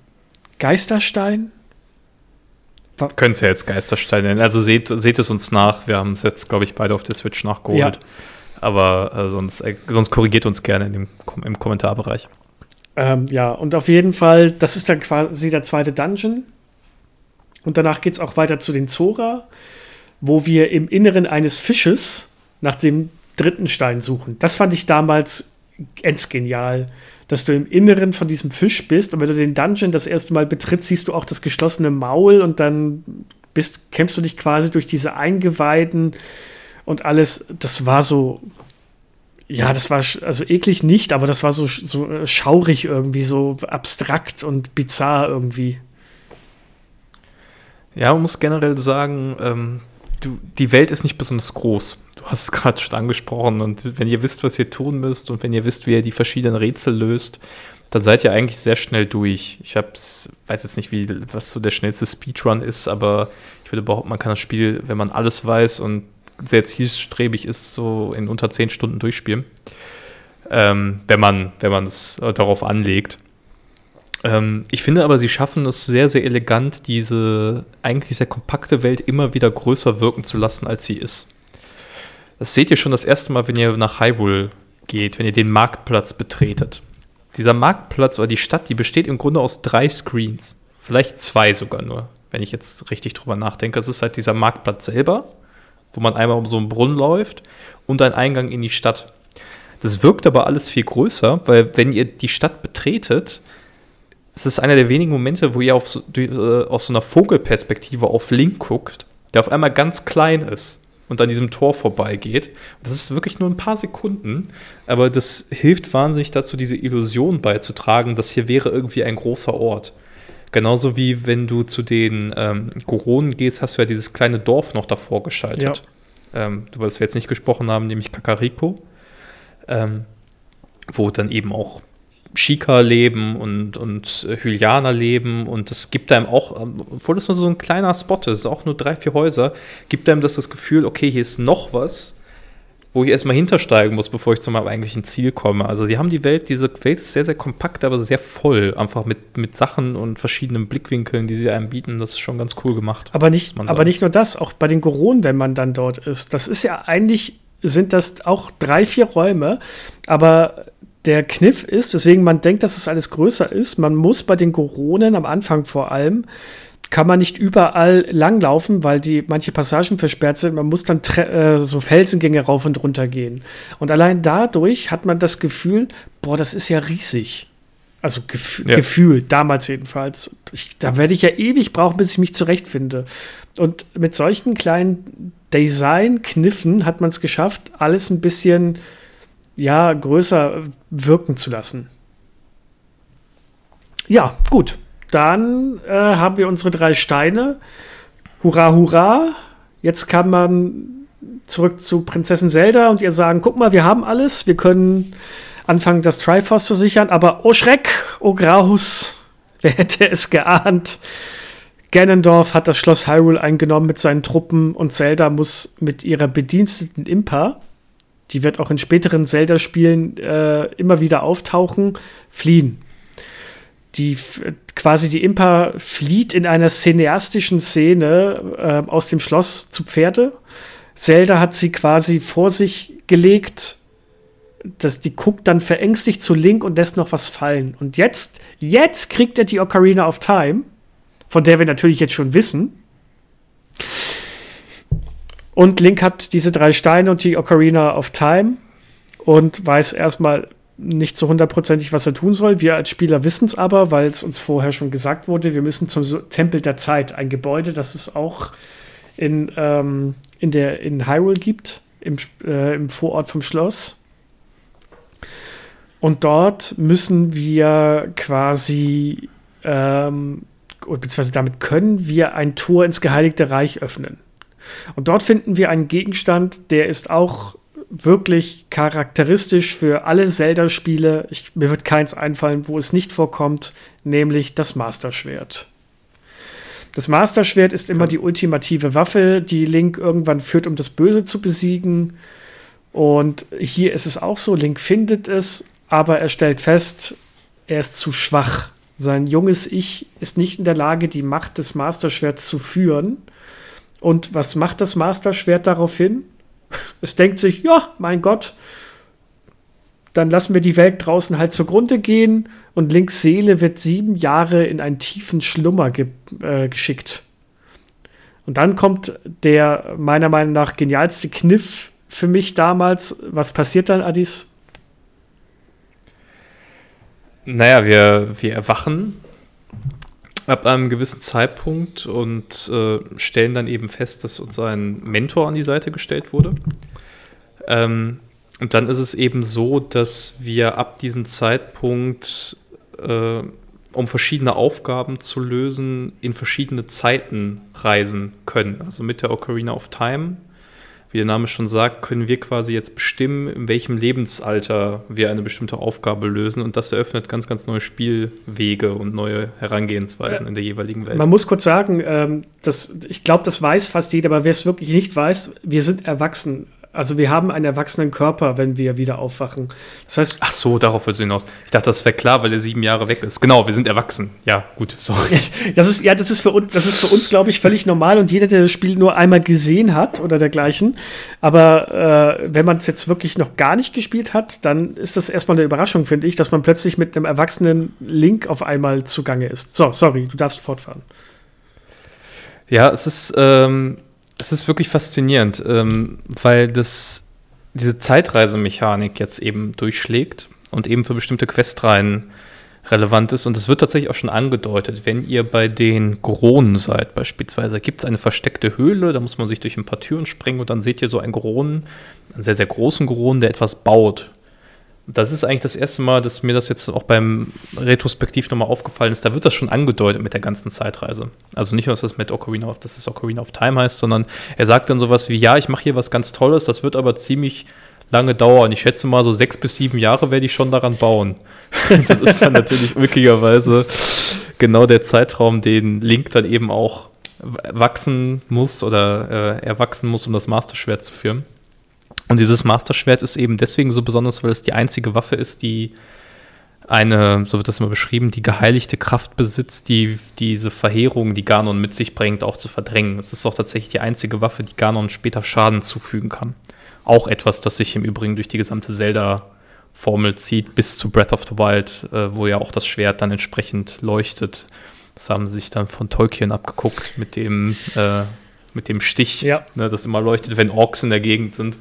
Geisterstein. Können es ja jetzt Geisterstein nennen. Also seht, seht es uns nach. Wir haben es jetzt, glaube ich, beide auf der Switch nachgeholt. Ja. Aber äh, sonst, äh, sonst korrigiert uns gerne in dem, im Kommentarbereich. Ähm, ja, und auf jeden Fall, das ist dann quasi der zweite Dungeon. Und danach geht es auch weiter zu den Zora, wo wir im Inneren eines Fisches nach dem dritten Stein suchen. Das fand ich damals genial, dass du im Inneren von diesem Fisch bist und wenn du den Dungeon das erste Mal betrittst, siehst du auch das geschlossene Maul und dann bist, kämpfst du dich quasi durch diese Eingeweiden und alles. Das war so, ja, das war also eklig nicht, aber das war so, so äh, schaurig irgendwie, so abstrakt und bizarr irgendwie. Ja, man muss generell sagen, ähm, du, die Welt ist nicht besonders groß. Du hast es gerade schon angesprochen. Und wenn ihr wisst, was ihr tun müsst und wenn ihr wisst, wie ihr die verschiedenen Rätsel löst, dann seid ihr eigentlich sehr schnell durch. Ich hab's, weiß jetzt nicht, wie, was so der schnellste Speedrun ist, aber ich würde behaupten, man kann das Spiel, wenn man alles weiß und sehr zielstrebig ist, so in unter 10 Stunden durchspielen. Ähm, wenn man wenn es äh, darauf anlegt. Ähm, ich finde aber, sie schaffen es sehr, sehr elegant, diese eigentlich sehr kompakte Welt immer wieder größer wirken zu lassen, als sie ist. Das seht ihr schon das erste Mal, wenn ihr nach Hyrule geht, wenn ihr den Marktplatz betretet. Dieser Marktplatz oder die Stadt, die besteht im Grunde aus drei Screens. Vielleicht zwei sogar nur, wenn ich jetzt richtig drüber nachdenke. Es ist halt dieser Marktplatz selber, wo man einmal um so einen Brunnen läuft und ein Eingang in die Stadt. Das wirkt aber alles viel größer, weil wenn ihr die Stadt betretet, es ist einer der wenigen Momente, wo ihr auf so, äh, aus so einer Vogelperspektive auf Link guckt, der auf einmal ganz klein ist und an diesem Tor vorbeigeht. Das ist wirklich nur ein paar Sekunden, aber das hilft wahnsinnig dazu, diese Illusion beizutragen, dass hier wäre irgendwie ein großer Ort. Genauso wie wenn du zu den ähm, Goronen gehst, hast du ja dieses kleine Dorf noch davor geschaltet. Ähm, über das wir jetzt nicht gesprochen haben, nämlich Kakariko. Ähm, wo dann eben auch Shika leben und, und äh, Hylianer leben und es gibt einem auch, ähm, obwohl das nur so ein kleiner Spot ist, auch nur drei, vier Häuser, gibt einem das das Gefühl, okay, hier ist noch was, wo ich erstmal hintersteigen muss, bevor ich zu meinem eigentlichen Ziel komme. Also sie haben die Welt, diese Welt ist sehr, sehr kompakt, aber sehr voll, einfach mit, mit Sachen und verschiedenen Blickwinkeln, die sie einem bieten, das ist schon ganz cool gemacht. Aber nicht, aber nicht nur das, auch bei den Goronen, wenn man dann dort ist. Das ist ja eigentlich, sind das auch drei, vier Räume, aber der Kniff ist, weswegen man denkt, dass es alles größer ist, man muss bei den Goronen am Anfang vor allem, kann man nicht überall langlaufen, weil die manche Passagen versperrt sind. Man muss dann äh, so Felsengänge rauf und runter gehen. Und allein dadurch hat man das Gefühl, boah, das ist ja riesig. Also gef Ja. gefühlt, damals jedenfalls. Ich, da werde ich ja ewig brauchen, bis ich mich zurechtfinde. Und mit solchen kleinen Design-Kniffen hat man es geschafft, alles ein bisschen ja, größer wirken zu lassen. Ja, gut. Dann äh, haben wir unsere drei Steine. Hurra, hurra. Jetzt kann man zurück zu Prinzessin Zelda und ihr sagen, guck mal, wir haben alles. Wir können anfangen, das Triforce zu sichern. Aber oh Schreck, oh Graus, wer hätte es geahnt? Ganondorf hat das Schloss Hyrule eingenommen mit seinen Truppen und Zelda muss mit ihrer bediensteten Impa, die wird auch in späteren Zelda-Spielen äh, immer wieder auftauchen, fliehen. Die quasi die Impa flieht in einer cineastischen Szene äh, aus dem Schloss zu Pferde. Zelda hat sie quasi vor sich gelegt. Das, die guckt dann verängstigt zu Link und lässt noch was fallen. Und jetzt, jetzt kriegt er die Ocarina of Time, von der wir natürlich jetzt schon wissen. Und Link hat diese drei Steine und die Ocarina of Time und weiß erstmal nicht so hundertprozentig, was er tun soll. Wir als Spieler wissen es aber, weil es uns vorher schon gesagt wurde, wir müssen zum Tempel der Zeit, ein Gebäude, das es auch in, ähm, in, der, in Hyrule gibt, im, äh, im Vorort vom Schloss. Und dort müssen wir quasi, ähm, beziehungsweise damit können wir ein Tor ins Geheiligte Reich öffnen. Und dort finden wir einen Gegenstand, der ist auch wirklich charakteristisch für alle Zelda-Spiele. Mir wird keins einfallen, wo es nicht vorkommt, nämlich das Master-Schwert. Das Master-Schwert ist immer die ultimative Waffe, die Link irgendwann führt, um das Böse zu besiegen. Und hier ist es auch so, Link findet es, aber er stellt fest, er ist zu schwach. Sein junges Ich ist nicht in der Lage, die Macht des Master-Schwerts zu führen. Und was macht das Master-Schwert daraufhin? Es denkt sich, ja, mein Gott, dann lassen wir die Welt draußen halt zugrunde gehen und Links Seele wird sieben Jahre in einen tiefen Schlummer ge äh, geschickt. Und dann kommt der meiner Meinung nach genialste Kniff für mich damals. Was passiert dann, Adis? Naja, wir, wir erwachen ab einem gewissen Zeitpunkt und äh, stellen dann eben fest, dass uns ein Mentor an die Seite gestellt wurde. Ähm, und dann ist es eben so, dass wir ab diesem Zeitpunkt, äh, um verschiedene Aufgaben zu lösen, in verschiedene Zeiten reisen können. Also mit der Ocarina of Time wie der Name schon sagt, können wir quasi jetzt bestimmen, in welchem Lebensalter wir eine bestimmte Aufgabe lösen. Und das eröffnet ganz, ganz neue Spielwege und neue Herangehensweisen ja. in der jeweiligen Welt. Man muss kurz sagen, ähm, dass, ich glaube, das weiß fast jeder, aber wer es wirklich nicht weiß, wir sind erwachsen. Also wir haben einen erwachsenen Körper, wenn wir wieder aufwachen. Das heißt. Ach so, darauf willst du hinaus. Ich dachte, das wäre klar, weil er sieben Jahre weg ist. Genau, wir sind erwachsen. Ja, gut, sorry. Das ist, ja, das ist für uns, das ist für uns, glaube ich, völlig normal und jeder, der das Spiel nur einmal gesehen hat oder dergleichen. Aber äh, wenn man es jetzt wirklich noch gar nicht gespielt hat, dann ist das erstmal eine Überraschung, finde ich, dass man plötzlich mit einem erwachsenen Link auf einmal zugange ist. So, sorry, du darfst fortfahren. Ja, es ist. Ähm es ist wirklich faszinierend, ähm, weil das, diese Zeitreisemechanik jetzt eben durchschlägt und eben für bestimmte Questreihen relevant ist. Und es wird tatsächlich auch schon angedeutet, wenn ihr bei den Gronen seid beispielsweise, gibt es eine versteckte Höhle, da muss man sich durch ein paar Türen springen und dann seht ihr so einen Gronen, einen sehr, sehr großen Gronen, der etwas baut. Das ist eigentlich das erste Mal, dass mir das jetzt auch beim Retrospektiv nochmal aufgefallen ist. Da wird das schon angedeutet mit der ganzen Zeitreise. Also nicht nur, dass das mit Ocarina of, dass es Ocarina of Time heißt, sondern er sagt dann sowas wie, ja, ich mache hier was ganz Tolles, das wird aber ziemlich lange dauern. Ich schätze mal, so sechs bis sieben Jahre werde ich schon daran bauen. das ist dann natürlich möglicherweise genau der Zeitraum, den Link dann eben auch wachsen muss oder äh, erwachsen muss, um das Master-Schwert zu führen. Und dieses Master-Schwert ist eben deswegen so besonders, weil es die einzige Waffe ist, die eine, so wird das immer beschrieben, die geheiligte Kraft besitzt, die diese Verheerung, die Ganon mit sich bringt, auch zu verdrängen. Es ist auch tatsächlich die einzige Waffe, die Ganon später Schaden zufügen kann. Auch etwas, das sich im Übrigen durch die gesamte Zelda-Formel zieht, bis zu Breath of the Wild, äh, wo ja auch das Schwert dann entsprechend leuchtet. Das haben sie sich dann von Tolkien abgeguckt mit dem äh, mit dem Stich, ja. ne, das immer leuchtet, wenn Orks in der Gegend sind.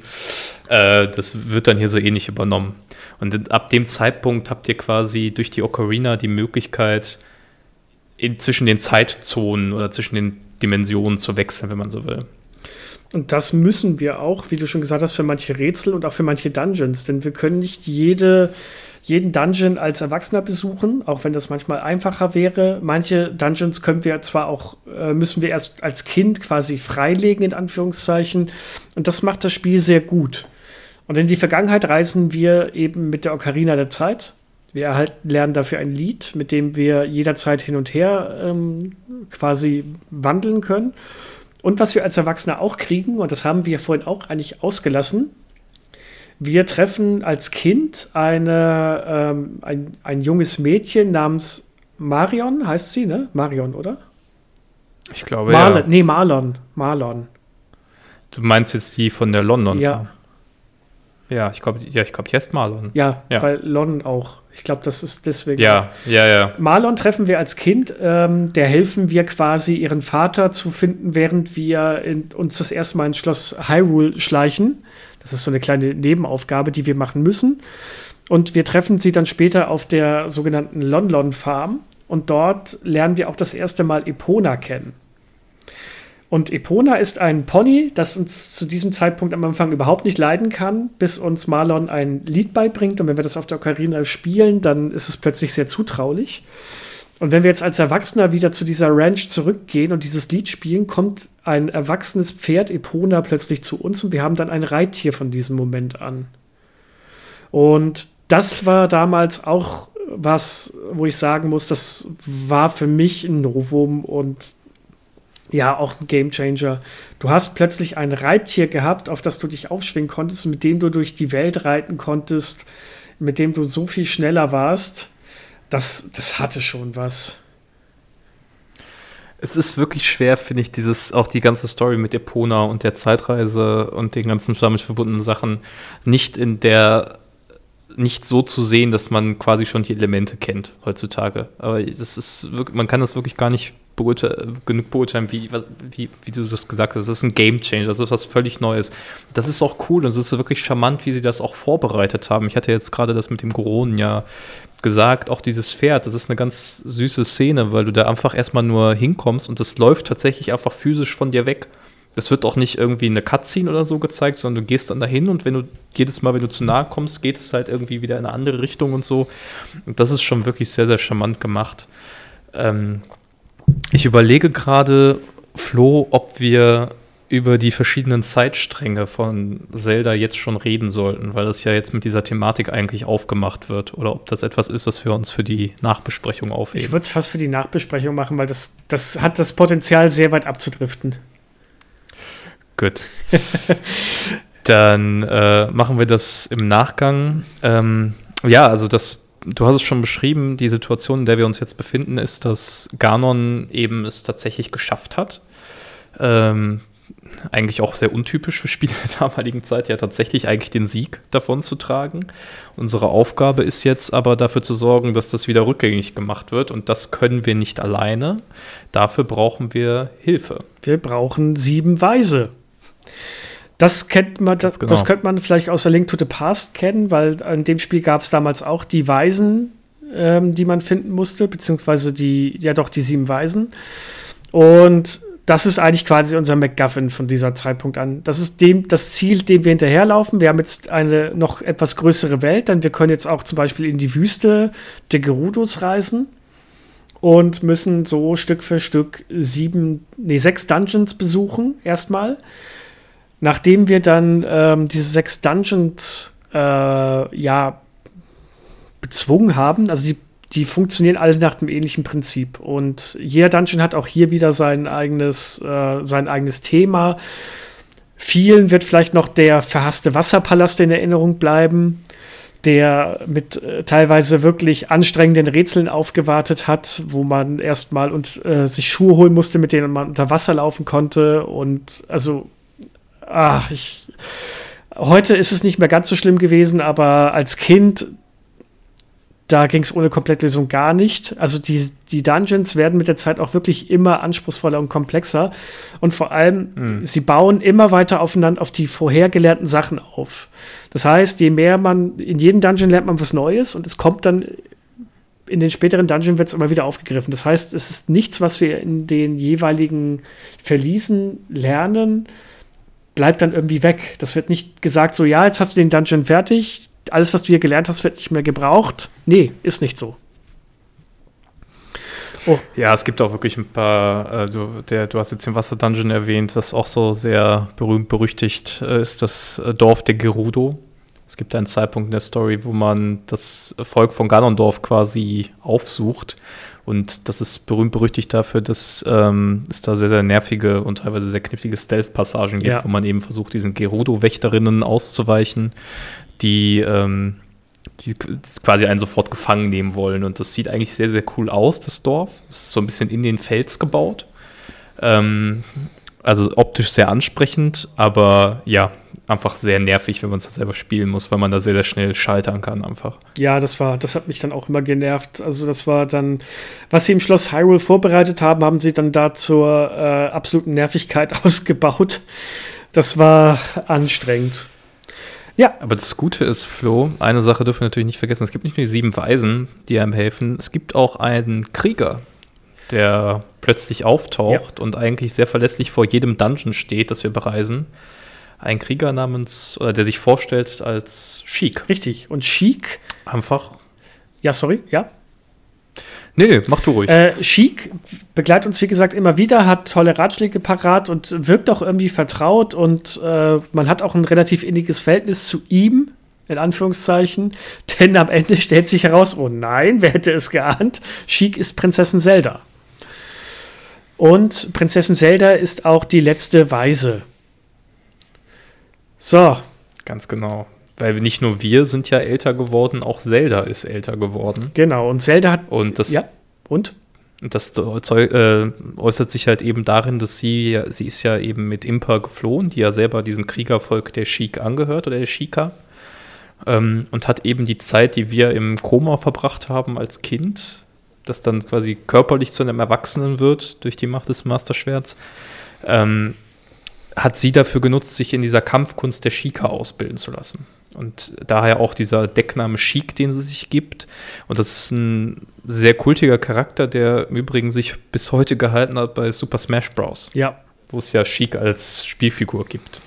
Äh, das wird dann hier so ähnlich übernommen. Und ab dem Zeitpunkt habt ihr quasi durch die Ocarina die Möglichkeit, in, zwischen den Zeitzonen oder zwischen den Dimensionen zu wechseln, wenn man so will. Und das müssen wir auch, wie du schon gesagt hast, für manche Rätsel und auch für manche Dungeons, denn wir können nicht jede jeden Dungeon als Erwachsener besuchen, auch wenn das manchmal einfacher wäre. Manche Dungeons können wir zwar auch, äh, müssen wir erst als Kind quasi freilegen, in Anführungszeichen. Und das macht das Spiel sehr gut. Und in die Vergangenheit reisen wir eben mit der Ocarina der Zeit. Wir erhalten, lernen dafür ein Lied, mit dem wir jederzeit hin und her ähm, quasi wandeln können. Und was wir als Erwachsene auch kriegen, und das haben wir vorhin auch eigentlich ausgelassen, wir treffen als Kind eine, ähm, ein, ein junges Mädchen namens Marion, heißt sie, ne? Marion, oder? Ich glaube, Marlon, ja. Nee, Marlon. Marlon. Du meinst jetzt die von der London? Ja. Ja, ich glaube, ja, glaub, die heißt Marlon. Ja, ja, weil Lon auch. Ich glaube, das ist deswegen. Ja, ja, ja. Marlon treffen wir als Kind. Ähm, der helfen wir quasi, ihren Vater zu finden, während wir in, uns das erste Mal ins Schloss Hyrule schleichen. Das ist so eine kleine Nebenaufgabe, die wir machen müssen. Und wir treffen sie dann später auf der sogenannten Lon Farm. Und dort lernen wir auch das erste Mal Epona kennen. Und Epona ist ein Pony, das uns zu diesem Zeitpunkt am Anfang überhaupt nicht leiden kann, bis uns Marlon ein Lied beibringt. Und wenn wir das auf der Ocarina spielen, dann ist es plötzlich sehr zutraulich. Und wenn wir jetzt als Erwachsener wieder zu dieser Ranch zurückgehen und dieses Lied spielen, kommt ein erwachsenes Pferd, Epona, plötzlich zu uns und wir haben dann ein Reittier von diesem Moment an. Und das war damals auch was, wo ich sagen muss, das war für mich ein Novum und ja, auch ein Gamechanger. Du hast plötzlich ein Reittier gehabt, auf das du dich aufschwingen konntest, mit dem du durch die Welt reiten konntest, mit dem du so viel schneller warst das, das hatte schon was. Es ist wirklich schwer, finde ich, dieses, auch die ganze Story mit Epona und der Zeitreise und den ganzen damit verbundenen Sachen nicht in der, nicht so zu sehen, dass man quasi schon die Elemente kennt heutzutage. Aber es ist man kann das wirklich gar nicht beurte genug beurteilen, wie, wie, wie du das gesagt hast. Das ist ein Game Changer, das ist was völlig Neues. Das ist auch cool und es ist wirklich charmant, wie sie das auch vorbereitet haben. Ich hatte jetzt gerade das mit dem Goronen ja gesagt, auch dieses Pferd, das ist eine ganz süße Szene, weil du da einfach erstmal nur hinkommst und das läuft tatsächlich einfach physisch von dir weg. Es wird auch nicht irgendwie eine Cutscene oder so gezeigt, sondern du gehst dann dahin und wenn du jedes Mal, wenn du zu nahe kommst, geht es halt irgendwie wieder in eine andere Richtung und so. Und das ist schon wirklich sehr, sehr charmant gemacht. Ähm, ich überlege gerade, Flo, ob wir über die verschiedenen Zeitstränge von Zelda jetzt schon reden sollten, weil das ja jetzt mit dieser Thematik eigentlich aufgemacht wird. Oder ob das etwas ist, was wir uns für die Nachbesprechung aufheben. Ich würde es fast für die Nachbesprechung machen, weil das, das hat das Potenzial, sehr weit abzudriften. Gut. Dann äh, machen wir das im Nachgang. Ähm, ja, also das, du hast es schon beschrieben, die Situation, in der wir uns jetzt befinden, ist, dass Ganon eben es tatsächlich geschafft hat. Ähm, eigentlich auch sehr untypisch für Spiele der damaligen Zeit, ja tatsächlich eigentlich den Sieg davon zu tragen. Unsere Aufgabe ist jetzt aber dafür zu sorgen, dass das wieder rückgängig gemacht wird und das können wir nicht alleine. Dafür brauchen wir Hilfe. Wir brauchen sieben Weise. Das kennt man, das, genau. das könnte man vielleicht aus der Link to the Past kennen, weil in dem Spiel gab es damals auch die Weisen, ähm, die man finden musste, beziehungsweise die, ja doch, die sieben Weisen. Und das ist eigentlich quasi unser MacGuffin von dieser Zeitpunkt an. Das ist dem, das Ziel, dem wir hinterherlaufen. Wir haben jetzt eine noch etwas größere Welt, denn wir können jetzt auch zum Beispiel in die Wüste der Gerudos reisen und müssen so Stück für Stück sieben, nee, sechs Dungeons besuchen, erstmal. Nachdem wir dann ähm, diese sechs Dungeons äh, ja bezwungen haben, also die die funktionieren alle nach dem ähnlichen Prinzip. Und jeder Dungeon hat auch hier wieder sein eigenes, äh, sein eigenes Thema. Vielen wird vielleicht noch der verhasste Wasserpalast in Erinnerung bleiben, der mit äh, teilweise wirklich anstrengenden Rätseln aufgewartet hat, wo man erstmal und äh, sich Schuhe holen musste, mit denen man unter Wasser laufen konnte. Und also, ah, ich. Heute ist es nicht mehr ganz so schlimm gewesen, aber als Kind da ging es ohne Komplettlösung gar nicht. Also die, die Dungeons werden mit der Zeit auch wirklich immer anspruchsvoller und komplexer. Und vor allem, mhm. sie bauen immer weiter aufeinander auf die vorher gelernten Sachen auf. Das heißt, je mehr man, in jedem Dungeon lernt man was Neues und es kommt dann in den späteren Dungeons wird es immer wieder aufgegriffen. Das heißt, es ist nichts, was wir in den jeweiligen Verliesen lernen, bleibt dann irgendwie weg. Das wird nicht gesagt, so, ja, jetzt hast du den Dungeon fertig, alles, was du hier gelernt hast, wird nicht mehr gebraucht. Nee, ist nicht so. Oh. Ja, es gibt auch wirklich ein paar, äh, du, der, du hast jetzt den Wasser-Dungeon erwähnt, was auch so sehr berühmt berüchtigt äh, ist, das äh, Dorf der Gerudo. Es gibt einen Zeitpunkt in der Story, wo man das Volk von Ganondorf quasi aufsucht. Und das ist berühmt berüchtigt dafür, dass ähm, es da sehr, sehr nervige und teilweise sehr knifflige Stealth-Passagen gibt, ja. wo man eben versucht, diesen Gerudo-Wächterinnen auszuweichen die, ähm, die quasi einen sofort gefangen nehmen wollen. Und das sieht eigentlich sehr, sehr cool aus, das Dorf. Es ist so ein bisschen in den Fels gebaut. Ähm, also optisch sehr ansprechend, aber ja, einfach sehr nervig, wenn man es selber spielen muss, weil man da sehr, sehr schnell schaltern kann einfach. Ja, das war, das hat mich dann auch immer genervt. Also das war dann, was sie im Schloss Hyrule vorbereitet haben, haben sie dann da zur äh, absoluten Nervigkeit ausgebaut. Das war anstrengend. Ja. Aber das Gute ist, Flo, eine Sache dürfen wir natürlich nicht vergessen. Es gibt nicht nur die sieben Weisen, die einem helfen. Es gibt auch einen Krieger. der plötzlich auftaucht ja. und eigentlich sehr verlässlich vor jedem Dungeon steht, das wir bereisen. Ein Krieger namens, oder der sich vorstellt als Sheik. Richtig. Und Sheik. Einfach. Ja, sorry, ja. Nee, nee, mach du ruhig. Äh, Chic begleitet uns, wie gesagt, immer wieder, hat tolle Ratschläge parat und wirkt auch irgendwie vertraut und äh, man hat auch ein relativ inniges Verhältnis zu ihm, in Anführungszeichen, denn am Ende stellt sich heraus, oh nein, wer hätte es geahnt, Chic ist Prinzessin Zelda. Und Prinzessin Zelda ist auch die letzte Weise. So. Ganz genau. Weil nicht nur wir sind ja älter geworden, auch Zelda ist älter geworden. Genau, und Zelda hat. Und das. Ja, und? Das äh, äußert sich halt eben darin, dass sie, sie ist ja eben mit Impa geflohen, die ja selber diesem Kriegervolk der Sheik angehört oder der Shika. Ähm, und hat eben die Zeit, die wir im Koma verbracht haben als Kind, das dann quasi körperlich zu einem Erwachsenen wird durch die Macht des Masterschwerts, ähm, hat sie dafür genutzt, sich in dieser Kampfkunst der Shika ausbilden zu lassen. Und daher auch dieser Deckname Sheik, den sie sich gibt. Und das ist ein sehr kultiger Charakter, der im Übrigen sich bis heute gehalten hat bei Super Smash Bros. Ja. Wo es ja Sheik als Spielfigur gibt.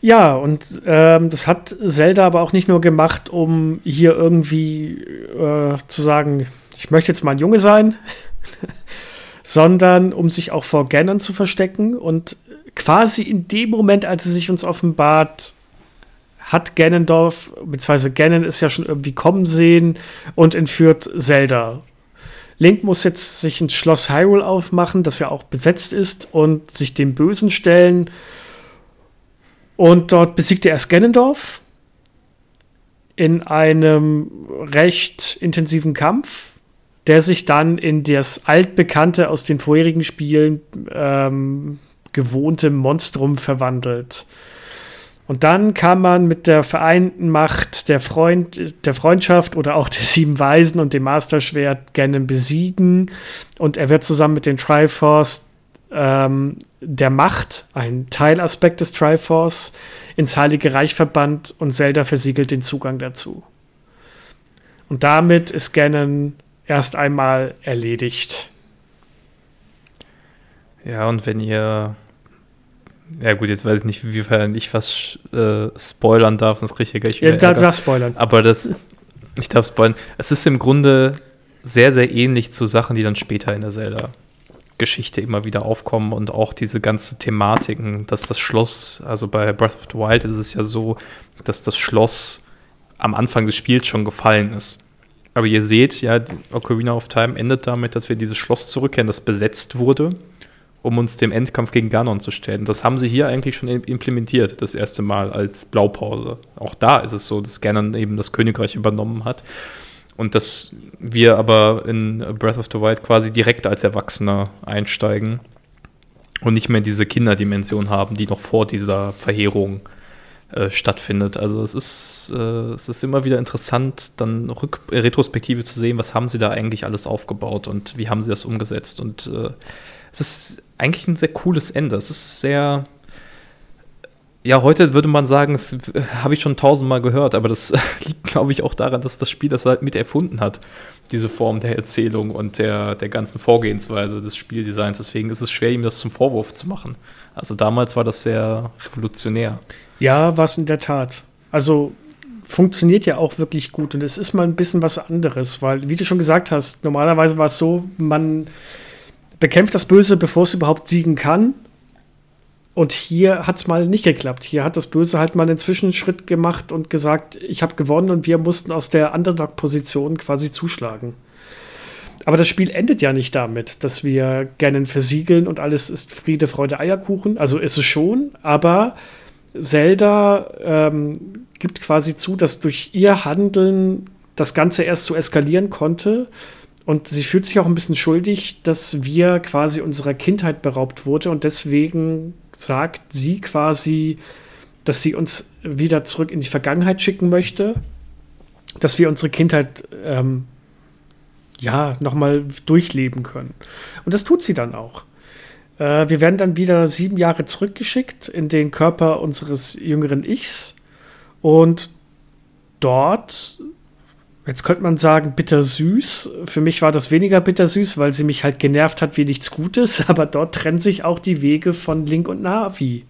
Ja, und ähm, das hat Zelda aber auch nicht nur gemacht, um hier irgendwie äh, zu sagen, ich möchte jetzt mal ein Junge sein, sondern um sich auch vor Ganon zu verstecken. Und quasi in dem Moment, als sie sich uns offenbart, hat Ganondorf, beziehungsweise Ganon ist ja schon irgendwie kommen sehen und entführt Zelda. Link muss jetzt sich ins Schloss Hyrule aufmachen, das ja auch besetzt ist, und sich dem Bösen stellen. Und dort besiegt er erst Ganondorf in einem recht intensiven Kampf, der sich dann in das altbekannte aus den vorherigen Spielen ähm, gewohnte Monstrum verwandelt. Und dann kann man mit der vereinten Macht der, Freund, der Freundschaft oder auch der Sieben Weisen und dem Masterschwert Ganon besiegen. Und er wird zusammen mit den Triforce ähm, der Macht, ein Teilaspekt des Triforce, ins Heilige Reich verbannt und Zelda versiegelt den Zugang dazu. Und damit ist Ganon erst einmal erledigt. Ja, und wenn ihr ja, gut, jetzt weiß ich nicht, wiefern ich was äh, spoilern darf, sonst kriege ich ja gleich wieder. Ja, du darfst spoilern. Aber das, ich darf spoilern. Es ist im Grunde sehr, sehr ähnlich zu Sachen, die dann später in der Zelda-Geschichte immer wieder aufkommen und auch diese ganze Thematiken, dass das Schloss, also bei Breath of the Wild ist es ja so, dass das Schloss am Anfang des Spiels schon gefallen ist. Aber ihr seht ja, Ocarina of Time endet damit, dass wir dieses Schloss zurückkehren, das besetzt wurde um uns dem Endkampf gegen Ganon zu stellen. Das haben sie hier eigentlich schon implementiert, das erste Mal als Blaupause. Auch da ist es so, dass Ganon eben das Königreich übernommen hat. Und dass wir aber in Breath of the Wild quasi direkt als Erwachsener einsteigen und nicht mehr diese Kinderdimension haben, die noch vor dieser Verheerung äh, stattfindet. Also es ist, äh, es ist immer wieder interessant, dann Rück Retrospektive zu sehen, was haben sie da eigentlich alles aufgebaut und wie haben sie das umgesetzt. Und äh, es ist eigentlich ein sehr cooles Ende. Es ist sehr. Ja, heute würde man sagen, das habe ich schon tausendmal gehört, aber das liegt, glaube ich, auch daran, dass das Spiel das halt mit erfunden hat, diese Form der Erzählung und der, der ganzen Vorgehensweise des Spieldesigns. Deswegen ist es schwer, ihm das zum Vorwurf zu machen. Also damals war das sehr revolutionär. Ja, war es in der Tat. Also funktioniert ja auch wirklich gut und es ist mal ein bisschen was anderes, weil, wie du schon gesagt hast, normalerweise war es so, man bekämpft das Böse, bevor es überhaupt siegen kann. Und hier hat es mal nicht geklappt. Hier hat das Böse halt mal einen Zwischenschritt gemacht und gesagt, ich habe gewonnen und wir mussten aus der Underdog-Position quasi zuschlagen. Aber das Spiel endet ja nicht damit, dass wir gerne versiegeln und alles ist Friede, Freude, Eierkuchen. Also ist es schon, aber Zelda ähm, gibt quasi zu, dass durch ihr Handeln das Ganze erst so eskalieren konnte und sie fühlt sich auch ein bisschen schuldig, dass wir quasi unserer Kindheit beraubt wurde. Und deswegen sagt sie quasi, dass sie uns wieder zurück in die Vergangenheit schicken möchte, dass wir unsere Kindheit ähm, ja nochmal durchleben können. Und das tut sie dann auch. Äh, wir werden dann wieder sieben Jahre zurückgeschickt in den Körper unseres jüngeren Ichs. Und dort Jetzt könnte man sagen, bittersüß. Für mich war das weniger bittersüß, weil sie mich halt genervt hat wie nichts Gutes. Aber dort trennen sich auch die Wege von Link und Navi.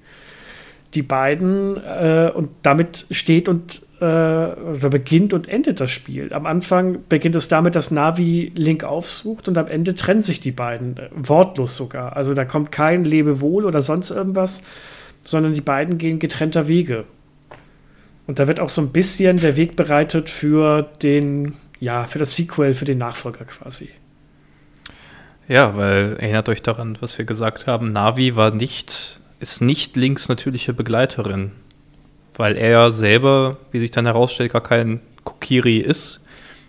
Die beiden, äh, und damit steht und äh, also beginnt und endet das Spiel. Am Anfang beginnt es damit, dass Navi Link aufsucht und am Ende trennen sich die beiden. Äh, wortlos sogar. Also da kommt kein Lebewohl oder sonst irgendwas, sondern die beiden gehen getrennter Wege. Und da wird auch so ein bisschen der Weg bereitet für den, ja, für das Sequel, für den Nachfolger quasi. Ja, weil erinnert euch daran, was wir gesagt haben, Navi war nicht, ist nicht Links natürliche Begleiterin. Weil er selber, wie sich dann herausstellt, gar kein Kokiri ist,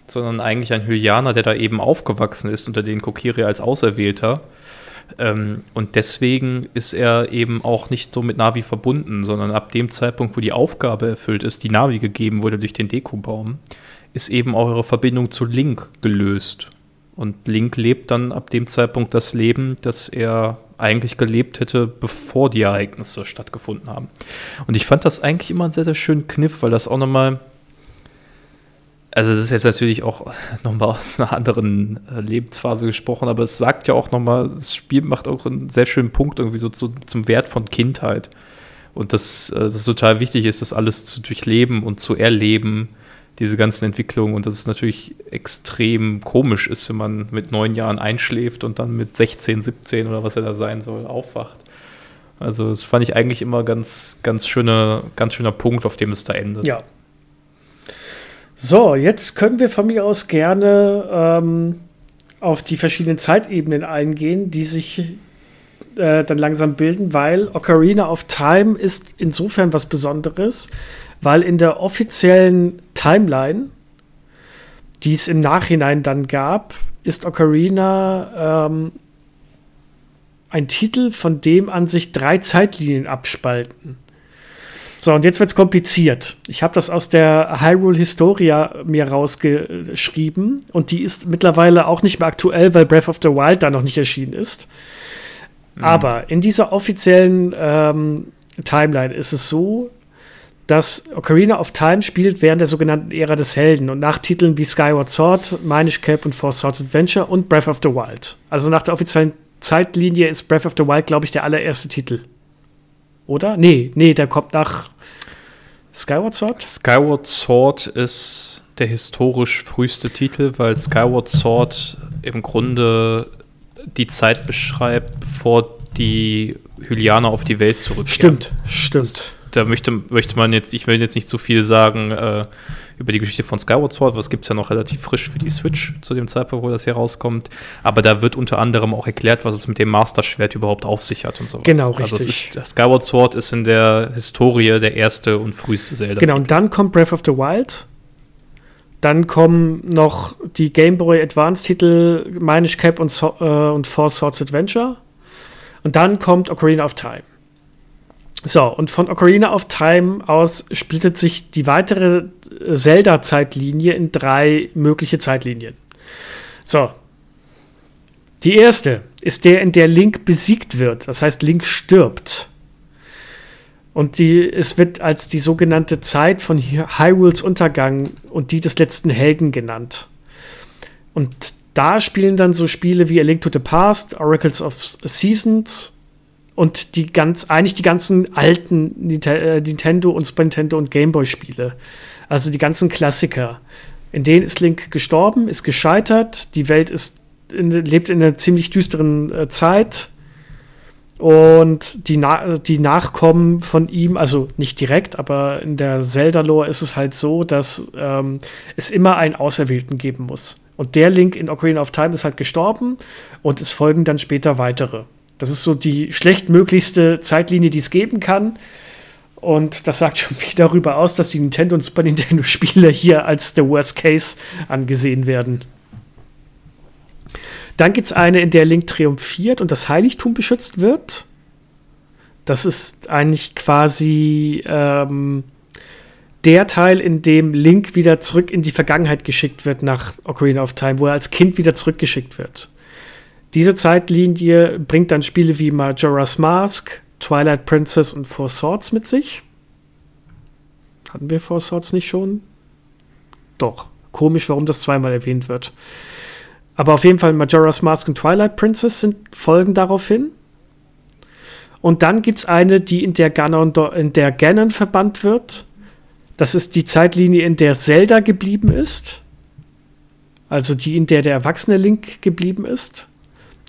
sondern eigentlich ein Hylianer, der da eben aufgewachsen ist unter den Kokiri als Auserwählter ähm, und deswegen ist er eben auch nicht so mit Navi verbunden, sondern ab dem Zeitpunkt, wo die Aufgabe erfüllt ist, die Navi gegeben wurde durch den Deku-Baum, ist eben auch ihre Verbindung zu Link gelöst. Und Link lebt dann ab dem Zeitpunkt das Leben, das er eigentlich gelebt hätte, bevor die Ereignisse stattgefunden haben. Und ich fand das eigentlich immer einen sehr, sehr schönen Kniff, weil das auch nochmal also es ist jetzt natürlich auch nochmal aus einer anderen äh, Lebensphase gesprochen, aber es sagt ja auch nochmal, das Spiel macht auch einen sehr schönen Punkt irgendwie so zu, zum Wert von Kindheit. Und dass, äh, dass es total wichtig ist, das alles zu durchleben und zu erleben, diese ganzen Entwicklungen. Und dass es natürlich extrem komisch ist, wenn man mit neun Jahren einschläft und dann mit 16, 17 oder was er da sein soll, aufwacht. Also das fand ich eigentlich immer ganz, ganz schöner, ganz schöner Punkt, auf dem es da endet. Ja, so, jetzt können wir von mir aus gerne ähm, auf die verschiedenen Zeitebenen eingehen, die sich äh, dann langsam bilden, weil Ocarina of Time ist insofern was Besonderes, weil in der offiziellen Timeline, die es im Nachhinein dann gab, ist Ocarina ähm, ein Titel, von dem an sich drei Zeitlinien abspalten. So, und jetzt wird es kompliziert. Ich habe das aus der Hyrule Historia mir rausgeschrieben und die ist mittlerweile auch nicht mehr aktuell, weil Breath of the Wild da noch nicht erschienen ist. Mhm. Aber in dieser offiziellen ähm, Timeline ist es so, dass Ocarina of Time spielt während der sogenannten Ära des Helden und nach Titeln wie Skyward Sword, Minish Cap und Four Swords Adventure und Breath of the Wild. Also nach der offiziellen Zeitlinie ist Breath of the Wild, glaube ich, der allererste Titel. Oder? Nee, nee, der kommt nach Skyward Sword? Skyward Sword ist der historisch früheste Titel, weil Skyward Sword im Grunde die Zeit beschreibt, bevor die Hylianer auf die Welt zurückkehren. Stimmt, stimmt. Da möchte, möchte man jetzt, ich will jetzt nicht zu viel sagen, äh, über die Geschichte von Skyward Sword, was gibt es ja noch relativ frisch für die Switch zu dem Zeitpunkt, wo das hier rauskommt. Aber da wird unter anderem auch erklärt, was es mit dem Master-Schwert überhaupt auf sich hat und sowas. Genau, richtig. Also ist, Skyward Sword ist in der Historie der erste und früheste Zelda. Genau, und dann kommt Breath of the Wild. Dann kommen noch die Game Boy Advance-Titel Minish Cap und, so äh, und Four Swords Adventure. Und dann kommt Ocarina of Time. So, und von Ocarina of Time aus splittet sich die weitere Zelda-Zeitlinie in drei mögliche Zeitlinien. So. Die erste ist der, in der Link besiegt wird. Das heißt, Link stirbt. Und die, es wird als die sogenannte Zeit von Hyrules Untergang und die des letzten Helden genannt. Und da spielen dann so Spiele wie A Link to the Past, Oracles of Seasons und die ganz, eigentlich die ganzen alten äh, Nintendo und Super Nintendo und Gameboy-Spiele. Also die ganzen Klassiker. In denen ist Link gestorben, ist gescheitert, die Welt ist in, lebt in einer ziemlich düsteren äh, Zeit. Und die, Na die Nachkommen von ihm, also nicht direkt, aber in der Zelda-Lore ist es halt so, dass ähm, es immer einen Auserwählten geben muss. Und der Link in Ocarina of Time ist halt gestorben und es folgen dann später weitere. Das ist so die schlechtmöglichste Zeitlinie, die es geben kann. Und das sagt schon viel darüber aus, dass die Nintendo und Super Nintendo Spiele hier als der Worst Case angesehen werden. Dann gibt es eine, in der Link triumphiert und das Heiligtum beschützt wird. Das ist eigentlich quasi ähm, der Teil, in dem Link wieder zurück in die Vergangenheit geschickt wird nach Ocarina of Time, wo er als Kind wieder zurückgeschickt wird. Diese Zeitlinie bringt dann Spiele wie Majora's Mask, Twilight Princess und Four Swords mit sich. Hatten wir Four Swords nicht schon? Doch. komisch, warum das zweimal erwähnt wird. Aber auf jeden Fall Majora's Mask und Twilight Princess sind Folgen daraufhin. Und dann gibt es eine, die in der, Ganon, in der Ganon verbannt wird. Das ist die Zeitlinie, in der Zelda geblieben ist. Also die, in der der erwachsene Link geblieben ist.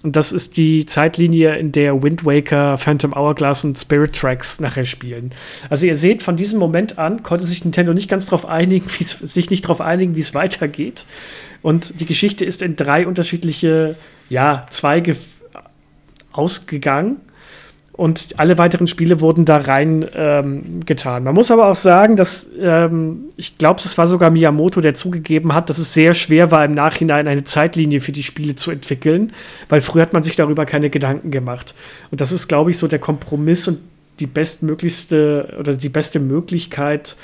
Und das ist die Zeitlinie, in der Wind Waker, Phantom Hourglass und Spirit Tracks nachher spielen. Also ihr seht, von diesem Moment an konnte sich Nintendo nicht ganz darauf einigen, sich nicht darauf einigen, wie es weitergeht. Und die Geschichte ist in drei unterschiedliche ja, Zweige ausgegangen und alle weiteren Spiele wurden da rein ähm, getan. Man muss aber auch sagen, dass ähm, ich glaube, es war sogar Miyamoto, der zugegeben hat, dass es sehr schwer war, im Nachhinein eine Zeitlinie für die Spiele zu entwickeln, weil früher hat man sich darüber keine Gedanken gemacht. Und das ist, glaube ich, so der Kompromiss und die bestmöglichste oder die beste Möglichkeit,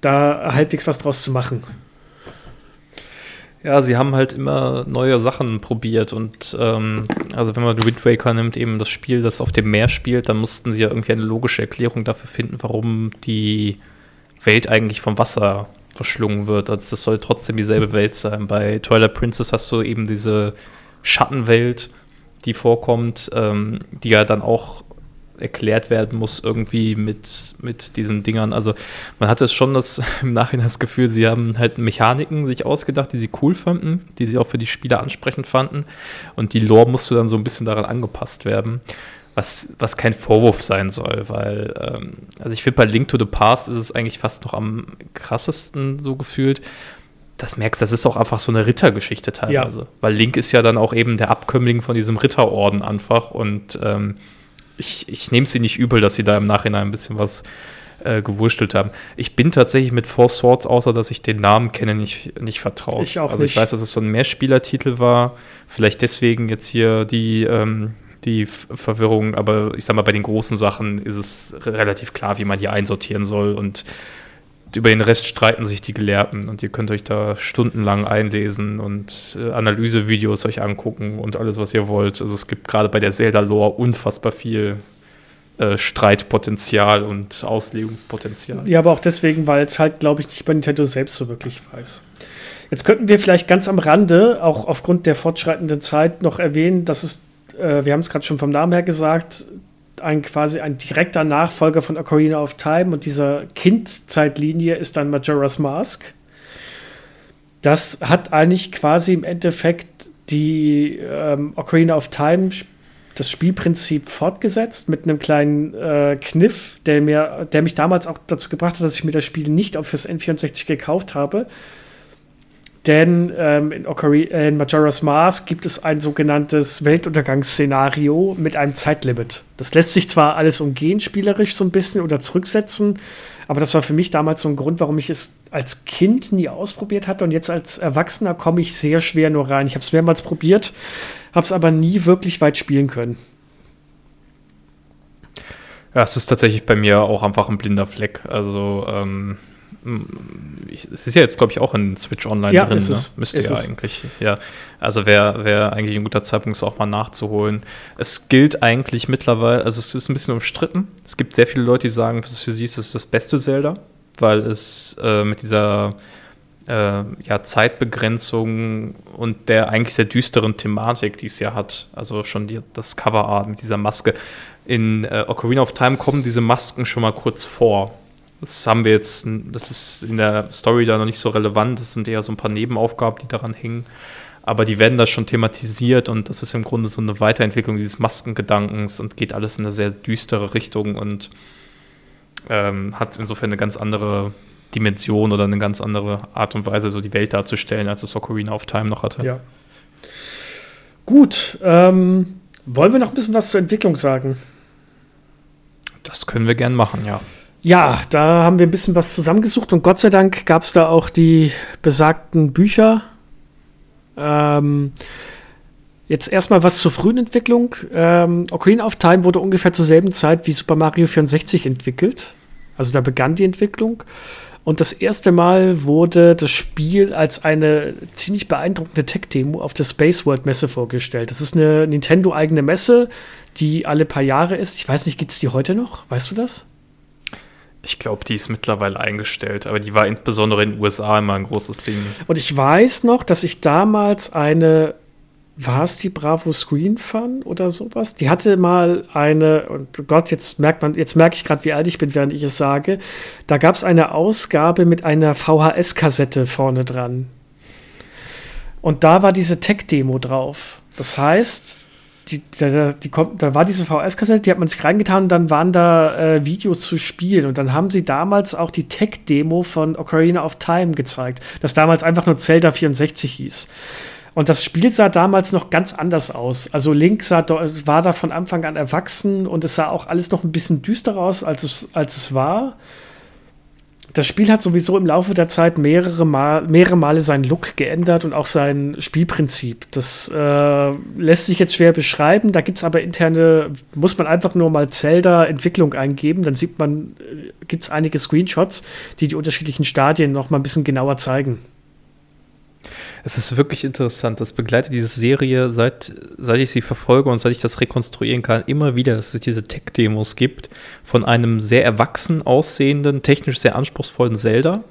da halbwegs was draus zu machen. Ja, sie haben halt immer neue Sachen probiert und ähm, also wenn man Wind Waker nimmt, eben das Spiel, das auf dem Meer spielt, dann mussten sie ja irgendwie eine logische Erklärung dafür finden, warum die Welt eigentlich vom Wasser verschlungen wird. Also das soll trotzdem dieselbe Welt sein. Bei Twilight Princess hast du eben diese Schattenwelt, die vorkommt, ähm, die ja dann auch erklärt werden muss, irgendwie mit, mit diesen Dingern. Also man hatte schon das im Nachhinein das Gefühl, sie haben halt Mechaniken sich ausgedacht, die sie cool fanden, die sie auch für die Spieler ansprechend fanden. Und die Lore musste dann so ein bisschen daran angepasst werden. Was, was kein Vorwurf sein soll, weil, ähm, also ich finde, bei Link to the Past ist es eigentlich fast noch am krassesten so gefühlt. Das merkst, das ist auch einfach so eine Rittergeschichte teilweise. Ja. Weil Link ist ja dann auch eben der Abkömmling von diesem Ritterorden einfach und ähm, ich, ich nehme sie nicht übel, dass sie da im Nachhinein ein bisschen was äh, gewurstelt haben. Ich bin tatsächlich mit Four Swords, außer dass ich den Namen kenne, nicht, nicht vertraut. Ich auch also ich weiß, dass es so ein Mehrspielertitel war. Vielleicht deswegen jetzt hier die, ähm, die Verwirrung, aber ich sag mal, bei den großen Sachen ist es relativ klar, wie man die einsortieren soll und über den Rest streiten sich die Gelehrten und ihr könnt euch da stundenlang einlesen und äh, Analysevideos euch angucken und alles, was ihr wollt. Also es gibt gerade bei der Zelda-Lore unfassbar viel äh, Streitpotenzial und Auslegungspotenzial. Ja, aber auch deswegen, weil es halt, glaube ich, nicht bei Nintendo selbst so wirklich weiß. Jetzt könnten wir vielleicht ganz am Rande, auch aufgrund der fortschreitenden Zeit, noch erwähnen, dass es, äh, wir haben es gerade schon vom Namen her gesagt, ein quasi ein direkter Nachfolger von Ocarina of Time und dieser Kindzeitlinie ist dann Majora's Mask. Das hat eigentlich quasi im Endeffekt die ähm, Ocarina of Time das Spielprinzip fortgesetzt mit einem kleinen äh, Kniff, der mir, der mich damals auch dazu gebracht hat, dass ich mir das Spiel nicht auf fürs N64 gekauft habe. Denn ähm, in, Ocari in Majora's Mask gibt es ein sogenanntes Weltuntergangsszenario mit einem Zeitlimit. Das lässt sich zwar alles umgehen, spielerisch so ein bisschen oder zurücksetzen, aber das war für mich damals so ein Grund, warum ich es als Kind nie ausprobiert hatte und jetzt als Erwachsener komme ich sehr schwer nur rein. Ich habe es mehrmals probiert, habe es aber nie wirklich weit spielen können. Ja, es ist tatsächlich bei mir auch einfach ein blinder Fleck. Also ähm, es ist ja jetzt, glaube ich, auch in Switch Online ja, drin. Ist ne? es. Müsste ist ja es. eigentlich. Ja, also wäre wär eigentlich ein guter Zeitpunkt, es auch mal nachzuholen. Es gilt eigentlich mittlerweile, also es ist ein bisschen umstritten. Es gibt sehr viele Leute, die sagen, für sie ist es das beste Zelda, weil es äh, mit dieser äh, ja, Zeitbegrenzung und der eigentlich sehr düsteren Thematik, die es ja hat, also schon die, das Coverart mit dieser Maske. In äh, Ocarina of Time kommen diese Masken schon mal kurz vor das haben wir jetzt, das ist in der Story da noch nicht so relevant. Das sind eher so ein paar Nebenaufgaben, die daran hängen. Aber die werden da schon thematisiert und das ist im Grunde so eine Weiterentwicklung dieses Maskengedankens und geht alles in eine sehr düstere Richtung und ähm, hat insofern eine ganz andere Dimension oder eine ganz andere Art und Weise, so die Welt darzustellen, als es Ocarina of Time noch hatte. Ja. Gut, ähm, wollen wir noch ein bisschen was zur Entwicklung sagen? Das können wir gern machen, ja. Ja, da haben wir ein bisschen was zusammengesucht und Gott sei Dank gab es da auch die besagten Bücher. Ähm, jetzt erstmal was zur frühen Entwicklung. Ähm, Ocarina of Time wurde ungefähr zur selben Zeit wie Super Mario 64 entwickelt. Also da begann die Entwicklung. Und das erste Mal wurde das Spiel als eine ziemlich beeindruckende Tech-Demo auf der Space World Messe vorgestellt. Das ist eine Nintendo-eigene Messe, die alle paar Jahre ist. Ich weiß nicht, gibt es die heute noch? Weißt du das? Ich glaube, die ist mittlerweile eingestellt, aber die war insbesondere in den USA immer ein großes Ding. Und ich weiß noch, dass ich damals eine, war es die Bravo Screen Fun oder sowas? Die hatte mal eine, und Gott, jetzt merkt man, jetzt merke ich gerade, wie alt ich bin, während ich es sage. Da gab es eine Ausgabe mit einer VHS-Kassette vorne dran. Und da war diese Tech-Demo drauf. Das heißt, die, da, die kommt, da war diese VS-Kassette, die hat man sich reingetan und dann waren da äh, Videos zu spielen. Und dann haben sie damals auch die Tech-Demo von Ocarina of Time gezeigt, das damals einfach nur Zelda 64 hieß. Und das Spiel sah damals noch ganz anders aus. Also Link sah, war da von Anfang an erwachsen und es sah auch alles noch ein bisschen düsterer aus, als es, als es war das Spiel hat sowieso im Laufe der Zeit mehrere, Mal, mehrere Male seinen Look geändert und auch sein Spielprinzip. Das äh, lässt sich jetzt schwer beschreiben. Da gibt es aber interne, muss man einfach nur mal Zelda-Entwicklung eingeben. Dann sieht man, äh, gibt es einige Screenshots, die die unterschiedlichen Stadien noch mal ein bisschen genauer zeigen. Es ist wirklich interessant. Das begleitet diese Serie, seit, seit ich sie verfolge und seit ich das rekonstruieren kann, immer wieder, dass es diese Tech-Demos gibt von einem sehr erwachsen aussehenden, technisch sehr anspruchsvollen Zelda.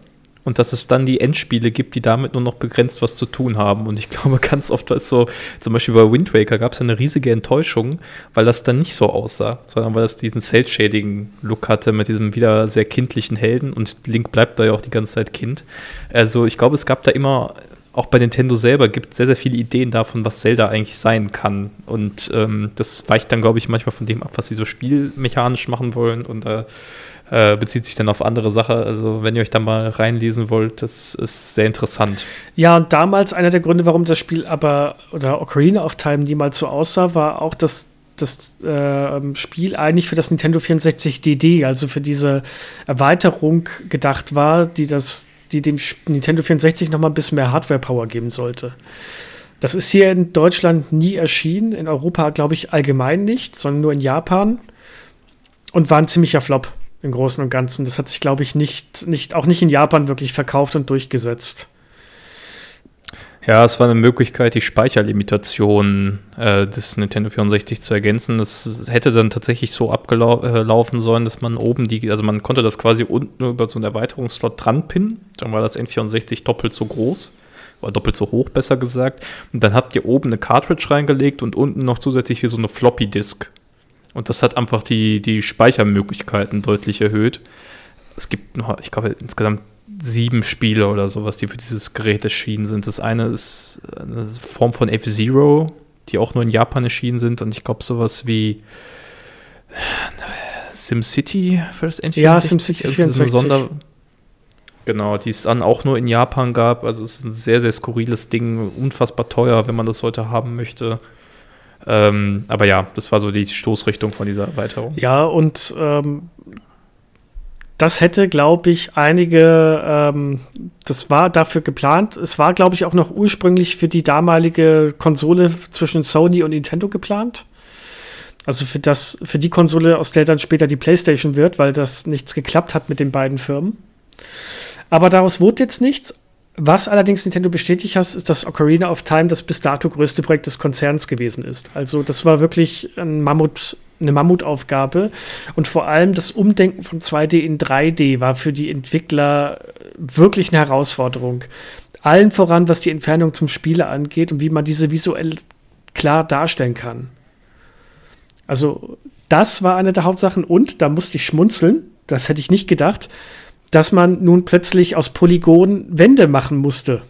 Und dass es dann die Endspiele gibt, die damit nur noch begrenzt was zu tun haben. Und ich glaube, ganz oft war es so, zum Beispiel bei Wind Waker gab es eine riesige Enttäuschung, weil das dann nicht so aussah, sondern weil es diesen Cell-Shading-Look hatte mit diesem wieder sehr kindlichen Helden. Und Link bleibt da ja auch die ganze Zeit Kind. Also ich glaube, es gab da immer auch bei Nintendo selber gibt es sehr, sehr viele Ideen davon, was Zelda eigentlich sein kann. Und ähm, das weicht dann, glaube ich, manchmal von dem ab, was sie so spielmechanisch machen wollen. Und da äh, bezieht sich dann auf andere Sachen. Also, wenn ihr euch da mal reinlesen wollt, das ist sehr interessant. Ja, und damals einer der Gründe, warum das Spiel aber, oder Ocarina of Time niemals so aussah, war auch, dass das äh, Spiel eigentlich für das Nintendo 64 DD, also für diese Erweiterung gedacht war, die das die dem Nintendo 64 noch mal ein bisschen mehr Hardware-Power geben sollte. Das ist hier in Deutschland nie erschienen, in Europa glaube ich allgemein nicht, sondern nur in Japan und war ein ziemlicher Flop im Großen und Ganzen. Das hat sich glaube ich nicht, nicht, auch nicht in Japan wirklich verkauft und durchgesetzt. Ja, es war eine Möglichkeit, die Speicherlimitation äh, des Nintendo 64 zu ergänzen. Das hätte dann tatsächlich so abgelaufen äh, sollen, dass man oben die, also man konnte das quasi unten über so einen Erweiterungsslot dran pinnen. Dann war das N64 doppelt so groß. Oder doppelt so hoch, besser gesagt. Und dann habt ihr oben eine Cartridge reingelegt und unten noch zusätzlich wie so eine Floppy Disk. Und das hat einfach die, die Speichermöglichkeiten deutlich erhöht. Es gibt noch, ich glaube, insgesamt sieben Spiele oder sowas, die für dieses Gerät erschienen sind. Das eine ist eine Form von F-Zero, die auch nur in Japan erschienen sind und ich glaube sowas wie SimCity für das N64. Ja, SimCity 64. Sonder genau, die es dann auch nur in Japan gab. Also es ist ein sehr, sehr skurriles Ding, unfassbar teuer, wenn man das heute haben möchte. Ähm, aber ja, das war so die Stoßrichtung von dieser Erweiterung. Ja, und ähm, das hätte, glaube ich, einige, ähm, das war dafür geplant. Es war, glaube ich, auch noch ursprünglich für die damalige Konsole zwischen Sony und Nintendo geplant. Also für das, für die Konsole, aus der dann später die PlayStation wird, weil das nichts geklappt hat mit den beiden Firmen. Aber daraus wurde jetzt nichts. Was allerdings Nintendo bestätigt hat, ist, dass Ocarina of Time das bis dato größte Projekt des Konzerns gewesen ist. Also das war wirklich ein Mammut, eine Mammutaufgabe. Und vor allem das Umdenken von 2D in 3D war für die Entwickler wirklich eine Herausforderung. Allen voran, was die Entfernung zum Spieler angeht und wie man diese visuell klar darstellen kann. Also das war eine der Hauptsachen und da musste ich schmunzeln, das hätte ich nicht gedacht, dass man nun plötzlich aus Polygonen Wände machen musste.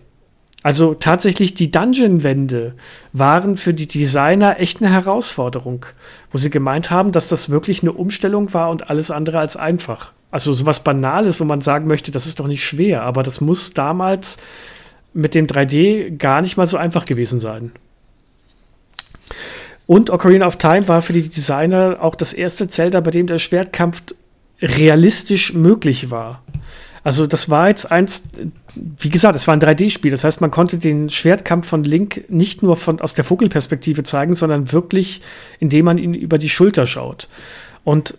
Also tatsächlich die Dungeon-Wände waren für die Designer echt eine Herausforderung, wo sie gemeint haben, dass das wirklich eine Umstellung war und alles andere als einfach. Also sowas Banales, wo man sagen möchte, das ist doch nicht schwer, aber das muss damals mit dem 3D gar nicht mal so einfach gewesen sein. Und Ocarina of Time war für die Designer auch das erste Zelda, bei dem der Schwertkampf realistisch möglich war. Also das war jetzt eins, wie gesagt, es war ein 3D-Spiel. Das heißt, man konnte den Schwertkampf von Link nicht nur von, aus der Vogelperspektive zeigen, sondern wirklich, indem man ihn über die Schulter schaut. Und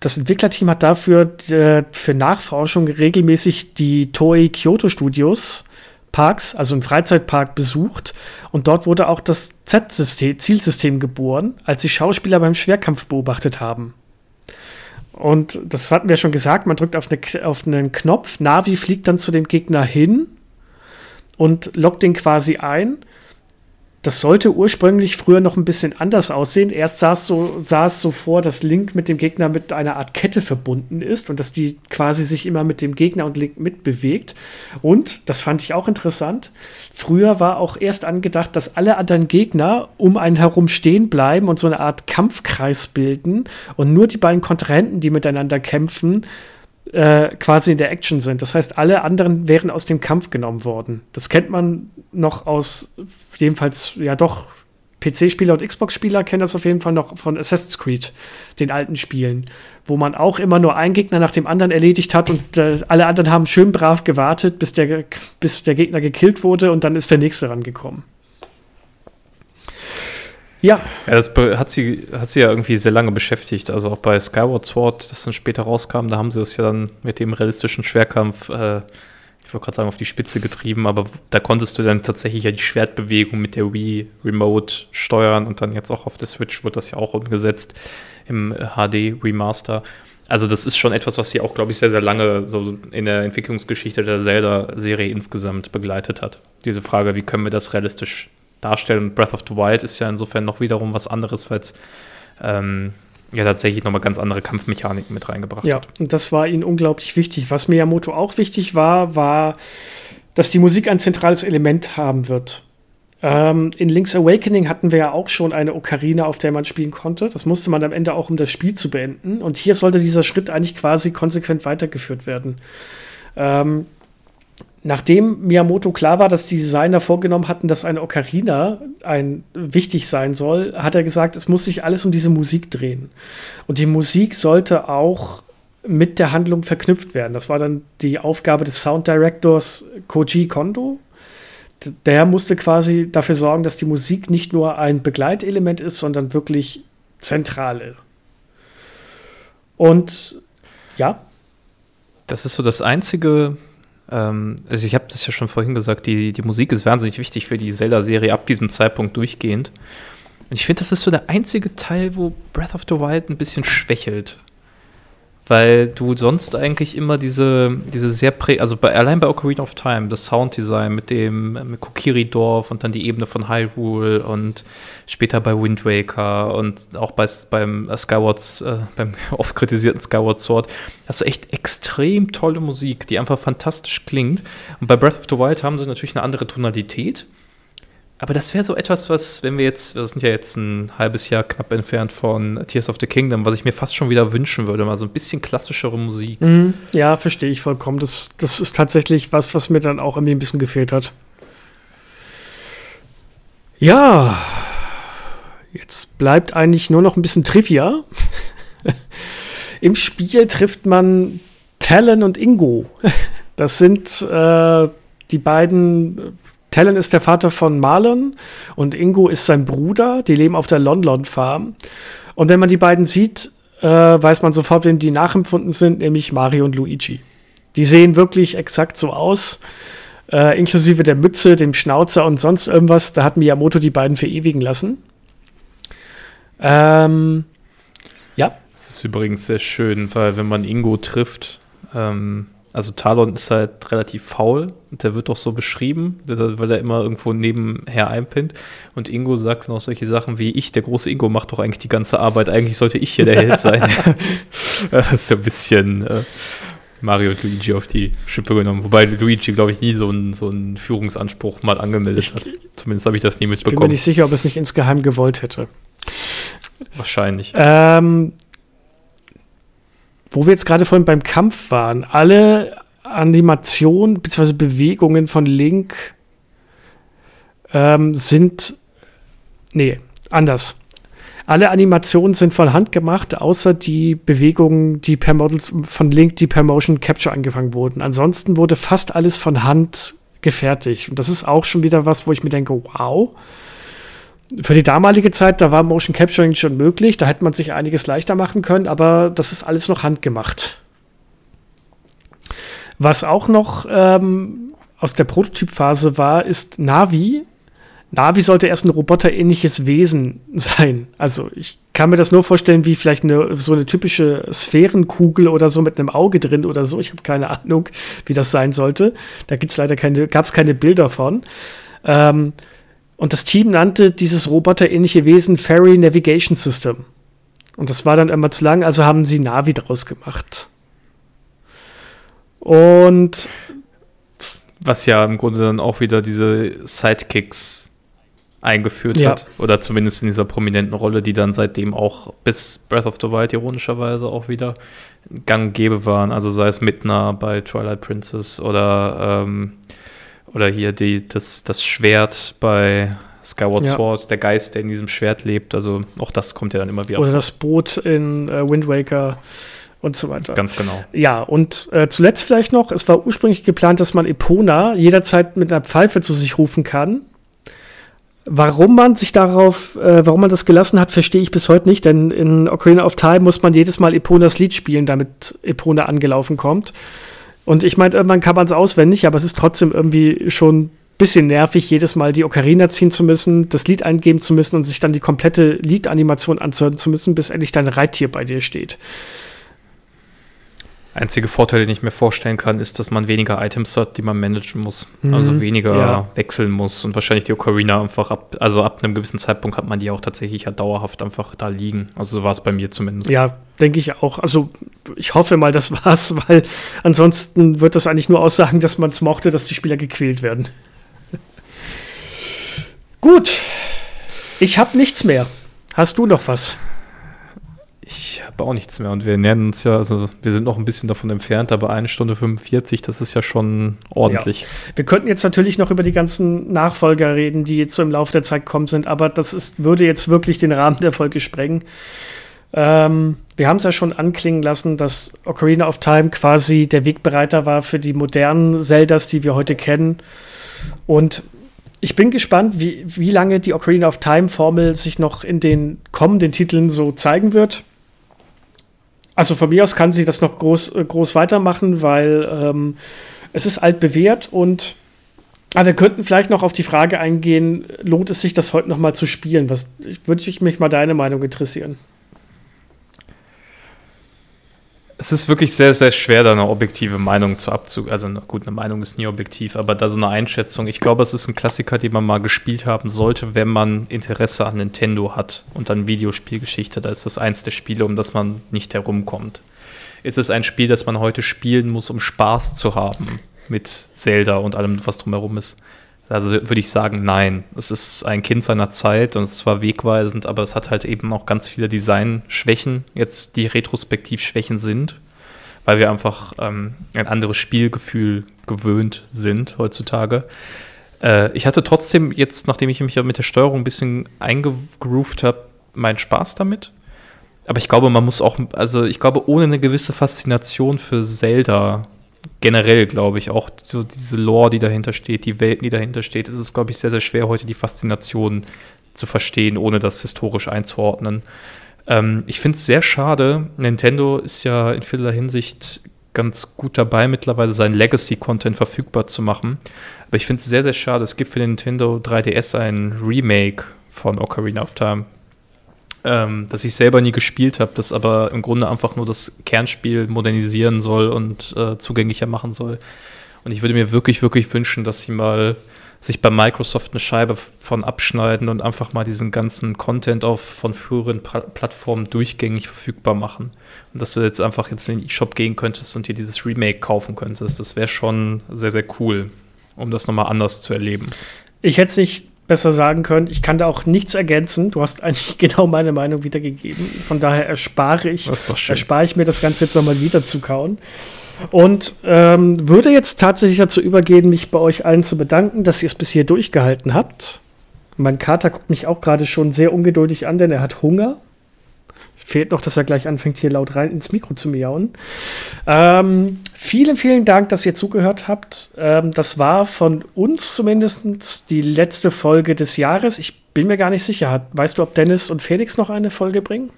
das Entwicklerteam hat dafür äh, für Nachforschung regelmäßig die Toei Kyoto Studios Parks, also einen Freizeitpark besucht und dort wurde auch das Z-Zielsystem geboren, als sie Schauspieler beim Schwerkampf beobachtet haben. Und das hatten wir schon gesagt, man drückt auf, eine, auf einen Knopf, Navi fliegt dann zu dem Gegner hin und lockt den quasi ein. Das sollte ursprünglich früher noch ein bisschen anders aussehen. Erst sah es so, sah so vor, dass Link mit dem Gegner mit einer Art Kette verbunden ist und dass die quasi sich immer mit dem Gegner und Link mitbewegt. Und, das fand ich auch interessant, früher war auch erst angedacht, dass alle anderen Gegner um einen herum stehen bleiben und so eine Art Kampfkreis bilden und nur die beiden Kontrahenten, die miteinander kämpfen, äh, quasi in der Action sind. Das heißt, alle anderen wären aus dem Kampf genommen worden. Das kennt man noch aus, jedenfalls, ja doch, PC-Spieler und Xbox-Spieler kennen das auf jeden Fall noch von Assassin's Creed, den alten Spielen, wo man auch immer nur einen Gegner nach dem anderen erledigt hat und äh, alle anderen haben schön brav gewartet, bis der, bis der Gegner gekillt wurde und dann ist der nächste rangekommen. Ja. Ja, das hat sie, hat sie ja irgendwie sehr lange beschäftigt. Also auch bei Skyward Sword, das dann später rauskam, da haben sie das ja dann mit dem realistischen Schwerkampf, äh, ich wollte gerade sagen, auf die Spitze getrieben, aber da konntest du dann tatsächlich ja die Schwertbewegung mit der Wii Remote steuern und dann jetzt auch auf der Switch wird das ja auch umgesetzt im HD Remaster. Also das ist schon etwas, was sie auch, glaube ich, sehr, sehr lange so in der Entwicklungsgeschichte der Zelda-Serie insgesamt begleitet hat. Diese Frage, wie können wir das realistisch darstellen. Und Breath of the Wild ist ja insofern noch wiederum was anderes, weil es ähm, ja tatsächlich nochmal ganz andere Kampfmechaniken mit reingebracht ja, hat. Ja, und das war ihnen unglaublich wichtig. Was Miyamoto auch wichtig war, war, dass die Musik ein zentrales Element haben wird. Ähm, in Link's Awakening hatten wir ja auch schon eine Ocarina, auf der man spielen konnte. Das musste man am Ende auch, um das Spiel zu beenden. Und hier sollte dieser Schritt eigentlich quasi konsequent weitergeführt werden. Ähm, Nachdem Miyamoto klar war, dass die Designer vorgenommen hatten, dass eine Ocarina ein, wichtig sein soll, hat er gesagt, es muss sich alles um diese Musik drehen. Und die Musik sollte auch mit der Handlung verknüpft werden. Das war dann die Aufgabe des Sound Directors Koji Kondo. Der musste quasi dafür sorgen, dass die Musik nicht nur ein Begleitelement ist, sondern wirklich zentral Und ja. Das ist so das einzige ähm, also ich habe das ja schon vorhin gesagt, die, die Musik ist wahnsinnig wichtig für die Zelda-Serie ab diesem Zeitpunkt durchgehend. Und ich finde, das ist so der einzige Teil, wo Breath of the Wild ein bisschen schwächelt weil du sonst eigentlich immer diese, diese sehr prä also bei, allein bei Ocarina of Time, das Sounddesign mit dem mit Kokiri-Dorf und dann die Ebene von Hyrule und später bei Wind Waker und auch bei, beim Skyward, äh, beim oft kritisierten Skyward Sword, hast du echt extrem tolle Musik, die einfach fantastisch klingt. Und bei Breath of the Wild haben sie natürlich eine andere Tonalität aber das wäre so etwas, was, wenn wir jetzt, wir sind ja jetzt ein halbes Jahr knapp entfernt von Tears of the Kingdom, was ich mir fast schon wieder wünschen würde, mal so ein bisschen klassischere Musik. Mm, ja, verstehe ich vollkommen. Das, das ist tatsächlich was, was mir dann auch irgendwie ein bisschen gefehlt hat. Ja, jetzt bleibt eigentlich nur noch ein bisschen Trivia. Im Spiel trifft man Talon und Ingo. Das sind äh, die beiden Talon ist der Vater von Marlon und Ingo ist sein Bruder. Die leben auf der London Farm. Und wenn man die beiden sieht, äh, weiß man sofort, wem die nachempfunden sind, nämlich Mario und Luigi. Die sehen wirklich exakt so aus, äh, inklusive der Mütze, dem Schnauzer und sonst irgendwas. Da hat Miyamoto die beiden verewigen lassen. Ähm, ja. Das ist übrigens sehr schön, weil wenn man Ingo trifft, ähm, also Talon ist halt relativ faul und der wird doch so beschrieben, weil er immer irgendwo nebenher einpinnt. Und Ingo sagt noch solche Sachen wie, ich, der große Ingo, macht doch eigentlich die ganze Arbeit. Eigentlich sollte ich hier der Held sein. das ist so ein bisschen äh, Mario und Luigi auf die Schippe genommen. Wobei Luigi, glaube ich, nie so einen, so einen Führungsanspruch mal angemeldet hat. Zumindest habe ich das nie mitbekommen. Ich bin mir nicht sicher, ob es nicht insgeheim gewollt hätte. Wahrscheinlich. Ähm, wo wir jetzt gerade vorhin beim Kampf waren, alle Animationen bzw. Bewegungen von Link ähm, sind. Nee, anders. Alle Animationen sind von Hand gemacht, außer die Bewegungen, die per Models von Link, die per Motion Capture angefangen wurden. Ansonsten wurde fast alles von Hand gefertigt. Und das ist auch schon wieder was, wo ich mir denke, wow, für die damalige Zeit, da war Motion Capturing schon möglich, da hätte man sich einiges leichter machen können, aber das ist alles noch handgemacht. Was auch noch ähm, aus der Prototypphase war, ist Navi. Navi sollte erst ein roboterähnliches Wesen sein. Also ich kann mir das nur vorstellen, wie vielleicht eine, so eine typische Sphärenkugel oder so mit einem Auge drin oder so. Ich habe keine Ahnung, wie das sein sollte. Da gibt's leider keine, gab es keine Bilder von. Ähm, und das Team nannte dieses roboterähnliche Wesen Ferry Navigation System. Und das war dann immer zu lang, also haben sie Navi draus gemacht. Und was ja im Grunde dann auch wieder diese Sidekicks eingeführt ja. hat. Oder zumindest in dieser prominenten Rolle, die dann seitdem auch bis Breath of the Wild ironischerweise auch wieder gang und gäbe waren. Also sei es Midna bei Twilight Princess oder, ähm, oder hier die, das, das Schwert bei Skyward ja. Sword, der Geist, der in diesem Schwert lebt. Also auch das kommt ja dann immer wieder Oder vor. das Boot in äh, Wind Waker und so weiter. Ganz genau. Ja, und äh, zuletzt vielleicht noch, es war ursprünglich geplant, dass man Epona jederzeit mit einer Pfeife zu sich rufen kann. Warum man sich darauf, äh, warum man das gelassen hat, verstehe ich bis heute nicht, denn in Ocarina of Time muss man jedes Mal Eponas Lied spielen, damit Epona angelaufen kommt. Und ich meine, irgendwann kann man es auswendig, aber es ist trotzdem irgendwie schon bisschen nervig, jedes Mal die Ocarina ziehen zu müssen, das Lied eingeben zu müssen und sich dann die komplette Liedanimation anzuhören zu müssen, bis endlich dein Reittier bei dir steht. Einzige Vorteil, den ich mir vorstellen kann, ist, dass man weniger Items hat, die man managen muss. Mhm. Also weniger ja. wechseln muss und wahrscheinlich die Ocarina einfach ab, also ab einem gewissen Zeitpunkt hat man die auch tatsächlich ja dauerhaft einfach da liegen. Also so war es bei mir zumindest. Ja, denke ich auch. Also ich hoffe mal, das war's, weil ansonsten wird das eigentlich nur aussagen, dass man es mochte, dass die Spieler gequält werden. Gut. Ich habe nichts mehr. Hast du noch was? Ich habe auch nichts mehr und wir nähern uns ja, also wir sind noch ein bisschen davon entfernt, aber eine Stunde 45, das ist ja schon ordentlich. Ja. Wir könnten jetzt natürlich noch über die ganzen Nachfolger reden, die jetzt so im Laufe der Zeit kommen sind, aber das ist, würde jetzt wirklich den Rahmen der Folge sprengen. Ähm, wir haben es ja schon anklingen lassen, dass Ocarina of Time quasi der Wegbereiter war für die modernen Zeldas, die wir heute kennen. Und ich bin gespannt, wie, wie lange die Ocarina of Time-Formel sich noch in den kommenden Titeln so zeigen wird. Also von mir aus kann sie das noch groß, äh, groß weitermachen, weil ähm, es ist altbewährt und aber wir könnten vielleicht noch auf die Frage eingehen, lohnt es sich, das heute noch mal zu spielen? Was würde ich mich mal deine Meinung interessieren? Es ist wirklich sehr, sehr schwer, da eine objektive Meinung zu abzu. Also, gut, eine Meinung ist nie objektiv, aber da so eine Einschätzung. Ich glaube, es ist ein Klassiker, den man mal gespielt haben sollte, wenn man Interesse an Nintendo hat und an Videospielgeschichte. Da ist das eins der Spiele, um das man nicht herumkommt. Ist es ein Spiel, das man heute spielen muss, um Spaß zu haben mit Zelda und allem, was drumherum ist? Also würde ich sagen, nein. Es ist ein Kind seiner Zeit und es war wegweisend, aber es hat halt eben auch ganz viele Designschwächen, jetzt die retrospektiv Schwächen sind, weil wir einfach ähm, ein anderes Spielgefühl gewöhnt sind heutzutage. Äh, ich hatte trotzdem jetzt, nachdem ich mich mit der Steuerung ein bisschen eingegroovt habe, meinen Spaß damit. Aber ich glaube, man muss auch, also ich glaube, ohne eine gewisse Faszination für Zelda generell, glaube ich, auch so diese Lore, die dahinter steht, die Welten, die dahinter steht, ist es, glaube ich, sehr, sehr schwer, heute die Faszination zu verstehen, ohne das historisch einzuordnen. Ähm, ich finde es sehr schade. Nintendo ist ja in vieler Hinsicht ganz gut dabei, mittlerweile seinen Legacy-Content verfügbar zu machen. Aber ich finde es sehr, sehr schade. Es gibt für Nintendo 3DS ein Remake von Ocarina of Time ähm, das ich selber nie gespielt habe, das aber im Grunde einfach nur das Kernspiel modernisieren soll und äh, zugänglicher machen soll. Und ich würde mir wirklich, wirklich wünschen, dass sie mal sich bei Microsoft eine Scheibe von abschneiden und einfach mal diesen ganzen Content auf von früheren pra Plattformen durchgängig verfügbar machen. Und dass du jetzt einfach jetzt in den E-Shop gehen könntest und dir dieses Remake kaufen könntest. Das wäre schon sehr, sehr cool, um das nochmal anders zu erleben. Ich hätte es nicht besser sagen können. Ich kann da auch nichts ergänzen. Du hast eigentlich genau meine Meinung wiedergegeben. Von daher erspare ich, erspare ich mir das Ganze jetzt nochmal wieder zu kauen. Und ähm, würde jetzt tatsächlich dazu übergehen, mich bei euch allen zu bedanken, dass ihr es bis hier durchgehalten habt. Mein Kater guckt mich auch gerade schon sehr ungeduldig an, denn er hat Hunger. Fehlt noch, dass er gleich anfängt, hier laut rein ins Mikro zu miauen. Ähm, vielen, vielen Dank, dass ihr zugehört habt. Ähm, das war von uns zumindest die letzte Folge des Jahres. Ich bin mir gar nicht sicher. Weißt du, ob Dennis und Felix noch eine Folge bringen?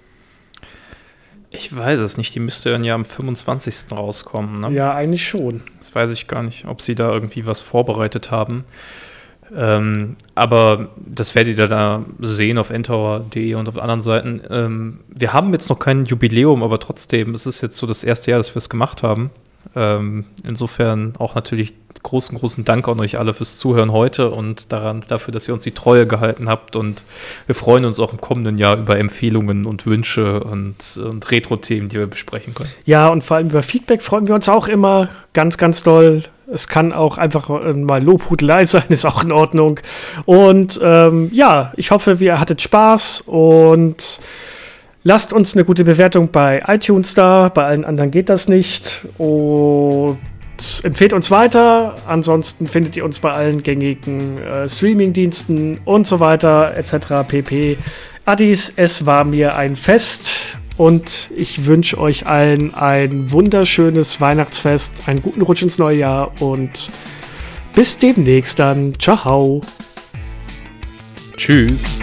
Ich weiß es nicht. Die müsste dann ja am 25. rauskommen. Ne? Ja, eigentlich schon. Das weiß ich gar nicht, ob sie da irgendwie was vorbereitet haben. Ähm, aber das werdet ihr da sehen auf entower.de und auf anderen Seiten. Ähm, wir haben jetzt noch kein Jubiläum, aber trotzdem, es ist jetzt so das erste Jahr, dass wir es gemacht haben. Ähm, insofern auch natürlich großen, großen Dank an euch alle fürs Zuhören heute und daran, dafür, dass ihr uns die Treue gehalten habt. Und wir freuen uns auch im kommenden Jahr über Empfehlungen und Wünsche und, und Retro-Themen, die wir besprechen können. Ja, und vor allem über Feedback freuen wir uns auch immer ganz, ganz doll. Es kann auch einfach mal Lobhudelei sein, ist auch in Ordnung. Und ähm, ja, ich hoffe, ihr hattet Spaß und lasst uns eine gute Bewertung bei iTunes da. Bei allen anderen geht das nicht. Und empfehlt uns weiter. Ansonsten findet ihr uns bei allen gängigen äh, Streaming-Diensten und so weiter etc. pp. Addis, es war mir ein Fest und ich wünsche euch allen ein wunderschönes Weihnachtsfest, einen guten Rutsch ins neue Jahr und bis demnächst dann. Ciao. Tschüss.